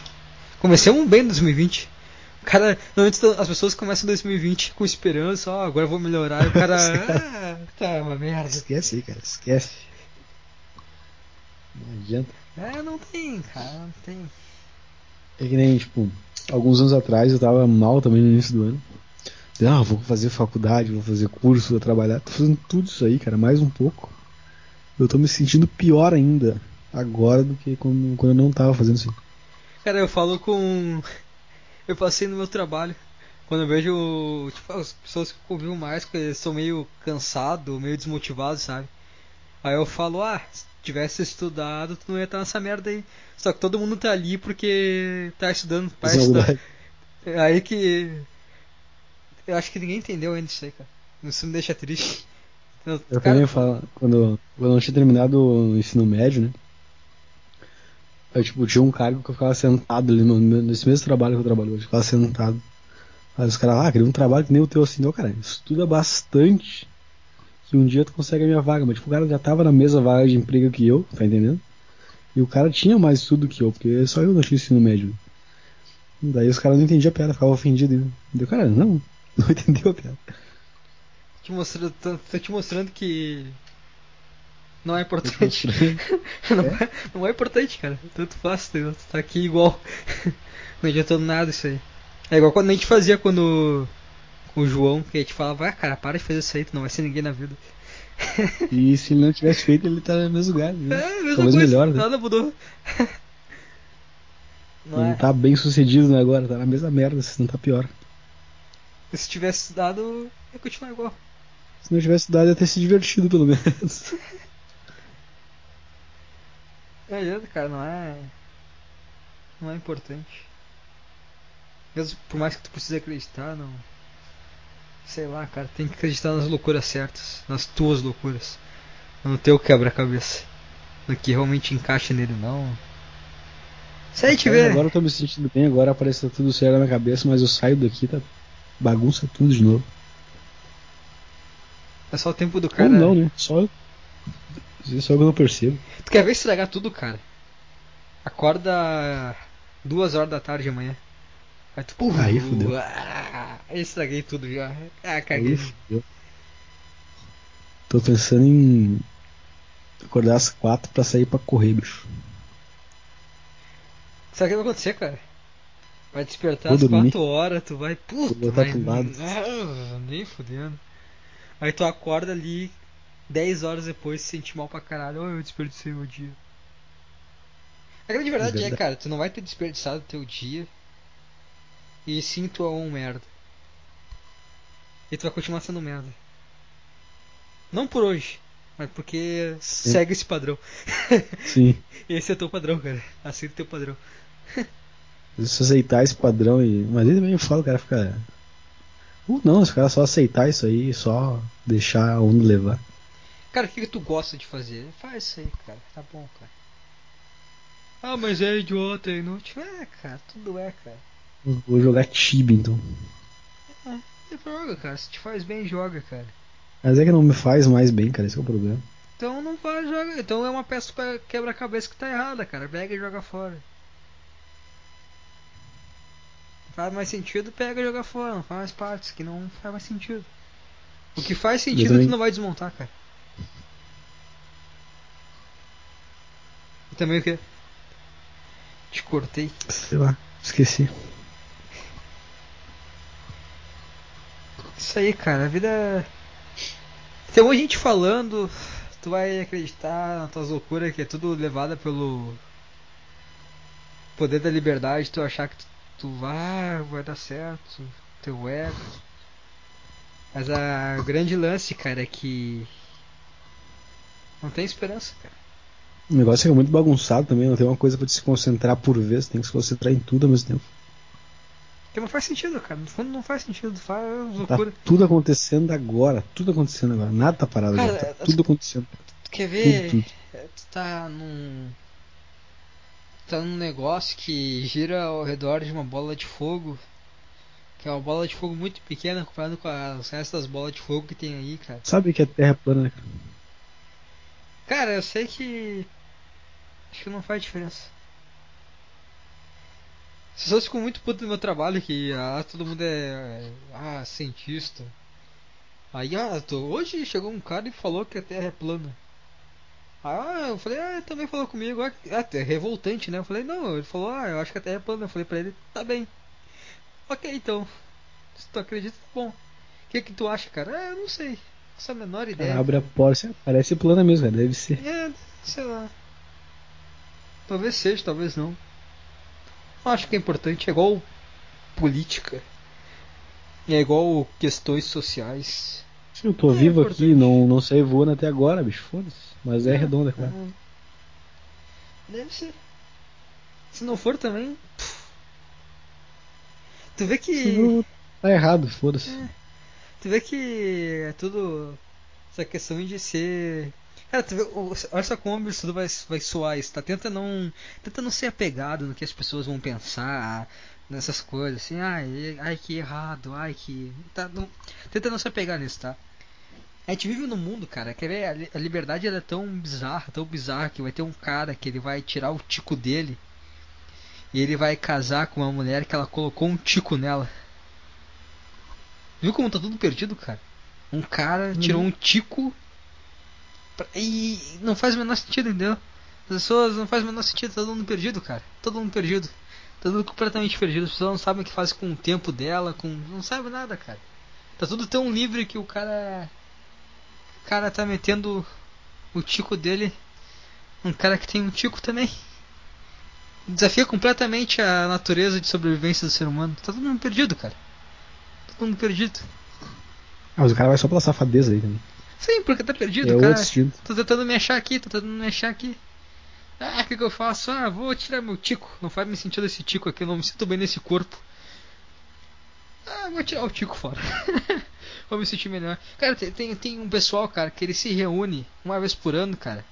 Comecemos bem em 2020. O cara, normalmente as pessoas começam em 2020 com esperança, ó, agora eu vou melhorar. E o cara, ah, tá uma merda. Esquece aí, cara. Esquece. Não adianta. É, não tem, cara, não tem. É que nem, tipo, alguns anos atrás eu tava mal também no início do ano. Ah, vou fazer faculdade, vou fazer curso, vou trabalhar. Tô fazendo tudo isso aí, cara, mais um pouco. Eu tô me sentindo pior ainda agora do que quando, quando eu não tava fazendo isso. Cara, eu falo com. Eu passei no meu trabalho. Quando eu vejo tipo, as pessoas que eu convivo mais, que eles são meio cansados, meio desmotivados, sabe? Aí eu falo, ah, se tivesse estudado, tu não ia estar nessa merda aí. Só que todo mundo tá ali porque tá estudando, para é estudar. verdade. É aí que. Eu acho que ninguém entendeu ainda isso aí, cara. Isso me deixa triste. Eu, Eu cara, também falo, quando, quando eu tinha terminado o ensino médio, né? Eu tipo, tinha um cargo que eu ficava sentado ali nesse mesmo trabalho que eu trabalho hoje, eu ficava sentado. Aí os caras, ah, queria um trabalho que nem o teu assim, não, cara, estuda bastante que um dia tu consegue a minha vaga, mas tipo, o cara já tava na mesma vaga de emprego que eu, tá entendendo? E o cara tinha mais estudo que eu, porque só eu não tinha ensino médio. Daí os caras não entendiam a piada, ficavam ofendidos. Deu, cara, não, não entendeu a piada. te tô te mostrando que. Não é importante. não, é? não é importante, cara. Tanto faz, tá? Tu tá aqui igual. não adiantou nada isso aí. É igual quando a gente fazia quando. Com o João, que a gente falava, ah, cara, para de fazer isso aí, tu não vai ser ninguém na vida. E se ele não tivesse feito, ele tá no mesmo lugar. Viu? É, a mesma Talvez coisa, melhor, né? nada mudou. não Não é? tá bem sucedido né, agora, tá na mesma merda, se não tá pior. Se tivesse dado, ia continuar igual. Se não tivesse dado, ia ter se divertido pelo menos. Não adianta, cara, não é. Não é importante. Mesmo por mais que tu precise acreditar, não. Sei lá, cara, tem que acreditar nas loucuras certas, nas tuas loucuras. Não no teu quebra-cabeça. No que realmente encaixa nele, não. Se aí tiver. Agora eu tô me sentindo bem, agora parece que tá tudo certo na minha cabeça, mas eu saio daqui, tá bagunça tudo de novo. É só o tempo do cara. Ou não, né? Só Isso é só que eu não percebo. Tu quer ver estragar tudo, cara? Acorda duas horas da tarde amanhã. Aí tu, pum, Aí fudeu. ah, estraguei tudo já. Ah, caguei. Aí, fudeu. Tô pensando em acordar às quatro pra sair pra correr, bicho. Sabe o que vai acontecer, cara? Vai despertar Vou às dormir. 4 horas, tu vai. Puta, Vou botar vai. pro lado. Ah, nem fudendo. Aí tu acorda ali 10 horas depois se sente mal pra caralho. Oh, eu desperdicei meu dia. A grande verdade é, Verdade. cara, tu não vai ter desperdiçado teu dia. E sim tu é um merda. E tu vai continuar sendo merda. Não por hoje, mas porque segue esse padrão. Sim. Esse é teu padrão, cara. Aceita teu padrão. Se aceitar esse padrão e. Mas ele também fala, o cara fica. Uh, não, os caras só aceitar isso aí, só deixar a onda levar. Cara, o que, que tu gosta de fazer? Faz isso aí, cara. Tá bom, cara. Ah, mas é idiota, é inútil. É, cara, tudo é, cara. Vou jogar Tibia então. É, joga, cara. Se te faz bem, joga, cara. Mas é que não me faz mais bem, cara. Esse é o problema. Então não vai jogar. Então é uma peça para quebra-cabeça que tá errada, cara. Pega e joga fora. Faz mais sentido, pega e joga fora. Não faz mais partes que não faz mais sentido. O que faz sentido também... tu não vai desmontar, cara. Também o que? Te cortei. Sei lá, esqueci. Isso aí, cara. A vida. Tem muita gente falando. Tu vai acreditar nas tuas loucuras que é tudo levada pelo poder da liberdade. Tu achar que tu, tu vai, vai dar certo. Teu ego. Mas a grande lance, cara, é que. Não tem esperança, cara. O negócio é muito bagunçado também, não tem uma coisa para se concentrar por vez, tem que se concentrar em tudo ao mesmo tempo. Porque não faz sentido, cara. No fundo não faz sentido. Faz tá loucura. Tá tudo acontecendo agora. Tudo acontecendo agora. Nada tá parado cara, agora. Tá tudo acontecendo. Tu quer ver? Tudo, tudo. É, tu tá num. tá num negócio que gira ao redor de uma bola de fogo. Que é uma bola de fogo muito pequena comparado com as restas das bolas de fogo que tem aí, cara. Sabe que é terra plana, né, cara? Cara, eu sei que. Acho que não faz diferença. As pessoas ficam muito putas no meu trabalho que ah, todo mundo é, ah, cientista. Aí ah, tô, hoje chegou um cara e falou que a Terra é plana. Ah, eu falei, ah, também falou comigo, ah, é revoltante, né? Eu falei, não, ele falou, ah, eu acho que a Terra é plana. Eu falei pra ele, tá bem. Ok, então. Se tu acredita, tá bom. O que que tu acha, cara? Ah, eu não sei. Essa menor ideia. Cara, abre a porta, parece plana mesmo, deve ser. É, sei lá. Talvez seja, talvez não acho que é importante, é igual política. É igual questões sociais. Sim, eu tô é vivo importante. aqui, não, não saí voando até agora, bicho, foda-se. Mas é, é redonda, claro. É. Deve ser. Se não for também. Pff. Tu vê que. Tá errado, foda-se. É. Tu vê que é tudo. Essa questão de ser Cara, tu vê, olha só como o absurdo vai, vai soar isso, tá? Tenta não, tenta não ser apegado no que as pessoas vão pensar, nessas coisas, assim, ai, ai que errado, ai que. Tá, não, tenta não se apegar nisso, tá? A gente vive num mundo, cara, quer ver? A liberdade é tão bizarra, tão bizarra que vai ter um cara que ele vai tirar o tico dele e ele vai casar com uma mulher que ela colocou um tico nela. Viu como tá tudo perdido, cara? Um cara tirou uhum. um tico e não faz o menor sentido, entendeu? As pessoas não faz o menor sentido, todo mundo perdido, cara. Todo mundo perdido. Tá tudo completamente perdido. As pessoas não sabem o que faz com o tempo dela, com. Não sabe nada, cara. Tá tudo tão livre que o cara. O cara tá metendo o tico dele. Um cara que tem um tico também. Desafia completamente a natureza de sobrevivência do ser humano. Tá todo mundo perdido, cara. Todo mundo perdido. Ah, mas o cara vai só pela safadeza aí também. Sim, porque tá perdido, é cara. Tô tentando me achar aqui, tô tentando me achar aqui. Ah, o que, que eu faço? Ah, vou tirar meu tico. Não faz me sentido esse tico aqui, eu não me sinto bem nesse corpo. Ah, vou tirar o tico fora. vou me sentir melhor. Cara, tem, tem, tem um pessoal, cara, que ele se reúne uma vez por ano, cara.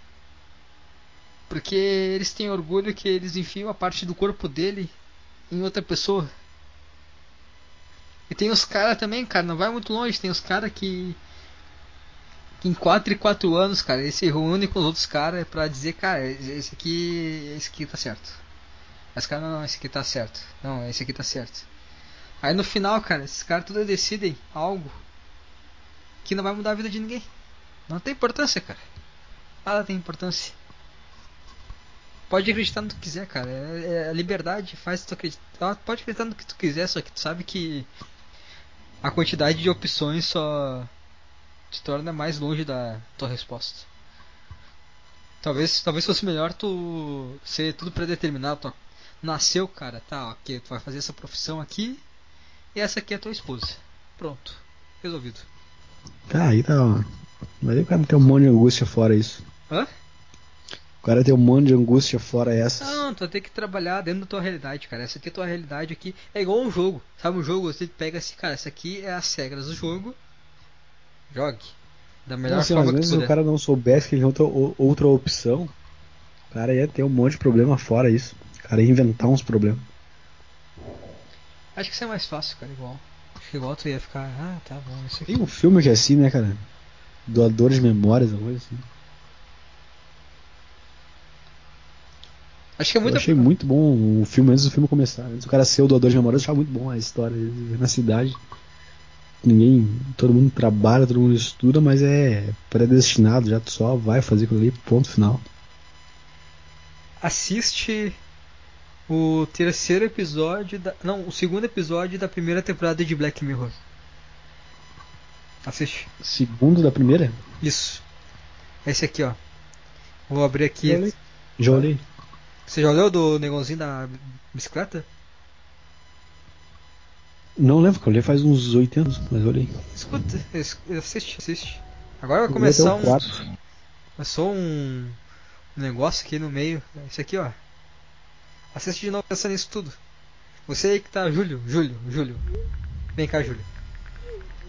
Porque eles têm orgulho que eles enfiam a parte do corpo dele em outra pessoa. E tem os caras também, cara, não vai muito longe. Tem os caras que em 4 e 4 anos, cara, ele se reúne com os outros caras pra dizer, cara, esse aqui. Esse aqui tá certo. Esse cara, não, não, esse aqui tá certo. Não, esse aqui tá certo. Aí no final, cara, esses caras tudo decidem algo que não vai mudar a vida de ninguém. Não tem importância, cara. Nada tem importância. Pode acreditar no que quiser, cara. É, é, a liberdade faz tu acreditar. Pode acreditar no que tu quiser, só que tu sabe que a quantidade de opções só te torna mais longe da tua resposta. Talvez, talvez fosse melhor tu ser tudo predeterminado. Tu nasceu, cara, tá, ok, tu vai fazer essa profissão aqui e essa aqui é a tua esposa. Pronto, resolvido. Tá, aí tá, ó. Mas aí o cara tem um monte de angústia fora isso. Hã? O cara tem um monte de angústia fora essa. Não, tu vai ter que trabalhar dentro da tua realidade, cara. Essa aqui é a tua realidade aqui. É igual um jogo. Sabe um jogo? Você pega assim, cara, essa aqui é as regras do jogo Jogue. Da melhor não, assim, forma às vezes o cara não soubesse que ele outra, outra opção, o cara ia ter um monte de problema fora isso. O cara ia inventar uns problemas. Acho que isso é mais fácil, cara, igual. Acho que igual tu ia ficar, ah, tá bom, isso aqui. Tem um filme que é assim, né, cara? Doador de memórias, alguma coisa assim. Acho que é muito. Eu achei muito bom o filme antes do filme começar. Antes do cara ser o doador de memórias, eu achava muito bom a história dele na cidade. Ninguém. Todo mundo trabalha, todo mundo estuda, mas é predestinado, já tu só vai fazer aquilo ali, ponto final. Assiste o terceiro episódio da. Não, o segundo episódio da primeira temporada de Black Mirror. Assiste. Segundo da primeira? Isso. Esse aqui, ó. Vou abrir aqui. Já olhei. Já olhei. Você já olhou do negócio da bicicleta? Não lembro, que eu olhei faz uns 8 anos, mas olhei. Escuta, es- assiste, assiste. Agora vai começar um. Começou um um negócio aqui no meio. Isso aqui, ó. Assiste de novo pensando nisso tudo. Você aí que tá, Júlio, Júlio, Júlio. Vem cá, Júlio.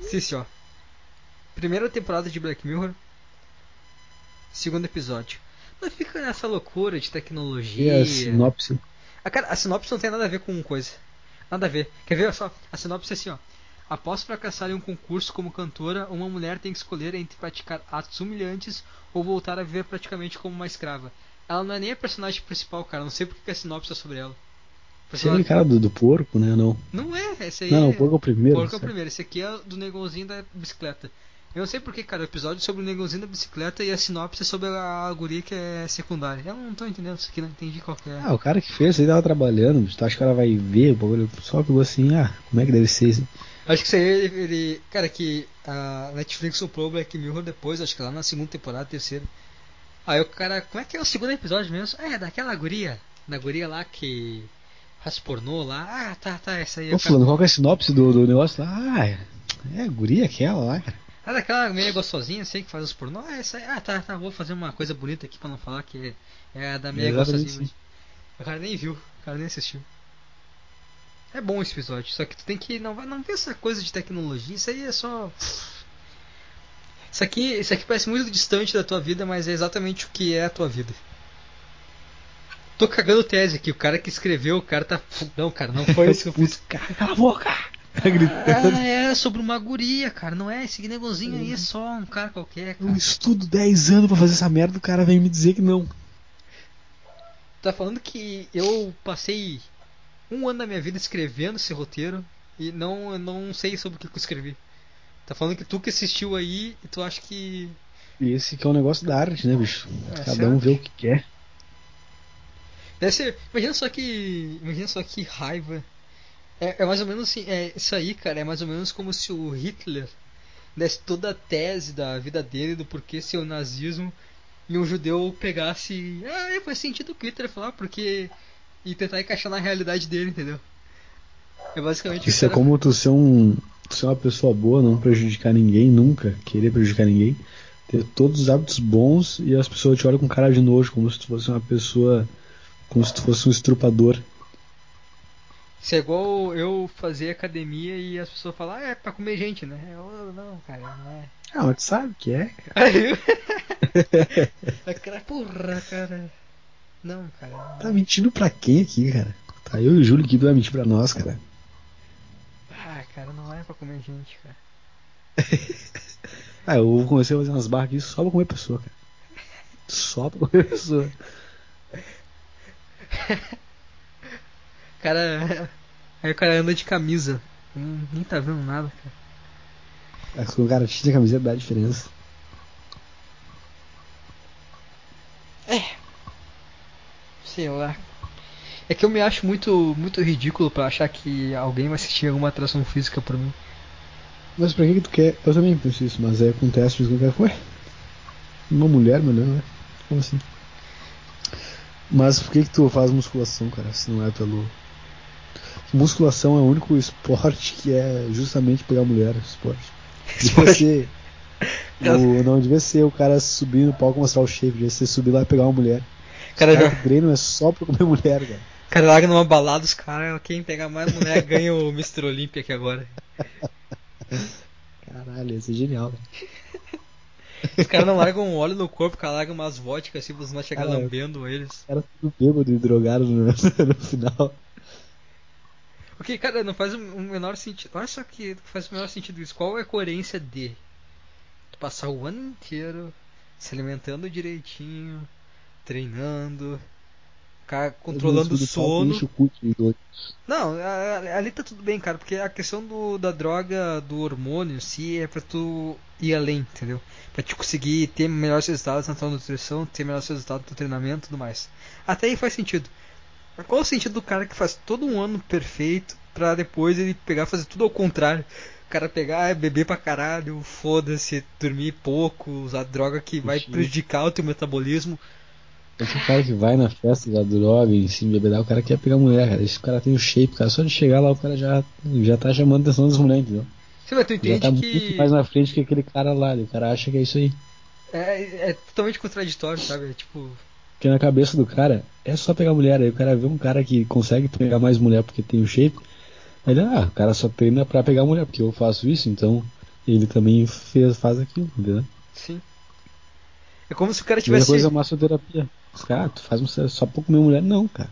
Assiste, ó. Primeira temporada de Black Mirror. Segundo episódio. Não fica nessa loucura de E tecnologia. a sinopse? A, cara, a sinopse não tem nada a ver com coisa. Nada a ver. Quer ver só? A sinopse é assim, ó. Após fracassar em um concurso como cantora, uma mulher tem que escolher entre praticar atos humilhantes ou voltar a viver praticamente como uma escrava. Ela não é nem a personagem principal, cara. Não sei porque que a sinopse é sobre ela. Esse é aquele cara do, do porco, né? Não. Não é, esse aí Não, não, é... o porco é o primeiro. Porco é o primeiro. Esse aqui é do negãozinho da bicicleta. Eu não sei porque, cara, o episódio é sobre o negãozinho da bicicleta e a sinopse é sobre a guria que é secundária. Eu não tô entendendo isso aqui, não entendi qual é. Ah, o cara que fez, ele tava trabalhando, tu acha que o cara vai ver o bagulho? Só pegou assim, ah, como é que deve ser isso? Acho que isso aí ele, ele- Cara, que a Netflix soprou o Black Mirror depois, acho que lá na segunda temporada, terceira. Aí o cara. Como é que é o segundo episódio mesmo? É, daquela guria. Da guria lá que. Faz pornô lá. Ah, tá, tá, essa aí. Ô, o cara- fulano, qual que é a sinopse do, do negócio lá? Ah, é, é a guria aquela lá, cara. Ah, daquela meio gostosinha assim que faz os pornô. Ah, essa aí. Ah, tá, tá, vou fazer uma coisa bonita aqui pra não falar que é, é a da meia Exatamente gostosinha. O cara nem viu, o cara nem assistiu. É bom esse episódio, só que tu tem que. Não, não vê essa coisa de tecnologia, isso aí é só. Isso aqui, isso aqui parece muito distante da tua vida, mas é exatamente o que é a tua vida. Tô cagando tese aqui, o cara que escreveu, o cara tá. Não, cara, não foi isso que eu fiz. Cara, cala a boca! Tá gritando. Ah, é sobre uma guria, cara, não é? Esse negocinho aí é só um cara qualquer, cara. Eu estudo 10 anos pra fazer essa merda, o cara vem me dizer que não. Tá falando que eu passei um ano da minha vida escrevendo esse roteiro e não, não sei sobre o que eu escrevi. Tá falando que tu que assistiu aí e tu acha que. E esse que é o negócio da arte, né, bicho? É, Cada um certo. vê o que quer. Deve ser. Imagina só que. Imagina só que raiva. É, é mais ou menos assim. É, isso aí, cara, é mais ou menos como se o Hitler desse toda a tese da vida dele do porquê ser o nazismo e um judeu pegasse. Ah, é, faz sentido o que Hitler falar, porque. E tentar encaixar na realidade dele, entendeu? É basicamente o que Isso é como tu ser um. Tu ser uma pessoa boa, não prejudicar ninguém, nunca querer prejudicar ninguém. Ter todos os hábitos bons e as pessoas te olham com cara de nojo, como se tu fosse uma pessoa. Como se tu fosse um estrupador. Isso é igual eu fazer academia e as pessoas falam, ah, é pra comer gente, né? Eu, não, cara, não é. Ah, mas tu sabe que é, cara. Cara, porra, cara. Não, cara. não. Tá mentindo pra quem aqui, cara? Tá eu e o Júlio aqui, tu vai mentir pra nós, cara. Ah, cara, não é pra comer gente, cara. Ah, eu começar a fazer umas barras aqui só pra comer pessoa, cara. Só pra comer pessoa. Cara. Aí o cara anda de camisa. Nem tá vendo nada, cara. Mas quando o cara tira a camiseta dá diferença. Sei lá. É que eu me acho muito, muito ridículo pra achar que alguém vai assistir alguma atração física por mim. Mas pra que, que tu quer? Eu também penso isso, mas é acontece que eu quero. Ué, uma mulher melhor, né? Como assim? Mas por que, que tu faz musculação, cara? Se não é pelo. Musculação é o único esporte que é justamente pegar mulher. Esporte. Devia ser. o- não devia ser o cara subir no palco e mostrar o shape, devia ser subir lá e pegar uma mulher. Cara, Os já, caras que treinam é só pra comer mulher, cara. cara larga numa balada, os caras, quem pegar mais mulher ganha o Mr. Olympia aqui agora. Caralho, ia ser genial. Cara. Os caras não largam óleo no corpo, o cara larga umas vodkas assim, você não chegar Cara, lambendo eles. Os caras tudo bêbado e drogado no, no final. Porque, cara, não faz o menor sentido. Olha só que faz o menor sentido isso. Qual é a coerência de tu passar o ano inteiro se alimentando direitinho, treinando, ficar controlando o sono. Não, ali tá tudo bem, cara, porque a questão do, da droga, do hormônio, se é pra tu ir além, entendeu? Pra te conseguir ter melhores resultados na tua nutrição, ter melhores resultados no teu treinamento e tudo mais. Até aí faz sentido. Qual o sentido do cara que faz todo um ano perfeito pra depois ele pegar e fazer tudo ao contrário? O cara pegar, beber pra caralho, foda-se, dormir pouco, usar droga que vai prejudicar o teu metabolismo. Esse cara que vai na festa da droga e se embebedar, o cara quer pegar mulher, cara. Esse cara tem o shape, cara. Só de chegar lá o cara já, já tá chamando a atenção das mulheres, entendeu? Sim, mas tu entende já tá que... muito mais na frente que aquele cara lá. O cara acha que é isso aí. É, é totalmente contraditório, sabe? É tipo. Porque na cabeça do cara é só pegar mulher. Aí o cara vê um cara que consegue pegar mais mulher porque tem o shape. Aí ele, ah, o cara só treina pra pegar mulher, porque eu faço isso, então ele também fez, faz aquilo, entendeu? Sim. É como se o cara tivesse. coisa é massoterapia. Os caras, tu faz só pra comer mulher, não, cara.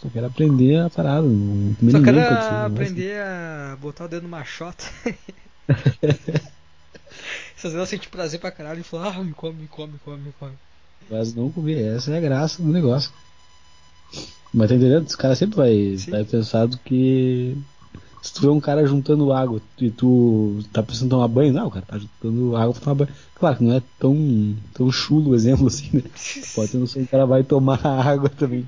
Só quero aprender a parada. Não só quero aprender a botar o dedo numa chota. Fazer ela sentir prazer pra caralho e falar, ah, me come, me come, me come, me come. Mas não comer, essa é a graça do negócio. Mas tá entendendo? Os caras sempre vai, vai pensar do que. Se tu vê um cara juntando água e tu tá precisando tomar banho, não, o cara tá juntando água pra tomar banho. Claro que não é tão, tão chulo o exemplo assim, né? Pode ter noção que o cara vai tomar água também.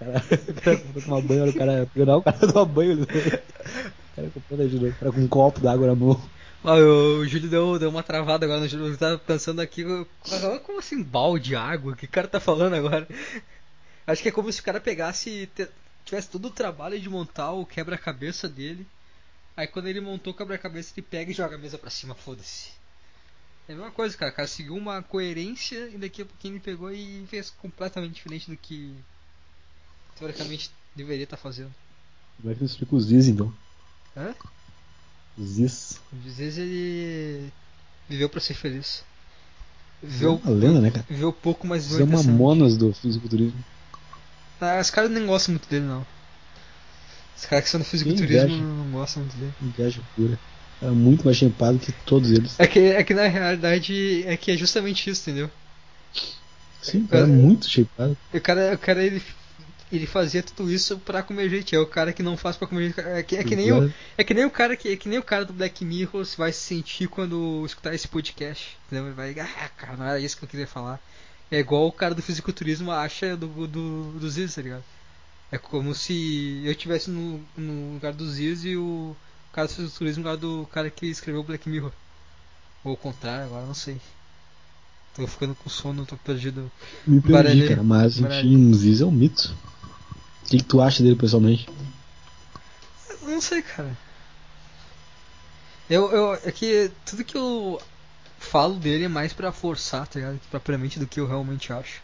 O cara, o cara tomar banho, olha o cara. Não, o cara toma banho. Né? O cara comprando ajuda, o cara com um copo d'água na mão. Ah, o Júlio deu, deu uma travada agora no Júlio. Eu tava pensando aqui, como assim balde de água? O que o cara tá falando agora? Acho que é como se o cara pegasse. tivesse todo o trabalho de montar o quebra-cabeça dele. Aí quando ele montou o quebra-cabeça, ele pega e joga a mesa pra cima, foda-se. É a mesma coisa, cara. O cara seguiu uma coerência e daqui a pouquinho ele pegou e fez completamente diferente do que teoricamente deveria estar tá fazendo. Como é que explica os Ziz então? Hã? Ziz. Ziz ele viveu para ser feliz. Viveu, é uma lenda, né, cara? Viveu pouco, mas viveu Você é mamonas do fisiculturismo. Ah, os caras nem gostam muito dele, não. Os caras que são do fisiculturismo não gostam muito dele. Inveja pura. É muito mais chempado que todos eles. É que, é que na realidade é que é justamente isso, entendeu? Sim, o cara é muito chempado. O cara, o cara ele ele fazia tudo isso para comer gente. É o cara que não faz para comer gente. É que, é que nem o, é que nem o cara que é que nem o cara do Black Mirror vai se sentir quando escutar esse podcast. Entendeu? Ele vai, ah, cara, não era isso que eu queria falar. É igual o cara do fisiculturismo acha do do, do Ziz, tá ligado? É como se eu estivesse no, no lugar do Ziz e o cara do fisiculturismo no lugar do cara que escreveu o Black Mirror. Ou o contrário, agora não sei. Tô ficando com sono, tô perdido. Me perdi, cara, mas enfim, o Ziz é um mito. O que, que tu acha dele pessoalmente? Não sei, cara. Eu, eu, é que tudo que eu falo dele é mais pra forçar, tá ligado? Propriamente do que eu realmente acho.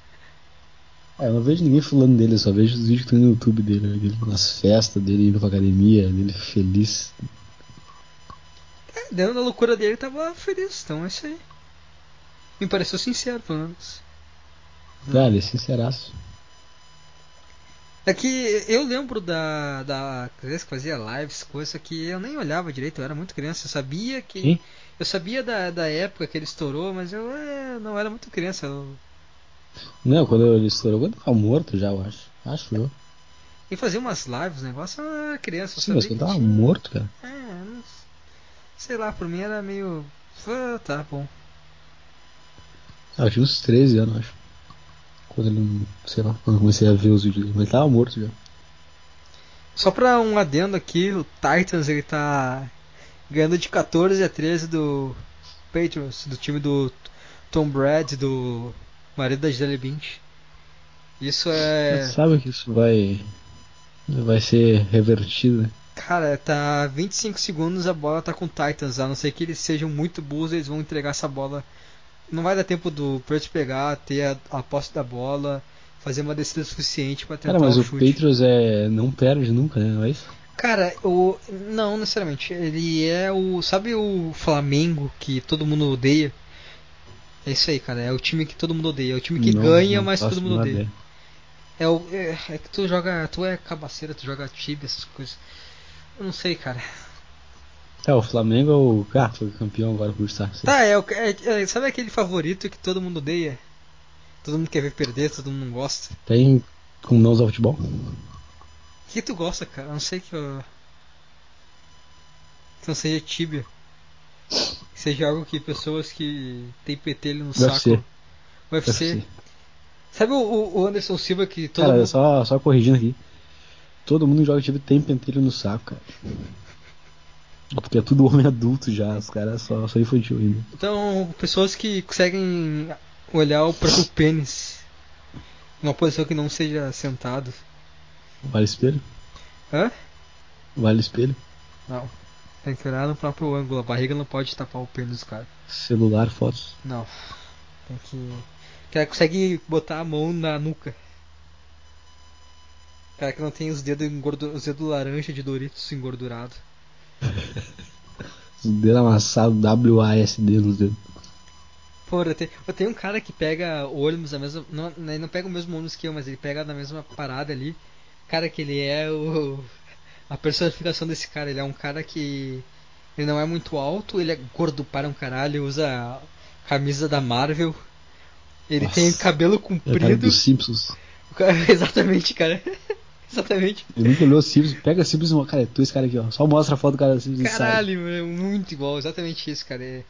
É, eu não vejo ninguém falando dele, eu só vejo os vídeos que tem no YouTube dele, né? dele nas festas, dele indo pra academia, dele feliz. É, dentro da loucura dele tava feliz, então é isso aí. Me pareceu sincero, pelo menos. Cara, ele é sinceraço. É que eu lembro da, da que fazia lives, coisa que eu nem olhava direito, eu era muito criança, eu sabia que. Sim. Eu sabia da, da época que ele estourou, mas eu é, não era muito criança. Eu... Não, quando ele estourou, quando tava morto já, eu acho. Acho eu. E fazia umas lives, negócio, eu era criança. Eu Sim, mas quando tava tinha... morto, cara. É, não... sei lá, por mim era meio. Ah, tá bom. Ah, eu tinha uns 13 anos, acho. Quando ele, sei lá, quando eu comecei a ver os vídeos mas ele tava morto já. Só pra um adendo aqui, o Titans ele tá ganhando de 14 a 13 do Patriots, do time do Tom Brady, do marido da Gisele Bündchen. Isso é. Você sabe que isso vai vai ser revertido, né? Cara, tá 25 segundos a bola tá com o Titans, a não ser que eles sejam muito burros, eles vão entregar essa bola não vai dar tempo do Perth pegar, ter a, a posse da bola, fazer uma descida suficiente para tentar Cara, mas o, o Patriots é não perde nunca, né? Não é isso? Cara, o não necessariamente. Ele é o, sabe o Flamengo que todo mundo odeia? É isso aí, cara. É o time que todo mundo odeia. É o time que não, ganha, não mas todo mundo odeia. É, o, é, é que tu joga. Tu é cabaceira, tu joga tibia, essas coisas. Eu não sei, cara. É, o Flamengo é o. Ah, foi campeão agora por estar. Tá, é, o- é, é- Sabe aquele favorito que todo mundo odeia? Todo mundo quer ver perder, todo mundo não gosta. Tem com mãos ao futebol? O que tu gosta, cara? A não sei que eu. Que não seja tibia. Que seja algo que pessoas que tem petelho no UFC. saco. UFC. Sabe o, o- o Anderson Silva que todo Cara, mundo. só, só corrigindo aqui. Todo mundo que joga time tem pentelho no saco, cara. Porque é tudo homem adulto já, os caras só, só infantil ainda. Então, pessoas que conseguem olhar o próprio pênis numa posição que não seja sentado. Vale espelho? Hã? Vale espelho? Não. Tem que olhar no próprio ângulo. A barriga não pode tapar o pênis cara. Celular, fotos. Não. Tem que. O cara consegue botar a mão na nuca. O cara que não tem os dedos os dedos laranja de Doritos engordurado. Os dedos amassados, W-A-S-D nos dedos. Tenho, eu tenho um cara que pega ônibus da mesma. Não, ele não pega o mesmo ônibus que eu, mas ele pega na mesma parada ali. Cara, que ele é o. A personificação desse cara. Ele é um cara que. Ele não é muito alto, ele é gordo para um caralho, usa a camisa da Marvel. Ele Nossa. tem cabelo É o cara comprido. dos Simpsons. O cara- Exatamente, cara. Exatamente. Ele nunca olhou os Simpsons. Pega Simpsons, e- cara, é tu esse cara aqui, ó. Só mostra a foto do cara dos Simpsons e sai. Caralho, mano, muito igual, exatamente isso, cara. É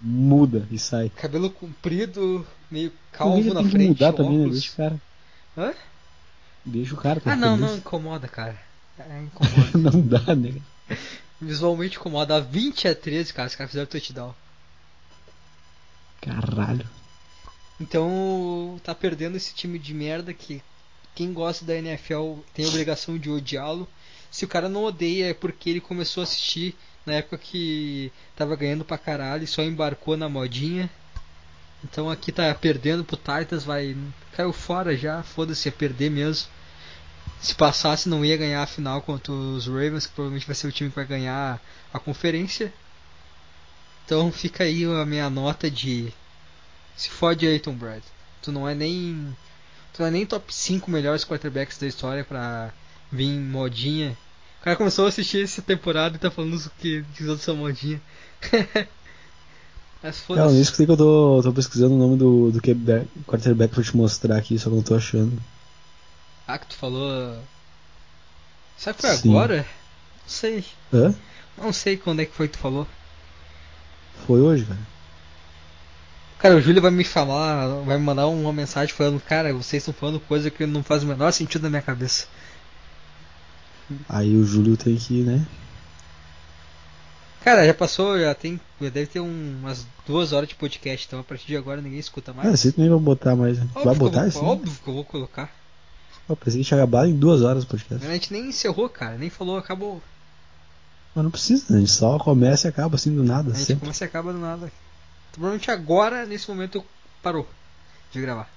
Muda e sai. cabelo comprido, meio O calvo na tem que frente, mudar também, né? Deixa o cara. Hã? Deixa o cara. tá Ah, não, feliz. não incomoda, cara. É, incomoda. não dá, né? Visualmente incomoda. 20 a 13, cara, os caras fizeram touchdown. Caralho. Então, tá perdendo esse time de merda que quem gosta da NFL tem a obrigação de odiá-lo. Se o cara não odeia é porque ele começou a assistir na época que tava ganhando pra caralho e só embarcou na modinha. Então aqui tá perdendo pro Titans, vai. Caiu fora já, foda-se, ia perder mesmo. Se passasse não ia ganhar a final contra os Ravens, que provavelmente vai ser o time que vai ganhar a conferência. Então fica aí a minha nota de se fode aí, Tom Brady. Tu não é nem. Tu não é nem top 5 melhores quarterbacks da história pra vir modinha. O cara começou a assistir essa temporada e tá falando isso que que os outros são modinha. Mas Não, foda-se. nisso que eu tô, tô pesquisando o nome do, do quarterback- quarterback pra te mostrar aqui, só que eu não tô achando. Ah, que tu falou. Sabe que foi Sim. agora? Não sei. Hã? Não sei quando é que foi que tu falou. Foi hoje, cara. Cara, o Júlio vai me falar, vai me mandar uma mensagem falando, cara, vocês estão falando coisa que não faz o menor sentido na minha cabeça. Aí o Júlio tem que, né? Cara, já passou, já tem. Já deve ter um- umas duas horas de podcast, então a partir de agora ninguém escuta mais. Ah, você também vai botar mais. né? Óbvio Vai botar vou- esse? Óbvio que eu vou colocar. Eu pensei que tinha acabado em duas horas o podcast. A gente nem encerrou, cara, nem falou, acabou. Mas não precisa, a gente só começa e acaba assim do nada. A gente sempre. começa e acaba do nada. Provavelmente agora, nesse momento, parou de gravar.